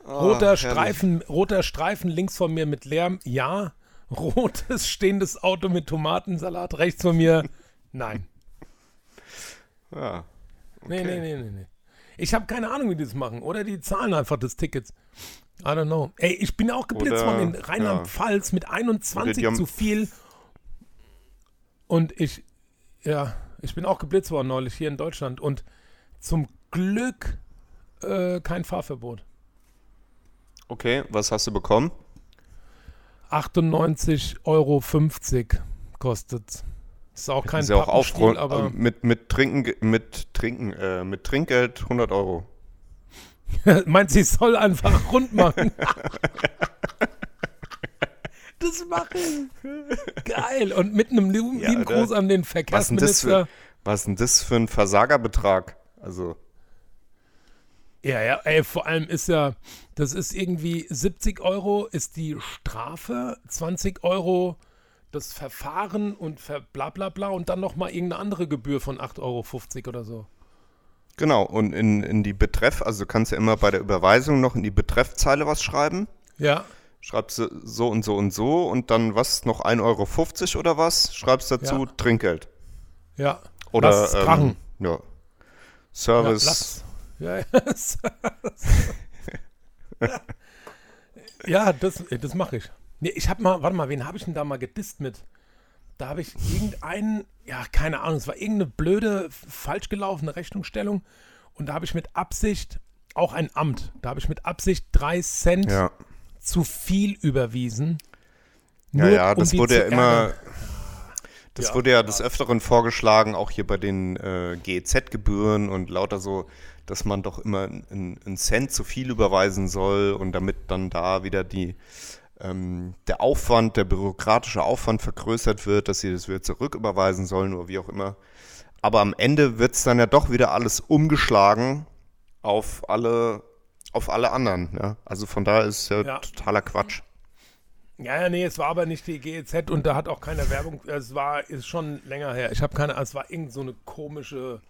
Ah, Roter herrlich. Streifen, roter Streifen links von mir mit Lärm, ja. Rotes stehendes Auto mit Tomatensalat rechts von mir, nein. Ja. Nee, Okay. nee, nee, nee, nee. Ich habe keine Ahnung, wie die das machen. Oder die zahlen einfach des Tickets. I don't know. Ey, ich bin auch geblitzt Oder- worden in Rheinland-Pfalz mit 21 Oder die haben- zu viel. Und ich, ja, ich bin auch geblitzt worden neulich hier in Deutschland. Und zum Glück äh, kein Fahrverbot. Okay, was hast du bekommen? 98,50 Euro kostet Ist auch kein ist ja auch Pappenstiel, aufrund, aber mit, mit Trinken, mit Trinken, äh, mit Trinkgeld 100 Euro. meint sie soll einfach rund machen. das mache ich. Geil. Und mit einem lieben, Ja? Gruß an den Verkehrsminister. was ist denn das für ein Versagerbetrag? Also, Ja, ja, ey, vor allem ist ja, das ist irgendwie 70 Euro ist die Strafe, 20 Euro das Verfahren und ver bla bla bla und dann nochmal irgendeine andere Gebühr von 8,50 Euro oder so. genau, und in, in die Betreff, also du kannst ja immer bei der Überweisung noch in die Betreffzeile was schreiben. Ja, Schreibst du so und so und so und dann was, noch 1,50 Euro oder was? Schreibst dazu Ja. Trinkgeld. ja. Oder, ähm, ja. Service. Ja, ja. ja, das, das mache ich. Nee, ich habe mal, warte mal, wen habe ich denn da mal gedisst mit? Da habe ich irgendeinen, ja, keine Ahnung, es war irgendeine blöde, falsch gelaufene Rechnungsstellung. Und da habe ich mit Absicht, auch ein Amt, da habe ich mit Absicht drei Cent ja. Zu viel überwiesen. Ja, nur ja, um das die wurde ja immer, das Ja, wurde ja des Öfteren vorgeschlagen, auch hier bei den äh, GEZ-Gebühren und lauter so, dass man doch immer einen einen Cent zu viel überweisen soll und damit dann da wieder die, ähm, der Aufwand, der bürokratische Aufwand vergrößert wird, dass sie das wieder zurücküberweisen sollen oder wie auch immer. aber am Ende wird es dann ja doch wieder alles umgeschlagen auf alle, auf alle anderen. Ja? Also von daher ist es ja, Ja. totaler Quatsch. Ja, ja, nee, es war aber nicht die GEZ und da hat auch keine Werbung. Es war, ist schon länger her. Ich habe keine, es war irgend so eine komische.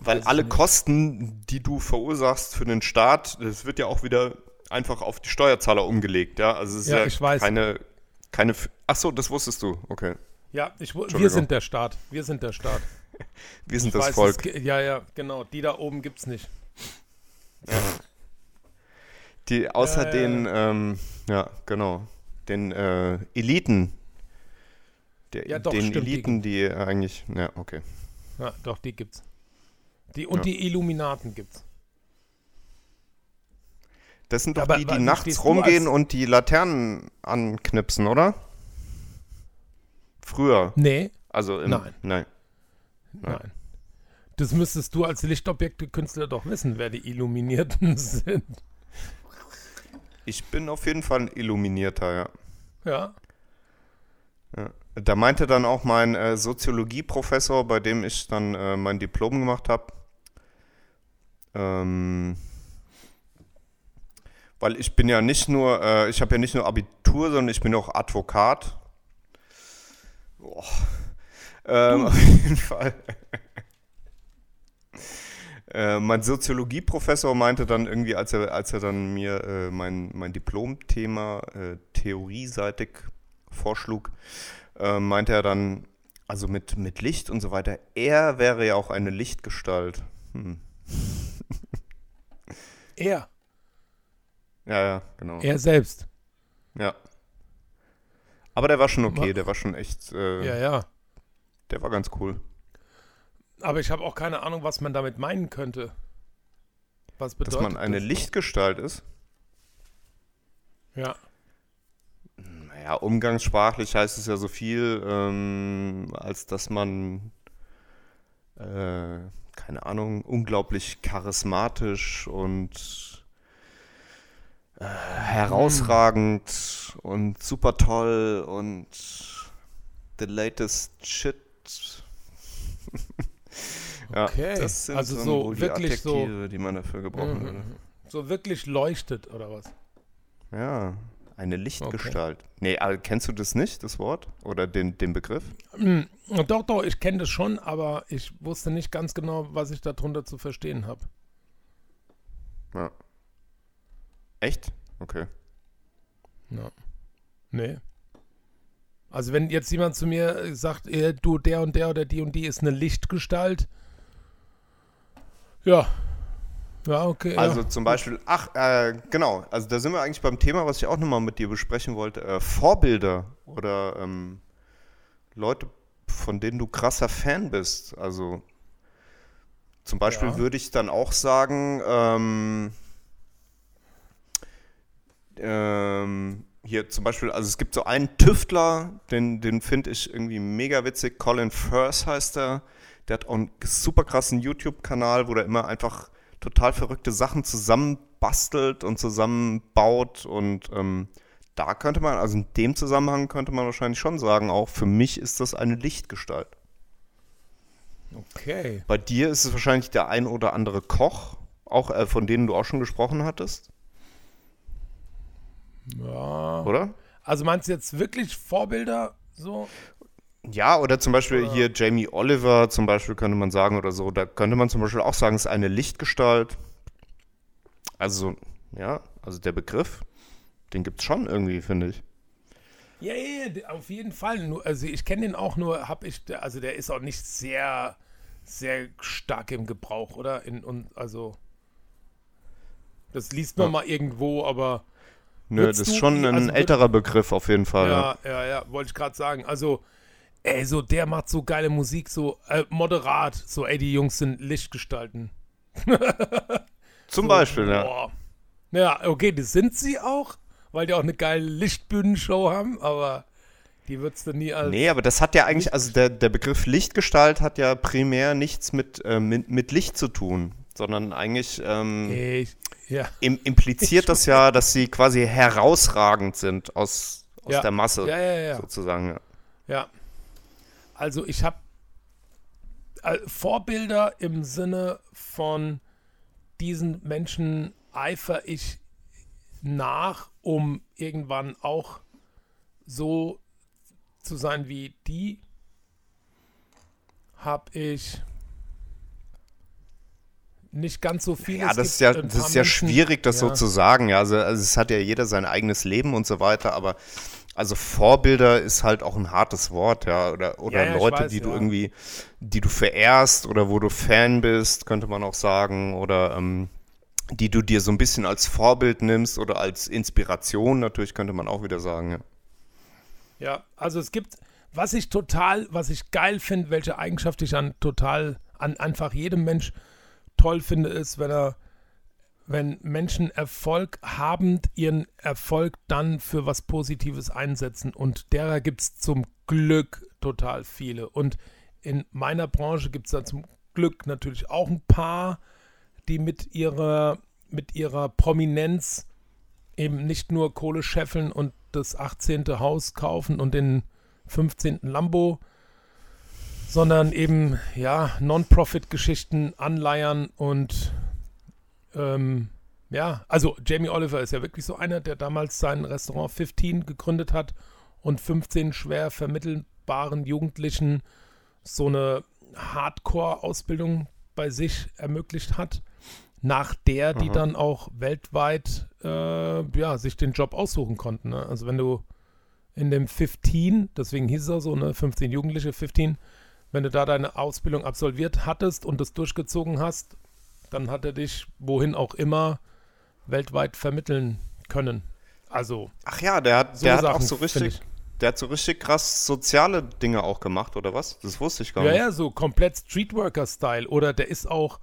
Weil alle ich nicht. Kosten, die du verursachst für den Staat, das wird ja auch wieder einfach auf die Steuerzahler umgelegt. Ja, also es ist Ja, ja, ich weiß. keine, keine. Ach so, das wusstest du. Okay, Ja, ich, wir sind der Staat. Wir sind der Staat. wir sind Ich das weiß, Volk. es ja, ja, genau. Die da oben gibt's nicht. Die außer Äh. den, ähm, ja, genau, den äh, Eliten. Der, Ja, doch, den stimmt, die Eliten, die eigentlich, ja, okay. Ja, doch, die gibt's. Die, und Ja. die Illuminaten gibt's. Das sind doch Aber die, die nachts rumgehen und die Laternen anknipsen, oder? Früher. Nee, Also im, Nein. nein. nein. Das müsstest du als Lichtobjekte-Künstler doch wissen, wer die Illuminierten sind. Ich bin auf jeden Fall ein Illuminierter, ja. Ja. ja. Da meinte dann auch mein äh, Soziologieprofessor, bei dem ich dann äh, mein Diplom gemacht habe, ähm, weil ich bin ja nicht nur, äh, ich habe ja nicht nur Abitur, sondern ich bin auch Advokat. Boah. Ähm, auf jeden Fall. Äh, mein Soziologieprofessor meinte dann irgendwie, als er, als er dann mir äh, mein, mein Diplomthema äh, theorieseitig vorschlug, äh, meinte er dann, also mit, mit Licht und so weiter, er wäre ja auch eine Lichtgestalt. Hm. Er. Ja, ja, genau. Er selbst. Ja. Aber der war schon okay, der war schon echt, äh, Ja, ja. der war ganz cool. Aber ich habe auch keine Ahnung, was man damit meinen könnte. Was Dass bedeutet man eine das? Lichtgestalt ist. Ja. Naja, umgangssprachlich heißt es ja so viel, ähm, als dass man, äh, keine Ahnung, unglaublich charismatisch und äh, herausragend und super toll und the latest shit. ja, Okay, das sind also so die wirklich so- Adjektive, die man dafür gebrauchen würde. Mhm. So wirklich leuchtet oder was? Ja, eine Lichtgestalt. Nee, aber kennst du das nicht, das Wort? Oder den, den Begriff? Mm, Doch, doch, ich kenne das schon, aber ich wusste nicht ganz genau, was ich darunter zu verstehen habe. Ja. Echt? Okay. Ja. Nee. Also wenn jetzt jemand zu mir sagt, eh, du, der und der oder die und die ist eine Lichtgestalt. Ja. Ja, okay. Also ja. zum Beispiel, ach, äh, genau, also da sind wir eigentlich beim Thema, was ich auch nochmal mit dir besprechen wollte. Äh, Vorbilder oder ähm, Leute, von denen du krasser Fan bist. Also zum Beispiel Ja. würde ich dann auch sagen, ähm, ähm, hier zum Beispiel, also es gibt so einen Tüftler, den, den finde ich irgendwie mega witzig, Colin Firth heißt er. Der hat auch einen super krassen YouTube-Kanal, wo der immer einfach total verrückte Sachen zusammenbastelt und zusammenbaut und ähm, da könnte man, also in dem Zusammenhang könnte man wahrscheinlich schon sagen, auch für mich ist das eine Lichtgestalt. okay. Bei dir ist es wahrscheinlich der ein oder andere Koch, auch äh, von denen du auch schon gesprochen hattest, Ja. oder? Also meinst du jetzt wirklich Vorbilder so? Ja, oder zum Beispiel Oder- hier Jamie Oliver, zum Beispiel könnte man sagen oder so. Da könnte man zum Beispiel auch sagen, es ist eine Lichtgestalt. Also, ja, also der Begriff, den gibt es schon irgendwie, finde ich. Ja, ja, ja, auf jeden Fall. Also ich kenne den auch nur, habe ich, also der ist auch nicht sehr, sehr stark im Gebrauch, oder? In, und, also das liest man Ja. mal irgendwo, aber Nö, das ist schon ein also älterer Begriff auf jeden Fall. Ja. ja, ja, ja, wollte ich gerade sagen. Also, ey, so der macht so geile Musik, so äh, moderat, so ey, die Jungs sind Lichtgestalten. Zum so, Beispiel, ja. Boah. Ja, okay, das sind sie auch, weil die auch eine geile Lichtbühnenshow haben, aber die würdest du nie als Nee, aber das hat ja eigentlich, also der, der Begriff Lichtgestalt hat ja primär nichts mit, äh, mit, mit Licht zu tun, sondern eigentlich ähm, Ich, ja, im, impliziert das ja, dass sie quasi herausragend sind aus, aus Ja. der Masse, ja, ja, ja. sozusagen. Ja. Ja. Also ich habe, äh, Vorbilder im Sinne von diesen Menschen eifer ich nach, um irgendwann auch so zu sein wie die, habe ich nicht ganz so viel. Ja, das ist ja, das ist ja schwierig, das ja. so zu sagen. Ja, also, also es hat ja jeder sein eigenes Leben und so weiter, aber also Vorbilder ist halt auch ein hartes Wort, ja. Oder, oder ja, ja, Leute, weiß, die du irgendwie, die du verehrst oder wo du Fan bist, könnte man auch sagen. Oder ähm, die du dir so ein bisschen als Vorbild nimmst oder als Inspiration, natürlich könnte man auch wieder sagen, ja. Ja, also es gibt, was ich total, was ich geil finde, welche Eigenschaft ich an total, an einfach jedem Mensch toll finde, ist, wenn er, wenn Menschen Erfolg habend ihren Erfolg dann für was Positives einsetzen. Und derer gibt es zum Glück total viele. Und in meiner Branche gibt es da zum Glück natürlich auch ein paar, die mit ihrer, mit ihrer Prominenz eben nicht nur Kohle scheffeln und das 18. Haus kaufen und den 15. Lambo, sondern eben ja Non-Profit-Geschichten anleiern und ähm, ja, also Jamie Oliver ist ja wirklich so einer, der damals sein Restaurant 15 gegründet hat und 15 schwer vermittelbaren Jugendlichen so eine Hardcore-Ausbildung bei sich ermöglicht hat, nach der die Aha. dann auch weltweit äh, ja, sich den Job aussuchen konnten. Ne? Also wenn du in dem 15, deswegen hieß es auch so, ne, 15 Jugendliche, 15, wenn du da deine Ausbildung absolviert hattest und das durchgezogen hast, dann hat er dich wohin auch immer weltweit vermitteln können. Also. Ach ja, der hat, so der hat auch so richtig. Der hat so richtig krass soziale Dinge auch gemacht, oder was? Das wusste ich gar ja, nicht. Ja, ja, so komplett Streetworker-Style. Oder der ist auch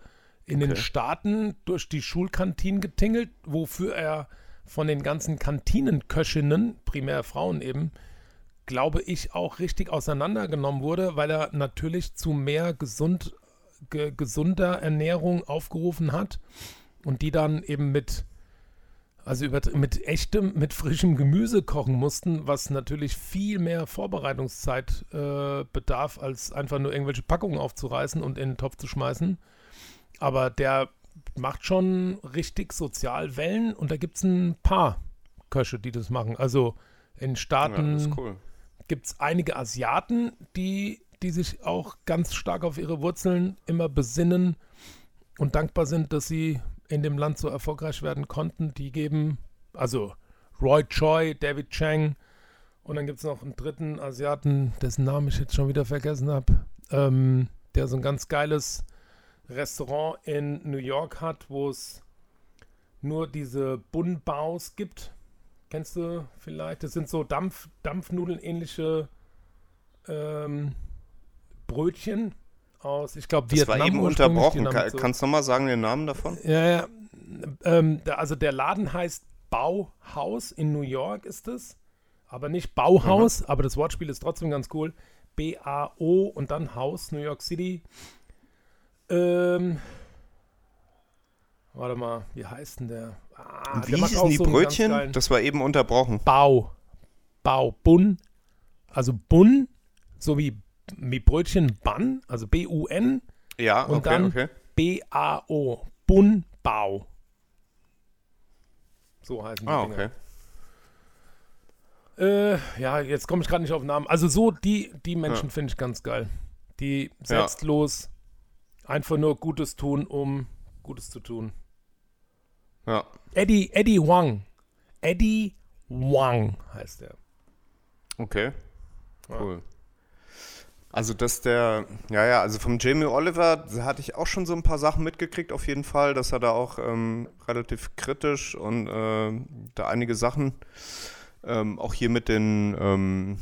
in okay. den Staaten durch die Schulkantinen getingelt, wofür er von den ganzen Kantinenköchinnen, primär Frauen eben, glaube ich, auch richtig auseinandergenommen wurde, weil er natürlich zu mehr gesund, ge, gesunder Ernährung aufgerufen hat und die dann eben mit, also über, mit echtem, mit frischem Gemüse kochen mussten, was natürlich viel mehr Vorbereitungszeit äh, bedarf, als einfach nur irgendwelche Packungen aufzureißen und in den Topf zu schmeißen. Aber der macht schon richtig Sozialwellen und da gibt es ein paar Köche, die das machen. Also in Staaten ja, cool. Gibt es einige Asiaten, die, die sich auch ganz stark auf ihre Wurzeln immer besinnen und dankbar sind, dass sie in dem Land so erfolgreich werden konnten. Die geben, also Roy Choi, David Chang und dann gibt es noch einen dritten Asiaten, dessen Namen ich jetzt schon wieder vergessen habe, ähm, der so ein ganz geiles Restaurant in New York hat, wo es nur diese Bunbaus gibt. Kennst du vielleicht? Das sind so Dampf, Dampfnudeln-ähnliche ähm, Brötchen aus, ich glaube, Vietnam. Das war eben unterbrochen. Kann, so kannst du nochmal sagen den Namen davon? Ja, ja. Ähm, also der Laden heißt Bauhaus in New York ist es. Aber nicht Bauhaus, mhm. aber das Wortspiel ist trotzdem ganz cool. B-A-O und dann Haus, New York City. Ähm, warte mal, wie heißt denn der? Ah, wie der hießen die so Brötchen? Das war eben unterbrochen. Bau. Bau. Bun. Also Bun, so wie, wie Brötchen Bann, also B-U-N. Ja, und okay, dann okay. B-A-O. Bun Bau. So heißen die ah, Dinge. okay. Äh, ja, jetzt komme ich gerade nicht auf den Namen. Also so, die, die Menschen ja. finde ich ganz geil. Die selbstlos ja Einfach nur Gutes tun, um Gutes zu tun. Ja. Eddie, Eddie Wang. Eddie Wang heißt er. Okay. Cool. Also, dass der, ja, ja, also vom Jamie Oliver hatte ich auch schon so ein paar Sachen mitgekriegt, auf jeden Fall, dass er da auch ähm, relativ kritisch und äh, da einige Sachen, ähm, auch hier mit den, ähm,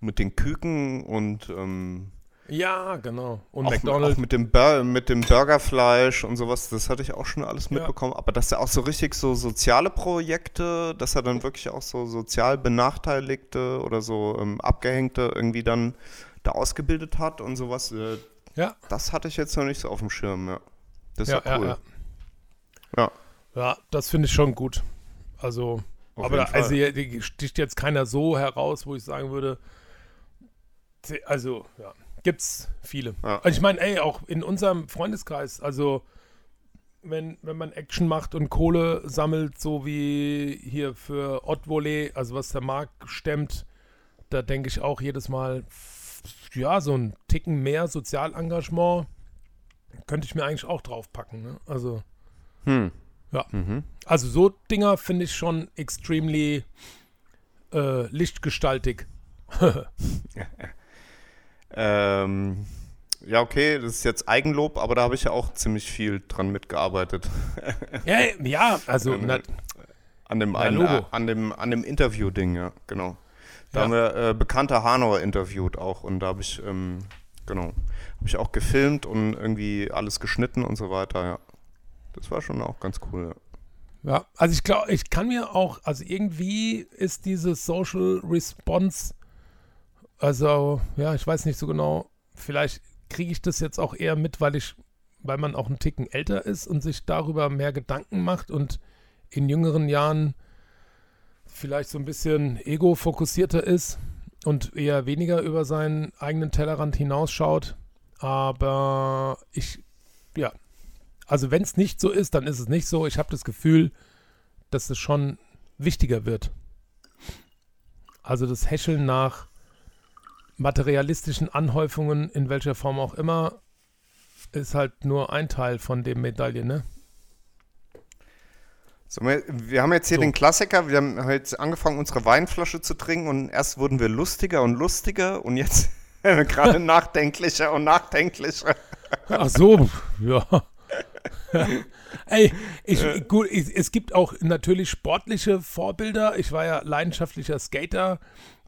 mit den Küken und ähm, ja, genau. Und auch, McDonald's. Auch mit dem, Bur mit dem Burgerfleisch und sowas, das hatte ich auch schon alles mitbekommen. Ja. Aber dass er auch so richtig so soziale Projekte, dass er dann wirklich auch so sozial Benachteiligte oder so ähm, Abgehängte irgendwie dann da ausgebildet hat und sowas, äh, ja. das hatte ich jetzt noch nicht so auf dem Schirm, ja. Das ist ja, ja cool. Ja, ja. das finde ich schon gut. Also, auf aber da, also sticht jetzt keiner so heraus, wo ich sagen würde, also, ja Gibt's viele. Ja. Also ich meine, ey, auch in unserem Freundeskreis, also wenn, wenn man Action macht und Kohle sammelt, so wie hier für Ott Volley, also was der Markt stemmt, da denke ich auch jedes Mal, ja, so ein Ticken mehr Sozialengagement könnte ich mir eigentlich auch draufpacken. Ne? Also, Hm. ja. Mhm. Also so Dinger finde ich schon extremely äh, lichtgestaltig. Ähm, ja, okay, das ist jetzt Eigenlob, aber da habe ich ja auch ziemlich viel dran mitgearbeitet. ja, ja, also Ähm, An dem, einen, äh, an dem, an dem Interview-Ding, ja, genau. Da Ja. haben wir äh, bekannte Hanauer interviewt auch und da habe ich, ähm, genau, habe ich auch gefilmt und irgendwie alles geschnitten und so weiter, ja. Das war schon auch ganz cool, ja. Ja, also ich glaube, ich kann mir auch, also irgendwie ist diese Social Response, also ja, ich weiß nicht so genau, vielleicht kriege ich das jetzt auch eher mit, weil ich, weil man auch einen Ticken älter ist und sich darüber mehr Gedanken macht und in jüngeren Jahren vielleicht so ein bisschen ego-fokussierter ist und eher weniger über seinen eigenen Tellerrand hinausschaut. Aber ich, ja, also wenn es nicht so ist, dann ist es nicht so. Ich habe das Gefühl, dass es schon wichtiger wird. Also das Häscheln nach materialistischen Anhäufungen, in welcher Form auch immer, ist halt nur ein Teil von dem Medaille, ne? So, wir, wir haben jetzt hier So. den Klassiker, wir haben jetzt angefangen, unsere Weinflasche zu trinken und erst wurden wir lustiger und lustiger und jetzt gerade nachdenklicher und nachdenklicher. Ach so, ja. Ey, ich, gut, ich, es gibt auch natürlich sportliche Vorbilder. Ich war ja leidenschaftlicher Skater.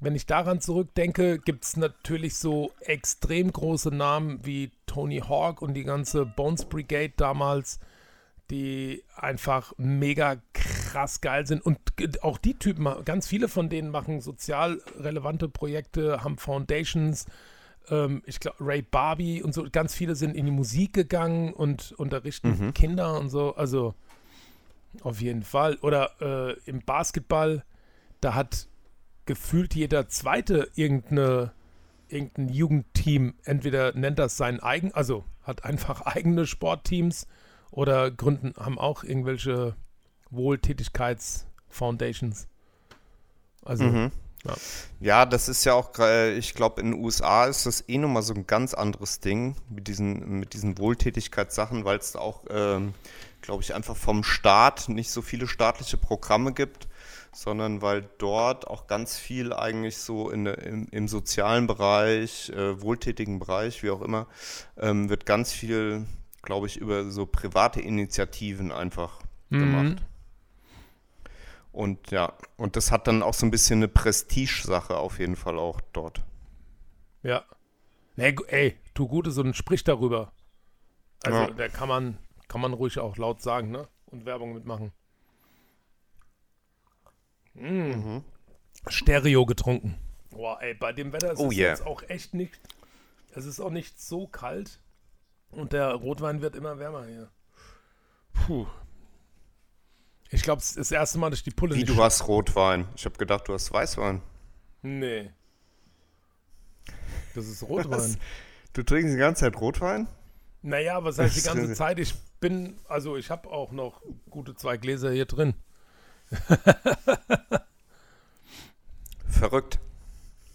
Wenn ich daran zurückdenke, gibt es natürlich so extrem große Namen wie Tony Hawk und die ganze Bones Brigade damals, die einfach mega krass geil sind. Und auch die Typen, ganz viele von denen machen sozial relevante Projekte, haben Foundations, ähm, ich glaube, Ray Barbie und so, ganz viele sind in die Musik gegangen und unterrichten Kinder und so. Also auf jeden Fall. Oder äh, im Basketball, da hat gefühlt jeder Zweite irgendeine, irgendein Jugendteam, entweder nennt das sein eigen, also hat einfach eigene Sportteams oder gründen, haben auch irgendwelche Wohltätigkeits-Foundations. Also, Mhm. Ja. Ja, das ist ja auch, ich glaube, in den USA ist das eh nochmal so ein ganz anderes Ding mit diesen, mit diesen Wohltätigkeitssachen, weil es auch, ähm, glaube ich, einfach vom Staat nicht so viele staatliche Programme gibt, sondern weil dort auch ganz viel eigentlich so in, im, im sozialen Bereich, äh, wohltätigen Bereich, wie auch immer, ähm, wird ganz viel, glaube ich, über so private Initiativen einfach gemacht. Und ja, und das hat dann auch so ein bisschen eine Prestigesache auf jeden Fall auch dort. Ja. Nee, ey, tu Gutes und sprich darüber. Also, Ja. da kann man, kann man ruhig auch laut sagen, ne? Und Werbung mitmachen. Mm. Stereo getrunken. Boah, ey, bei dem Wetter ist Oh es yeah. jetzt auch echt nicht. Es ist auch nicht so kalt. Und der Rotwein wird immer wärmer hier. Puh. Ich glaube, es ist das erste Mal, dass ich die Pulle Wie, du hast Rotwein. Ich habe gedacht, du hast Weißwein. Nee. Das ist Rotwein. Du trinkst die ganze Zeit Rotwein? Naja, was heißt die ganze Zeit? Ich bin, also ich habe auch noch gute zwei Gläser hier drin. Verrückt.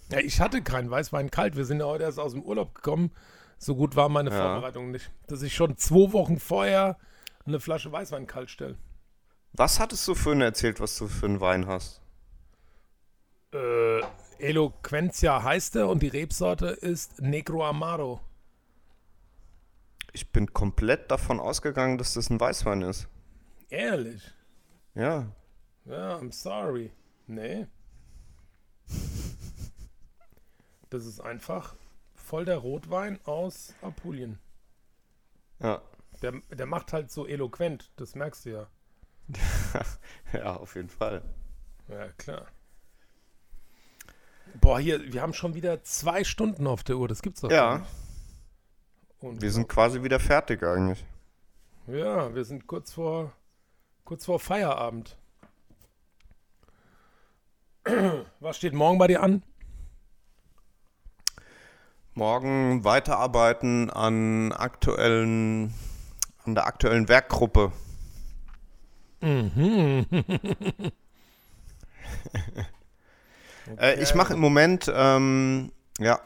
Ja, ich hatte keinen Weißwein kalt. Wir sind ja heute erst aus dem Urlaub gekommen. So gut war meine Ja. Vorbereitung nicht, dass ich schon zwei Wochen vorher eine Flasche Weißwein kalt stelle. Was hattest du vorhin erzählt, was du für einen Wein hast? Äh, Eloquentia heißt er und die Rebsorte ist Negro Amaro. Ich bin komplett davon ausgegangen, dass das ein Weißwein ist. Ehrlich? Ja. Ja, I'm sorry. Nee. Das ist einfach voll der Rotwein aus Apulien. Ja. Der, der macht halt so eloquent, das merkst du ja. Ja, auf jeden Fall. Ja, klar. Boah, hier, wir haben schon wieder zwei Stunden auf der Uhr, das gibt's doch Ja, nicht. Und wir sind quasi wieder fertig eigentlich. ja, wir sind kurz vor, kurz vor Feierabend. Was steht morgen bei dir an? Morgen weiterarbeiten an aktuellen, an der aktuellen Werkgruppe. Mhm. Äh, ich mache im Moment, ähm, ja,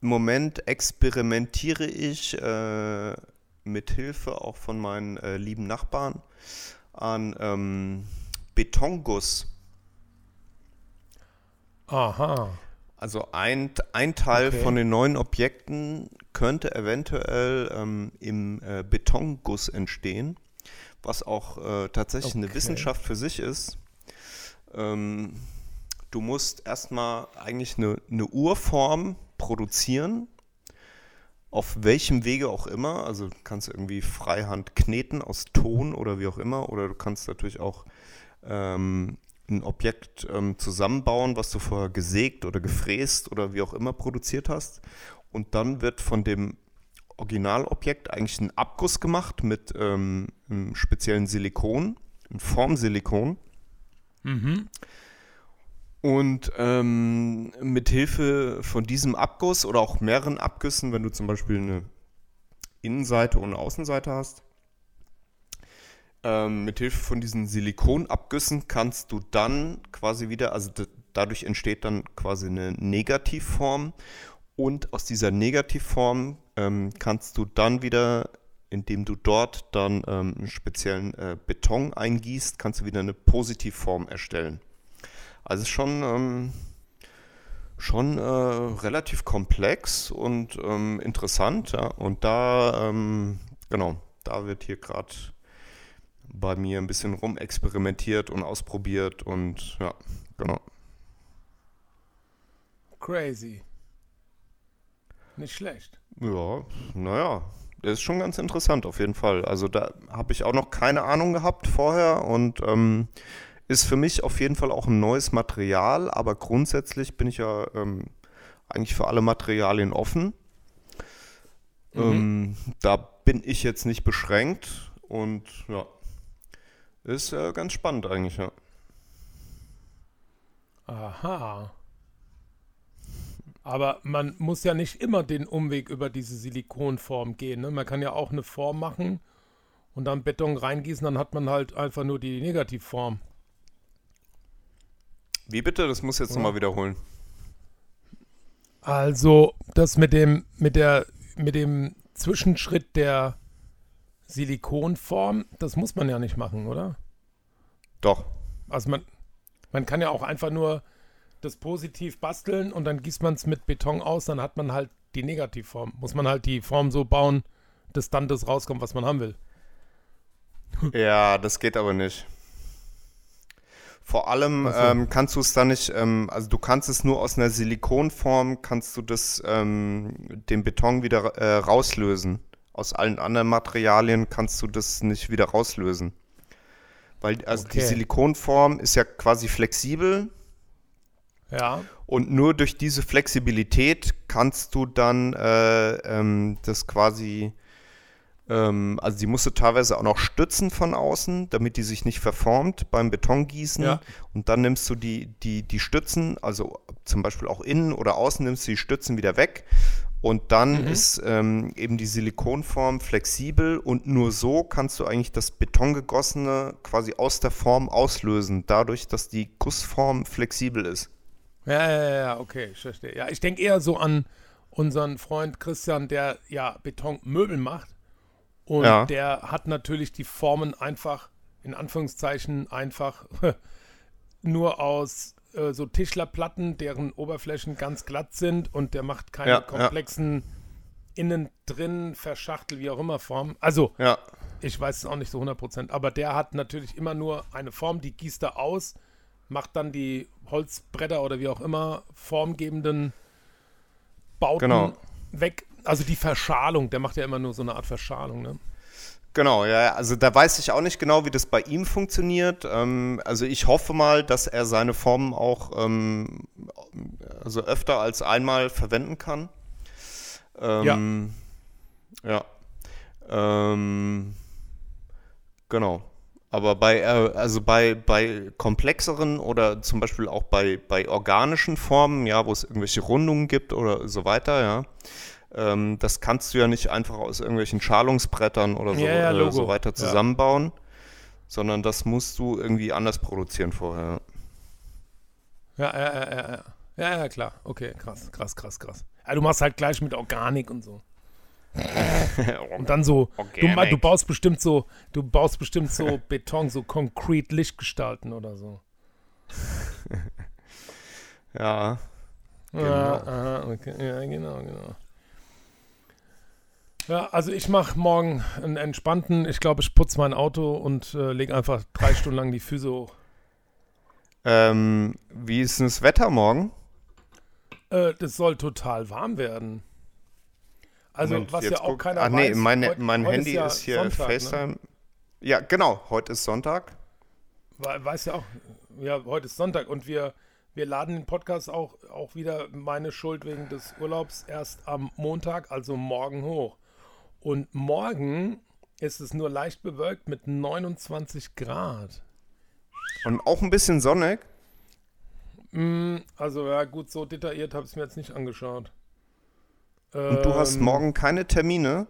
im Moment experimentiere ich äh, mit Hilfe auch von meinen äh, lieben Nachbarn an ähm, Betonguss. Aha. Also ein, ein Teil Okay. von den neuen Objekten könnte eventuell ähm, im äh, Betonguss entstehen, was auch äh, tatsächlich eine Okay. Wissenschaft für sich ist. Ähm, du musst erstmal eigentlich eine, eine Urform produzieren, auf welchem Wege auch immer. Also du kannst irgendwie freihand kneten aus Ton oder wie auch immer, oder du kannst natürlich auch ähm, ein Objekt ähm, zusammenbauen, was du vorher gesägt oder gefräst oder wie auch immer produziert hast. Und dann wird von dem Originalobjekt eigentlich ein Abguss gemacht mit ähm, einem speziellen Silikon, einem Formsilikon. Mhm. Und ähm, mit Hilfe von diesem Abguss oder auch mehreren Abgüssen, wenn du zum Beispiel eine Innenseite und eine Außenseite hast, ähm, mit Hilfe von diesen Silikonabgüssen kannst du dann quasi wieder, also dadurch entsteht dann quasi eine Negativform und aus dieser Negativform ähm, kannst du dann wieder, indem du dort dann ähm, einen speziellen äh, Beton eingießt, kannst du wieder eine Positivform erstellen. Also schon, ähm, schon äh, relativ komplex und ähm, interessant, ja. Und da, ähm, genau, da wird hier gerade bei mir ein bisschen rumexperimentiert und ausprobiert und ja, genau. Crazy. Nicht schlecht. Ja, naja, das ist schon ganz interessant auf jeden Fall. Also da habe ich auch noch keine Ahnung gehabt vorher und ähm, ist für mich auf jeden Fall auch ein neues Material, aber grundsätzlich bin ich ja ähm, eigentlich für alle Materialien offen. Ähm, da bin ich jetzt nicht beschränkt und ja, ist äh, ganz spannend eigentlich, ja. Aha. Aber man muss ja nicht immer den Umweg über diese Silikonform gehen. Ne? Man kann ja auch eine Form machen und dann Beton reingießen, dann hat man halt einfach nur die Negativform. Wie bitte? Das muss ich jetzt nochmal wiederholen. Also das mit dem, mit der, mit dem Zwischenschritt der Silikonform, das muss man ja nicht machen, oder? Doch. Also man, man kann ja auch einfach nur das positiv basteln und dann gießt man es mit Beton aus, dann hat man halt die Negativform. Muss man halt die Form so bauen, dass dann das rauskommt, was man haben will. Ja, das geht aber nicht. Vor allem so. ähm, kannst du es dann nicht, ähm, also du kannst es nur aus einer Silikonform, kannst du das, ähm, den Beton wieder äh, rauslösen. Aus allen anderen Materialien kannst du das nicht wieder rauslösen. Weil also die Okay. Silikonform ist ja quasi flexibel Ja, und nur durch diese Flexibilität kannst du dann äh, ähm, das quasi, ähm, also die musst du teilweise auch noch stützen von außen, damit die sich nicht verformt beim Betongießen. Ja. Und dann nimmst du die, die, die Stützen, also zum Beispiel auch innen oder außen nimmst du die Stützen wieder weg. Und dann Mhm. ist ähm, eben die Silikonform flexibel und nur so kannst du eigentlich das Betongegossene quasi aus der Form auslösen, dadurch, dass die Gussform flexibel ist. Ja, ja, ja, ja, okay, ich verstehe. Ja, ich denke eher so an unseren Freund Christian, der ja Betonmöbel macht. Und Ja. der hat natürlich die Formen einfach, in Anführungszeichen, einfach nur aus äh, so Tischlerplatten, deren Oberflächen ganz glatt sind und der macht keine Ja, ja. komplexen innen drin verschachtel, wie auch immer Formen. Also, Ja, ich weiß es auch nicht so 100%, aber der hat natürlich immer nur eine Form, die gießt er aus, macht dann die Holzbretter oder wie auch immer formgebenden Bauten Genau. weg. Also die Verschalung, der macht ja immer nur so eine Art Verschalung, ne? Genau, ja, also da weiß ich auch nicht genau, wie das bei ihm funktioniert. Ähm, also ich hoffe mal, dass er seine Formen auch ähm, also öfter als einmal verwenden kann. Ähm, ja. Ja. Ähm, genau. Aber bei, äh, also bei, bei komplexeren oder zum Beispiel auch bei, bei organischen Formen, ja, wo es irgendwelche Rundungen gibt oder so weiter, ja, ähm, das kannst du ja nicht einfach aus irgendwelchen Schalungsbrettern oder so, Ja, ja, äh, so weiter Ja. zusammenbauen, sondern das musst du irgendwie anders produzieren vorher. Ja, ja, ja, ja, ja. Ja, ja, klar. Okay, krass, krass, krass, krass. Ja, du machst halt gleich mit Organik und so. Und dann so, du, du baust bestimmt so, du baust bestimmt so Beton, so konkret Lichtgestalten oder so. Ja, Ja, Genau. aha, okay. ja, genau, genau. Ja, also ich mache morgen einen entspannten, ich glaube, ich putze mein Auto und äh, lege einfach drei Stunden lang die Füße hoch. ähm, wie ist denn das Wetter morgen? Äh, das soll total warm werden. Also, Moment, was ja auch guck- keiner Ach nee, weiß. mein, heut- mein heute Handy ja ist hier Sonntag, Ne? FaceTime. Ja, genau, heute ist Sonntag. We- Weiß ja auch, ja, heute ist Sonntag und wir, wir laden den Podcast auch, auch wieder meine Schuld wegen des Urlaubs erst am Montag, also morgen hoch. Und morgen ist es nur leicht bewölkt mit 29 Grad. Und auch ein bisschen sonnig. Mm, Also ja, gut, so detailliert habe ich es mir jetzt nicht angeschaut. Und du hast Ähm, morgen keine Termine?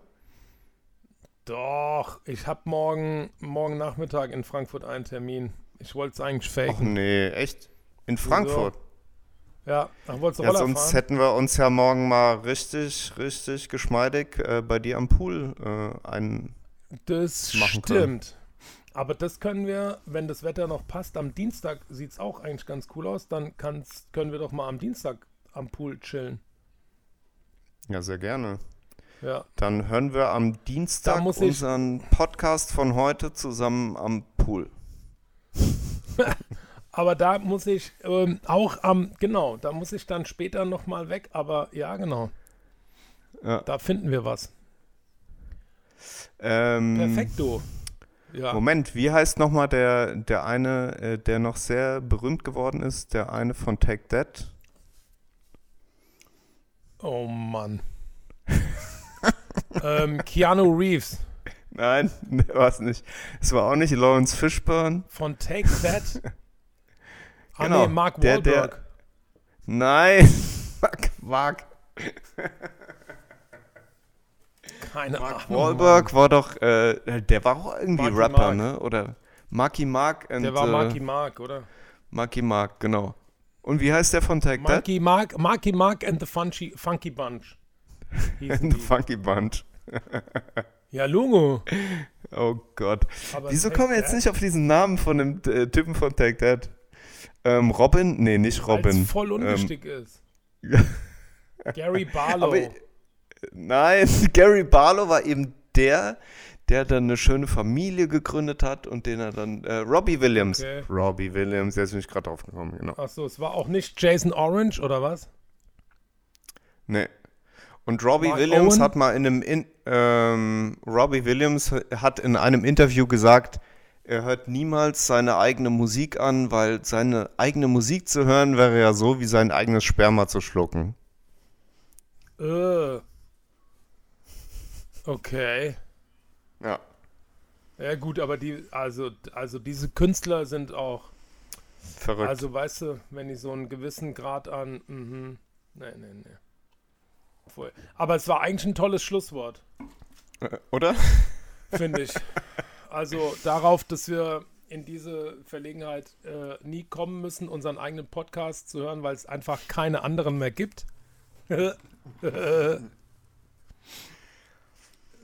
Doch, ich habe morgen, morgen Nachmittag in Frankfurt einen Termin. Ich wollte es eigentlich Ach faken. nee, echt? In Frankfurt? Ja, ach, wolltest du Ja, sonst fahren? hätten wir uns ja morgen mal richtig, richtig geschmeidig äh, bei dir am Pool äh, einen. Das machen können. stimmt. Aber das können wir, wenn das Wetter noch passt, am Dienstag sieht es auch eigentlich ganz cool aus, dann können wir doch mal am Dienstag am Pool chillen. Ja, sehr gerne. Ja. Dann hören wir am Dienstag unseren Podcast von heute zusammen am Pool. Aber da muss ich ähm, auch am, genau, da muss ich dann später nochmal weg, aber ja, genau. Ja. Da finden wir was. Ähm, Perfekto. Ja. Moment, wie heißt nochmal der, der eine, äh, der noch sehr berühmt geworden ist? Der eine von Take That? Oh Mann. ähm, Keanu Reeves Nein, war es nicht. Es war auch nicht Lawrence Fishburne. von Take That. Ah, Genau, nee, Mark der- der- Wahlberg. Nein, Mark, Mark, Keine Mark Ahnung. Wahlberg war doch, äh, der war auch irgendwie Marky Rapper, Mark. ne? Oder Marky Mark und Der war äh, Marky Mark, oder? Marky Mark, genau. Und wie heißt der von Take That? Marky Mark, Marky Mark and the Funky, Funky Bunch. hießen The. Funky Bunch. Ja, Lungo. Oh Gott. Aber Wieso kommen wir jetzt That? nicht auf diesen Namen von dem äh, Typen von Take That? Ähm, Robin? Nee, nicht Weil's Robin. voll Ähm, unwichtig ist. Gary Barlow. Aber, nein, Gary Barlow war eben der, der dann eine schöne Familie gegründet hat und den er dann, äh, Robbie Williams. Okay. Robbie Williams, jetzt bin ich gerade drauf gekommen, genau. Achso, es war auch nicht Jason Orange, oder was? Nee. Und Robbie Mark Williams Owen? hat mal in einem, in, ähm, Robbie Williams hat in einem Interview gesagt, er hört niemals seine eigene Musik an, weil seine eigene Musik zu hören wäre ja so, wie sein eigenes Sperma zu schlucken. Äh. Okay. Ja. Gut, aber die, also, also diese Künstler sind auch, Verrückt. also weißt du, wenn die so einen gewissen Grad an, mhm, nee, nee, nee. Voll. Aber es war eigentlich ein tolles Schlusswort, Äh, Oder? finde ich. Also darauf, dass wir in diese Verlegenheit äh, nie kommen müssen, unseren eigenen Podcast zu hören, weil es einfach keine anderen mehr gibt.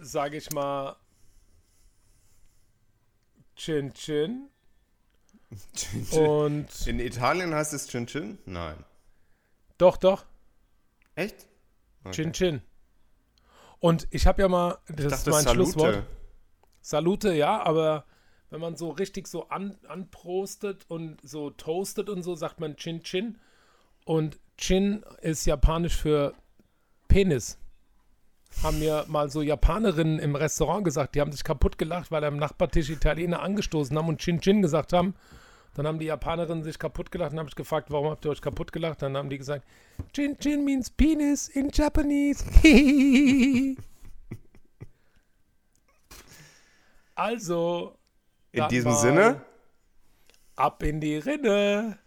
Sage ich mal, Chin Chin. Und In Italien heißt es Chin Chin? Nein. doch, doch, Echt? Chin Chin. Und ich habe ja mal, das ist mein Schlusswort. Salute, ja, aber wenn man so richtig so an, anprostet und so toastet und so, sagt man Chin Chin. Und Chin ist japanisch für Penis. Haben mir mal so Japanerinnen im Restaurant gesagt, die haben sich kaputt gelacht, weil am Nachbartisch Italiener angestoßen haben und Chin Chin gesagt haben. Dann haben die Japanerinnen sich kaputt gelacht und habe ich gefragt, warum habt ihr euch kaputt gelacht? Dann haben die gesagt, Chin Chin means penis in Japanese. also, In diesem Sinne, Ab in die Rinne.